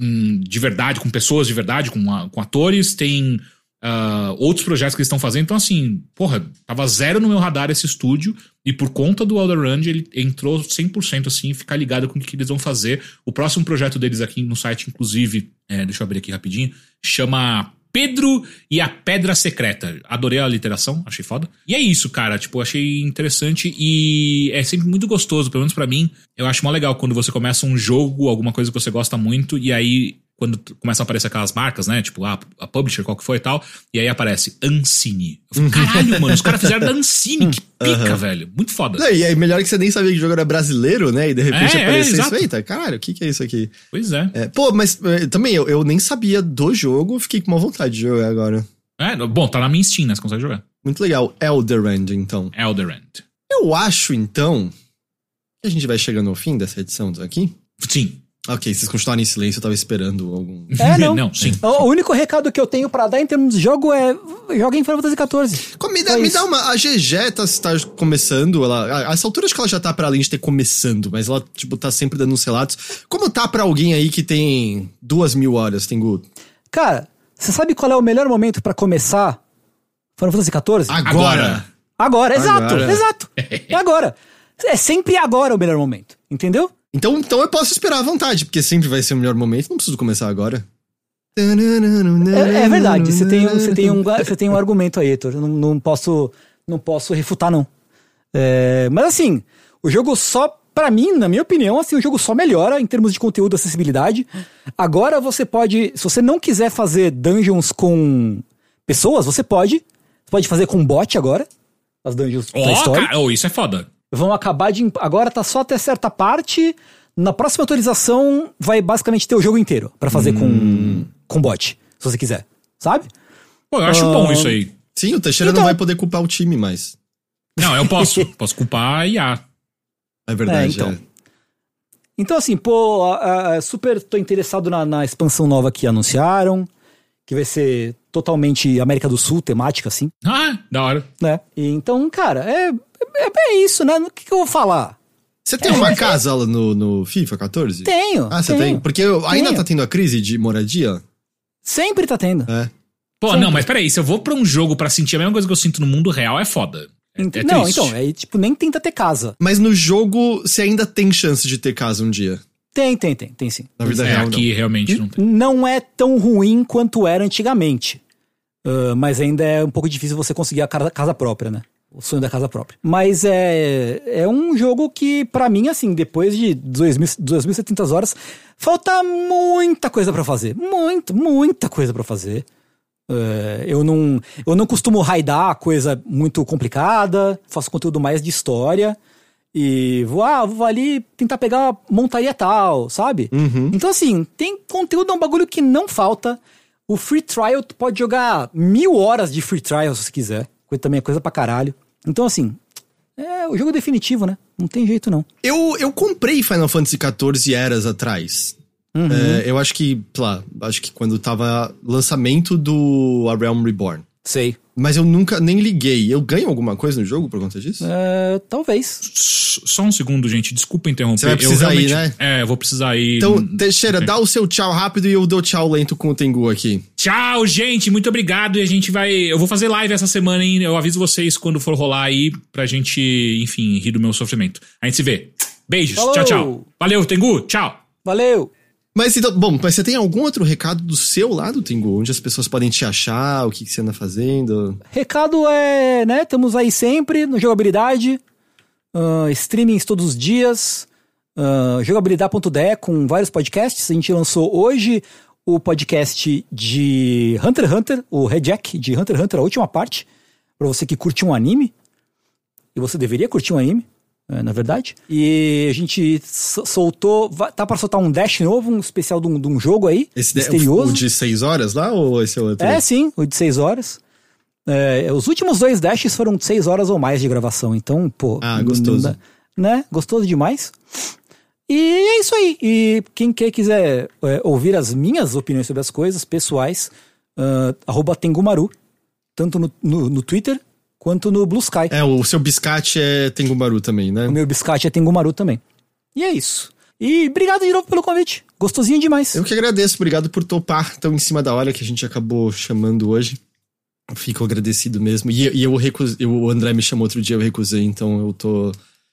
em- de verdade, com pessoas de verdade, com, a- com atores, tem ah, outros projetos que eles estão fazendo. Então, assim, porra, tava zero no meu radar esse estúdio. E por conta do Elder Run, ele entrou 100% assim, ficar ligado com o que eles vão fazer. O próximo projeto deles aqui no site, inclusive, é, deixa eu abrir aqui rapidinho, chama Pedro e a Pedra Secreta. Adorei a literação, achei foda. E é isso, cara, tipo, achei interessante e é sempre muito gostoso, pelo menos pra mim. Eu acho mó legal quando você começa um jogo, alguma coisa que você gosta muito, e aí quando começam a aparecer aquelas marcas, né? Tipo, a, a publisher, qual que foi e tal. E aí aparece Ancine. Uhum. caralho, mano, os caras fizeram da Ancine. Que pica, velho. Muito foda. Não, e é melhor que você nem sabia que o jogo era brasileiro, né? E de repente É, é, apareceu isso. exato. Eita, caralho, o que, que é isso aqui? Pois é. É, pô, mas é, também eu, eu nem sabia do jogo, fiquei com uma vontade de jogar agora. é. Bom, tá na minha Steam, né? Você consegue jogar. Muito legal. Elderand, então. Elderand. Eu acho, então, que a gente vai chegando ao fim dessa edição aqui. Sim. Ok, vocês continuaram em silêncio, eu tava esperando algum. É, não. não, sim. O o único recado que eu tenho pra dar em termos de jogo é joguem Final Fantasy XIV. Co- Me dá, me isso. dá uma. A GG tá, tá começando, ela. A, essa altura acho que ela já tá pra além de ter começando, mas ela, tipo, tá sempre dando uns relatos. Como tá pra alguém aí que tem duas mil horas, Tengu? Cara, você sabe qual é o melhor momento pra começar Final Fantasy XIV? Agora! Agora, exato, Agora. exato. É agora. É sempre agora o melhor momento, entendeu? Então, então eu posso esperar à vontade, porque sempre vai ser o melhor momento, não preciso começar agora. É, é verdade, você tem, um- você, tem um, você tem um argumento aí, Heitor. Não, não posso, não posso refutar, não. É, mas assim, o jogo só, pra mim, na minha opinião, assim, o jogo só melhora em termos de conteúdo e acessibilidade. Agora você pode, se você não quiser fazer dungeons com pessoas, você pode. Você pode fazer com bot agora. As dungeons da Ó, história. cara, oh, isso é foda. Vão acabar de. Agora tá só até certa parte. Na próxima atualização vai basicamente ter o jogo inteiro pra fazer com, com bot, se você quiser. Sabe? Pô, eu acho Ah. bom isso aí. Sim, o Teixeira Então- não vai poder culpar o time mais. Não, eu posso. posso culpar a IA. É verdade. É, então. é. Então, assim, pô, a- a- super tô interessado na, na expansão nova que anunciaram, que vai ser totalmente América do Sul, temática, assim, Ah, da hora. né? E, então, cara, é, é, é isso, né? O que, que eu vou falar? Você tem uma casa lá no, no FIFA 14? Tenho. Ah, você tenho. tem? Porque eu- ainda Tenho. tá tendo a crise de moradia? Sempre tá tendo. É. Pô, Sempre. não, mas peraí, se eu vou pra um jogo pra sentir a mesma coisa que eu sinto no mundo real, é foda. É, Ent- é não, triste. então, é tipo, nem tenta ter casa. Mas no jogo, você ainda tem chance de ter casa um dia. Tem, tem, tem, tem sim. Na vida É, real, aqui realmente não tem. Não é tão ruim quanto era antigamente. Ah, mas ainda é um pouco difícil você conseguir a casa casa própria, né? O sonho da casa própria. Mas é, é um jogo que, pra mim, assim, depois de 2.700 horas, falta muita coisa pra fazer. Muita, muita coisa pra fazer. É, eu, não, eu não costumo raidar coisa muito complicada, faço conteúdo mais de história. E vou, ah, vou ali tentar pegar uma montaria tal, sabe? Uhum. Então, assim, tem conteúdo, é um bagulho que não falta. O free trial, tu pode jogar mil horas de free trial se quiser. Coisa também é coisa pra caralho. Então, assim, é o jogo definitivo, né? Não tem jeito, não. Eu, eu comprei Final Fantasy XIV eras atrás. Uhum. É, eu acho que, sei lá, acho que quando tava lançamento do A Realm Reborn. Sei. Mas eu nunca nem liguei. Eu ganho alguma coisa no jogo por conta disso? É, talvez. S- Só um segundo, gente. Desculpa interromper. Você vai precisar eu ir, né? É, eu vou precisar ir. Então, Teixeira, dá o seu tchau rápido e eu dou tchau lento com o Tengu aqui. Tchau, gente. Muito obrigado. E a gente vai. Eu vou fazer live essa semana, hein? Eu aviso vocês quando for rolar aí pra gente, enfim, rir do meu sofrimento. A gente se vê. Beijos. Falou. Tchau, tchau. Valeu, Tengu. Tchau. Valeu! Mas então, bom, mas você tem algum outro recado do seu lado, Tengu? Onde as pessoas podem te achar, o que, que você anda fazendo? Recado é, né? Estamos aí sempre no jogabilidade, ah, streamings todos os dias, ah, jogabilidade.de com vários podcasts. A gente lançou hoje o podcast de Hunter x Hunter, o Rejack de Hunter x Hunter, a última parte, pra você que curte um anime. E você deveria curtir um anime, na verdade. E a gente so- soltou, tá pra soltar um Dash novo, um especial de um, de um jogo aí, Esse de- misterioso. o de seis horas lá ou esse é outro? É, sim, o de 6 horas. É, os últimos dois dashes foram de 6 horas ou mais de gravação, então, pô. Ah, gostoso. né? Gostoso demais. E é isso aí. E quem quer quiser é, ouvir as minhas opiniões sobre as coisas pessoais, arroba Tengumaru, tanto no, no, no Twitter quanto no Blue Sky. É, o seu biscate é Tengumaru também, né? O meu biscate é Tengumaru também. E é isso. E obrigado de novo pelo convite. Gostosinho demais. Eu que agradeço, obrigado por topar tão em cima da hora que a gente acabou chamando hoje. Fico agradecido mesmo. E, e eu recusei, o André me chamou outro dia, eu recusei, então eu tô.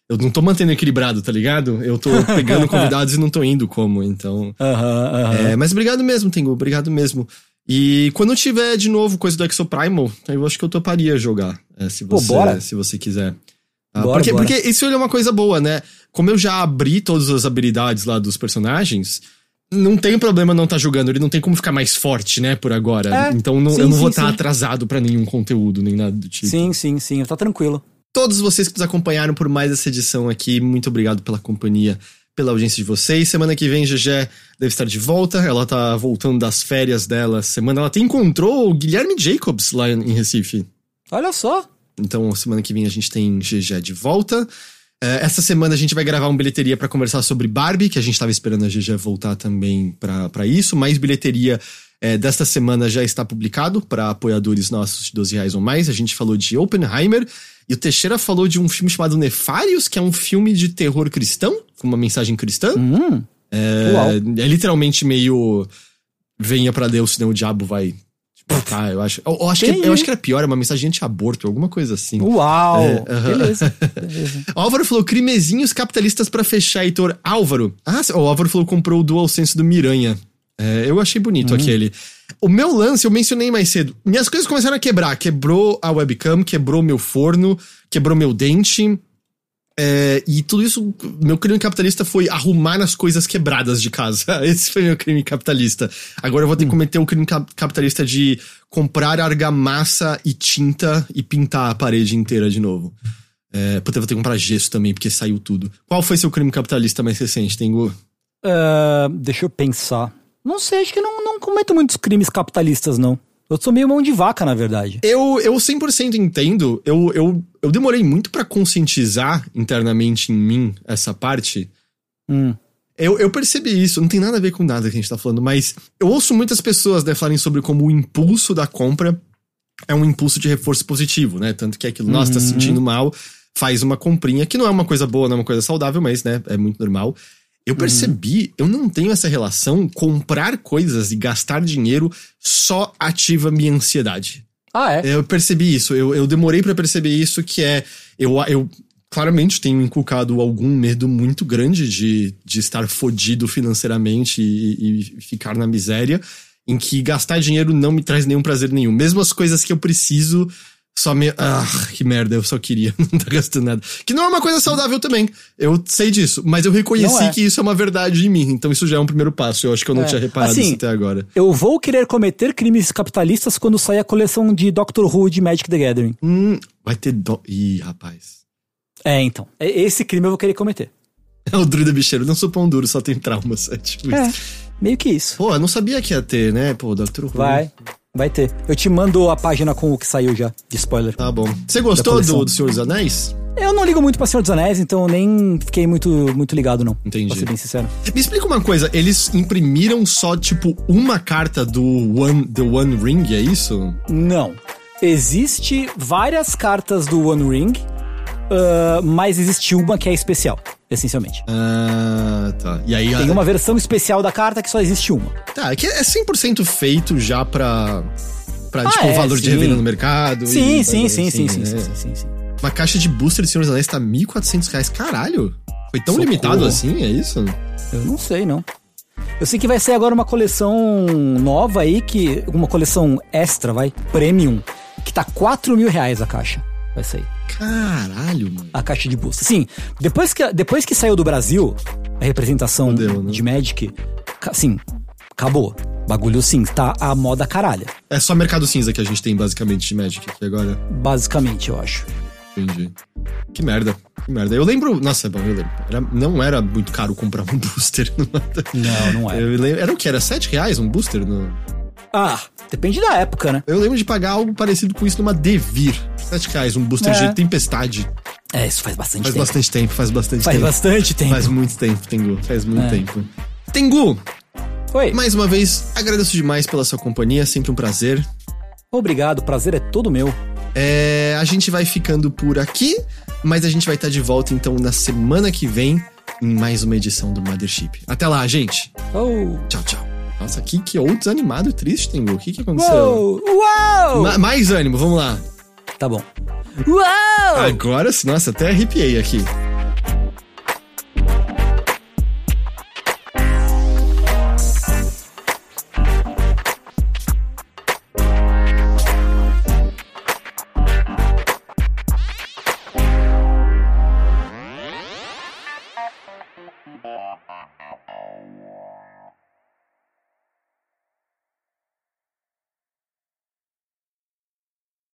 Eu não tô mantendo equilibrado, tá ligado? Eu tô pegando convidados e não tô indo como, então. Aham, aham. É, mas obrigado mesmo, Tengu, obrigado mesmo. E quando tiver de novo coisa do Exoprimal, eu acho que eu toparia jogar, é, se, Pô, você, bora. se você quiser. Ah, Bora, porque, bora. porque isso é uma coisa boa, né? Como eu já abri todas as habilidades lá dos personagens, não tem problema não estar jogando, ele não tem como ficar mais forte, né, por agora. É, então não- sim, eu não vou estar sim. atrasado pra nenhum conteúdo, nem nada do tipo. Sim, sim, sim. Tá tranquilo. Todos vocês que nos acompanharam por mais essa edição aqui, muito obrigado pela companhia, pela audiência de vocês. Semana que vem, GG deve estar de volta. Ela tá voltando das férias dela. Semana ela até encontrou o Guilherme Jacobs lá em Recife. Olha só. Então, semana que vem a gente tem GG de volta. É, essa semana a gente vai gravar um bilheteria pra conversar sobre Barbie, que a gente tava esperando a GG voltar também pra pra isso. Mais bilheteria é, desta semana já está publicado para apoiadores nossos de 12 reais ou mais. A gente falou de Oppenheimer e o Teixeira falou de um filme chamado Nefários, que é um filme de terror cristão, com uma mensagem cristã. Hum. É, é literalmente meio venha pra Deus, senão o diabo vai. Tá, eu acho. Eu, eu acho que, eu acho que era pior, é uma mensagem anti-aborto, alguma coisa assim. Uau! É, aham. Beleza, beleza. Álvaro falou crimezinhos capitalistas pra fechar, Heitor. Álvaro. Ah, o Álvaro falou comprou o DualSense do Miranha. É, eu achei bonito aquele. O meu lance, eu mencionei mais cedo. Minhas coisas começaram a quebrar. Quebrou a webcam, quebrou meu forno, quebrou meu dente. É, e tudo isso, meu crime capitalista foi arrumar as coisas quebradas de casa. Esse foi meu crime capitalista. Agora eu vou ter que cometer o crime cap- capitalista de comprar argamassa e tinta e pintar a parede inteira de novo. É, puta, eu vou ter que comprar gesso também, porque saiu tudo. Qual foi seu crime capitalista mais recente, Tengu? Ah, deixa eu pensar. Não sei, acho que não, não cometo muitos crimes capitalistas, não. Eu sou meio mão de vaca, na verdade. Eu, eu 100% entendo. Eu, eu, eu demorei muito pra conscientizar internamente em mim essa parte. Hum. Eu, eu percebi isso, não tem nada a ver com nada que a gente tá falando, mas eu ouço muitas pessoas né, falarem sobre como o impulso da compra é um impulso de reforço positivo, né? Tanto que é aquilo, nossa, tá se sentindo mal, faz uma comprinha, que não é uma coisa boa, não é uma coisa saudável, mas, né, é muito normal. Eu percebi, eu não tenho essa relação, comprar coisas e gastar dinheiro só ativa minha ansiedade. Ah, é? Eu percebi isso, eu, eu demorei pra perceber isso, que é. Eu, eu claramente tenho inculcado algum medo muito grande de, de estar fodido financeiramente e, e ficar na miséria, em que gastar dinheiro não me traz nenhum prazer nenhum. Mesmo as coisas que eu preciso Só me. Ah, que merda, eu só queria. Não tá gastando nada. Que não é uma coisa saudável também. Eu sei disso. Mas eu reconheci é. que isso é uma verdade em mim. Então isso já é um primeiro passo. Eu acho que eu não É. tinha reparado Assim, isso até agora. Eu vou querer cometer crimes capitalistas quando sair a coleção de Doctor Who de Magic the Gathering. Hum, vai ter. Do... Ih, rapaz. É, então. É- Esse crime eu vou querer cometer. É o druida bicheiro. Não sou pão duro, só tem traumas. É tipo É, isso. meio que isso. Pô, eu não sabia que ia ter, né? Pô, Dr. Who. Vai, vai ter. Eu te mando a página com o que saiu já, de spoiler. Tá bom. Você gostou do, do Senhor dos Anéis? Eu não ligo muito pra Senhor dos Anéis, então nem fiquei muito, muito ligado, não. Entendi. Pra ser bem sincero. Me explica uma coisa, eles imprimiram só, tipo, uma carta do One, The One Ring, é isso? Não. Existe várias cartas do One Ring, ah, mas existe uma que é especial, essencialmente. Ah, tá. E aí... Tem uma versão especial da carta que só existe uma. Tá, é que é 100% feito já pra... Pra, Ah, tipo, o é, valor de sim. revenda no mercado. Sim, e sim, sim, sim, assim, sim, né? sim, sim, sim. Uma caixa de booster de Senhor dos Anéis tá 1.400 reais. Caralho! Foi tão Socorro. limitado assim, é isso? Eu não sei, não. Eu sei que vai sair agora uma coleção nova aí, que. Uma coleção extra, vai, premium, que tá 4 mil reais a caixa. Vai sair. Caralho, mano. A caixa de booster. Sim, depois que, depois que saiu do Brasil, a representação né? de Magic, ca- sim, acabou. Bagulho sim, tá a moda caralha. É só mercado cinza que a gente tem, basicamente, de Magic aqui agora. Basicamente, eu acho. Entendi. Que merda. Que merda. Eu lembro. Nossa, bom, eu lembro. Era- não era muito caro comprar um booster. Não, não. Eu lembro, era o que? Era 7 reais um booster? No... Ah, depende da época, né? Eu lembro de pagar algo parecido com isso numa Devir. 7 reais, um booster É. de tempestade. É, isso faz bastante Faz tempo. bastante tempo, faz bastante Faz tempo. bastante tempo. Faz muito tempo, Tengu. Faz muito É. tempo. Tengu, Oi. mais uma vez, agradeço demais pela sua companhia, sempre um prazer. Obrigado, o prazer é todo meu. É, a gente vai ficando por aqui, mas a gente vai estar de volta então na semana que vem em mais uma edição do Mothership. Até lá, gente. Oh. Tchau, tchau. Nossa, que, que ou desanimado e triste, Tengu. O que, que aconteceu? Uou! Uou! Ma- mais ânimo, vamos lá. Tá bom. Uou! Agora, sim, nossa, até arrepiei aqui.